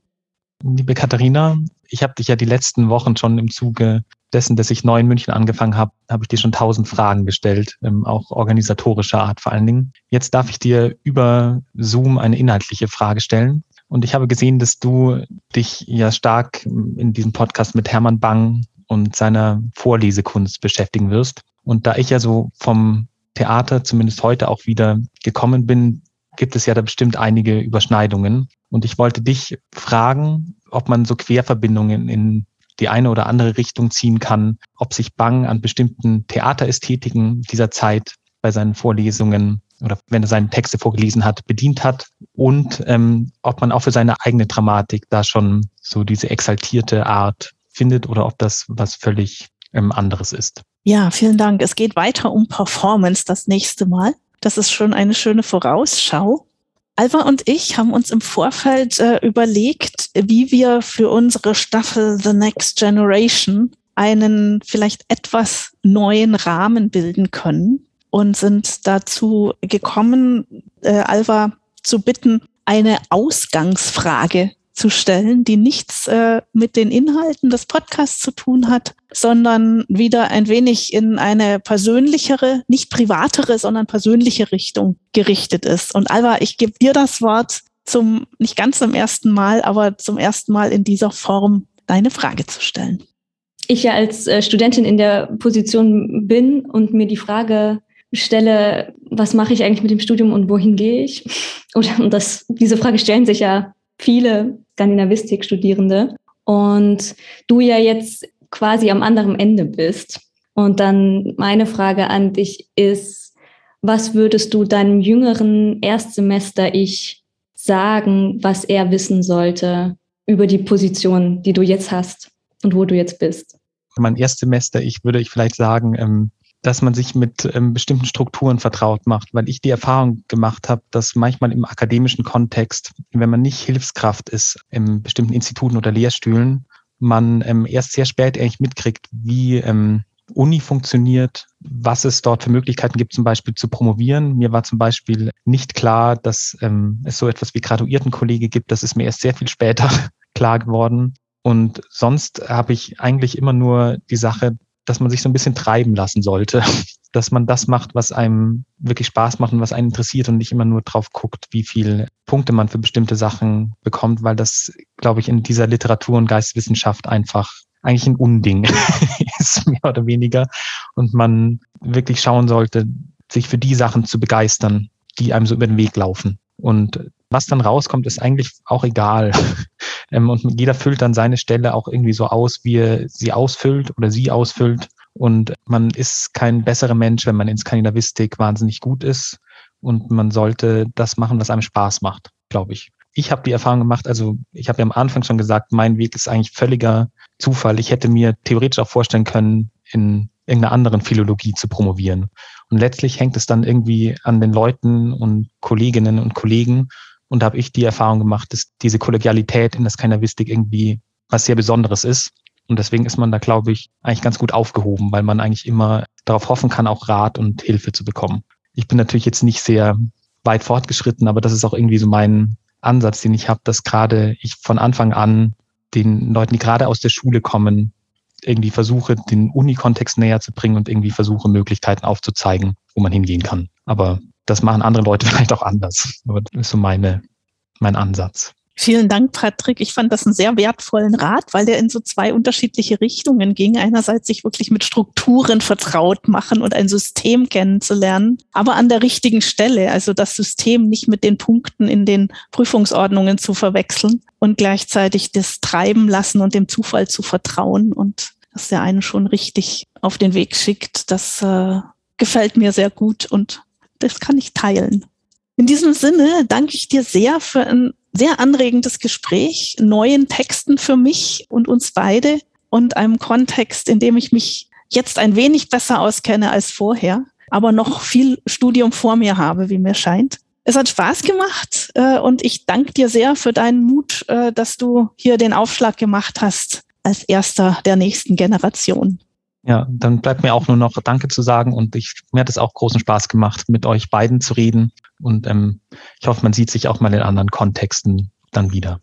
Liebe Katharina, ich habe dich ja die letzten Wochen schon im Zuge dessen, dass ich neu in München angefangen habe, habe ich dir schon tausend Fragen gestellt, ähm, auch organisatorischer Art vor allen Dingen. Jetzt darf ich dir über Zoom eine inhaltliche Frage stellen. Und ich habe gesehen, dass du dich ja stark in diesem Podcast mit Hermann Bang und seiner Vorlesekunst beschäftigen wirst. Und da ich ja so vom Theater zumindest heute auch wieder gekommen bin, gibt es ja da bestimmt einige Überschneidungen. Und ich wollte dich fragen, ob man so Querverbindungen in die eine oder andere Richtung ziehen kann, ob sich Bang an bestimmten Theaterästhetiken dieser Zeit bei seinen Vorlesungen oder wenn er seine Texte vorgelesen hat, bedient hat und ähm, ob man auch für seine eigene Dramatik da schon so diese exaltierte Art findet oder ob das was völlig ähm, anderes ist. Ja, vielen Dank. Es geht weiter um Performance das nächste Mal. Das ist schon eine schöne Vorausschau. Alva und ich haben uns im Vorfeld äh, überlegt, wie wir für unsere Staffel The Next Generation einen vielleicht etwas neuen Rahmen bilden können und sind dazu gekommen, äh, Alva zu bitten, eine Ausgangsfrage zu stellen, die nichts äh, mit den Inhalten des Podcasts zu tun hat, sondern wieder ein wenig in eine persönlichere, nicht privatere, sondern persönliche Richtung gerichtet ist. Und Alva, ich gebe dir das Wort zum, nicht ganz zum ersten Mal, aber zum ersten Mal in dieser Form deine Frage zu stellen. Ich ja als äh, Studentin in der Position bin und mir die Frage stelle, was mache ich eigentlich mit dem Studium und wohin gehe ich? <laughs> Oder und das, diese Frage stellen sich ja viele Skandinavistik-Studierende und du ja jetzt quasi am anderen Ende bist. Und dann meine Frage an dich ist, was würdest du deinem jüngeren Erstsemester-Ich sagen, was er wissen sollte über die Position, die du jetzt hast und wo du jetzt bist? Mein Erstsemester, ich würde ich vielleicht sagen, ähm, dass man sich mit ähm, bestimmten Strukturen vertraut macht, weil ich die Erfahrung gemacht habe, dass manchmal im akademischen Kontext, wenn man nicht Hilfskraft ist in bestimmten Instituten oder Lehrstühlen, man ähm, erst sehr spät eigentlich mitkriegt, wie ähm, Uni funktioniert, was es dort für Möglichkeiten gibt, zum Beispiel zu promovieren. Mir war zum Beispiel nicht klar, dass ähm, es so etwas wie Graduiertenkollege gibt. Das ist mir erst sehr viel später <laughs> klar geworden. Und sonst habe ich eigentlich immer nur die Sache dass man sich so ein bisschen treiben lassen sollte, <laughs> dass man das macht, was einem wirklich Spaß macht und was einen interessiert und nicht immer nur drauf guckt, wie viel Punkte man für bestimmte Sachen bekommt, weil das, glaube ich, in dieser Literatur- und Geisteswissenschaft einfach eigentlich ein Unding <laughs> ist, mehr oder weniger. Und man wirklich schauen sollte, sich für die Sachen zu begeistern, die einem so über den Weg laufen. Und was dann rauskommt, ist eigentlich auch egal. <laughs> Ähm, und jeder füllt dann seine Stelle auch irgendwie so aus, wie er sie ausfüllt oder sie ausfüllt. Und man ist kein besserer Mensch, wenn man in Skandinavistik wahnsinnig gut ist. Und man sollte das machen, was einem Spaß macht, glaube ich. Ich habe die Erfahrung gemacht, also ich habe ja am Anfang schon gesagt, mein Weg ist eigentlich völliger Zufall. Ich hätte mir theoretisch auch vorstellen können, in irgendeiner anderen Philologie zu promovieren. Und letztlich hängt es dann irgendwie an den Leuten und Kolleginnen und Kollegen und da habe ich die Erfahrung gemacht, dass diese Kollegialität in der Skandinavistik irgendwie was sehr Besonderes ist. Und deswegen ist man da, glaube ich, eigentlich ganz gut aufgehoben, weil man eigentlich immer darauf hoffen kann, auch Rat und Hilfe zu bekommen. Ich bin natürlich jetzt nicht sehr weit fortgeschritten, aber das ist auch irgendwie so mein Ansatz, den ich habe, dass gerade ich von Anfang an den Leuten, die gerade aus der Schule kommen, irgendwie versuche, den Uni-Kontext näher zu bringen und irgendwie versuche, Möglichkeiten aufzuzeigen, wo man hingehen kann. Aber das machen andere Leute <laughs> vielleicht auch anders. Aber das ist so meine, mein Ansatz. Vielen Dank, Patrick. Ich fand das einen sehr wertvollen Rat, weil der in so zwei unterschiedliche Richtungen ging. Einerseits sich wirklich mit Strukturen vertraut machen und ein System kennenzulernen, aber an der richtigen Stelle, also das System nicht mit den Punkten in den Prüfungsordnungen zu verwechseln und gleichzeitig das Treiben lassen und dem Zufall zu vertrauen und dass der einen schon richtig auf den Weg schickt. Das äh, gefällt mir sehr gut und das kann ich teilen. In diesem Sinne danke ich dir sehr für ein sehr anregendes Gespräch, neuen Texten für mich und uns beide und einem Kontext, in dem ich mich jetzt ein wenig besser auskenne als vorher, aber noch viel Studium vor mir habe, wie mir scheint. Es hat Spaß gemacht äh, und ich danke dir sehr für deinen Mut, äh, dass du hier den Aufschlag gemacht hast als erster der nächsten Generation. Ja, dann bleibt mir auch nur noch Danke zu sagen und ich, mir hat es auch großen Spaß gemacht, mit euch beiden zu reden und ähm, ich hoffe, man sieht sich auch mal in anderen Kontexten dann wieder.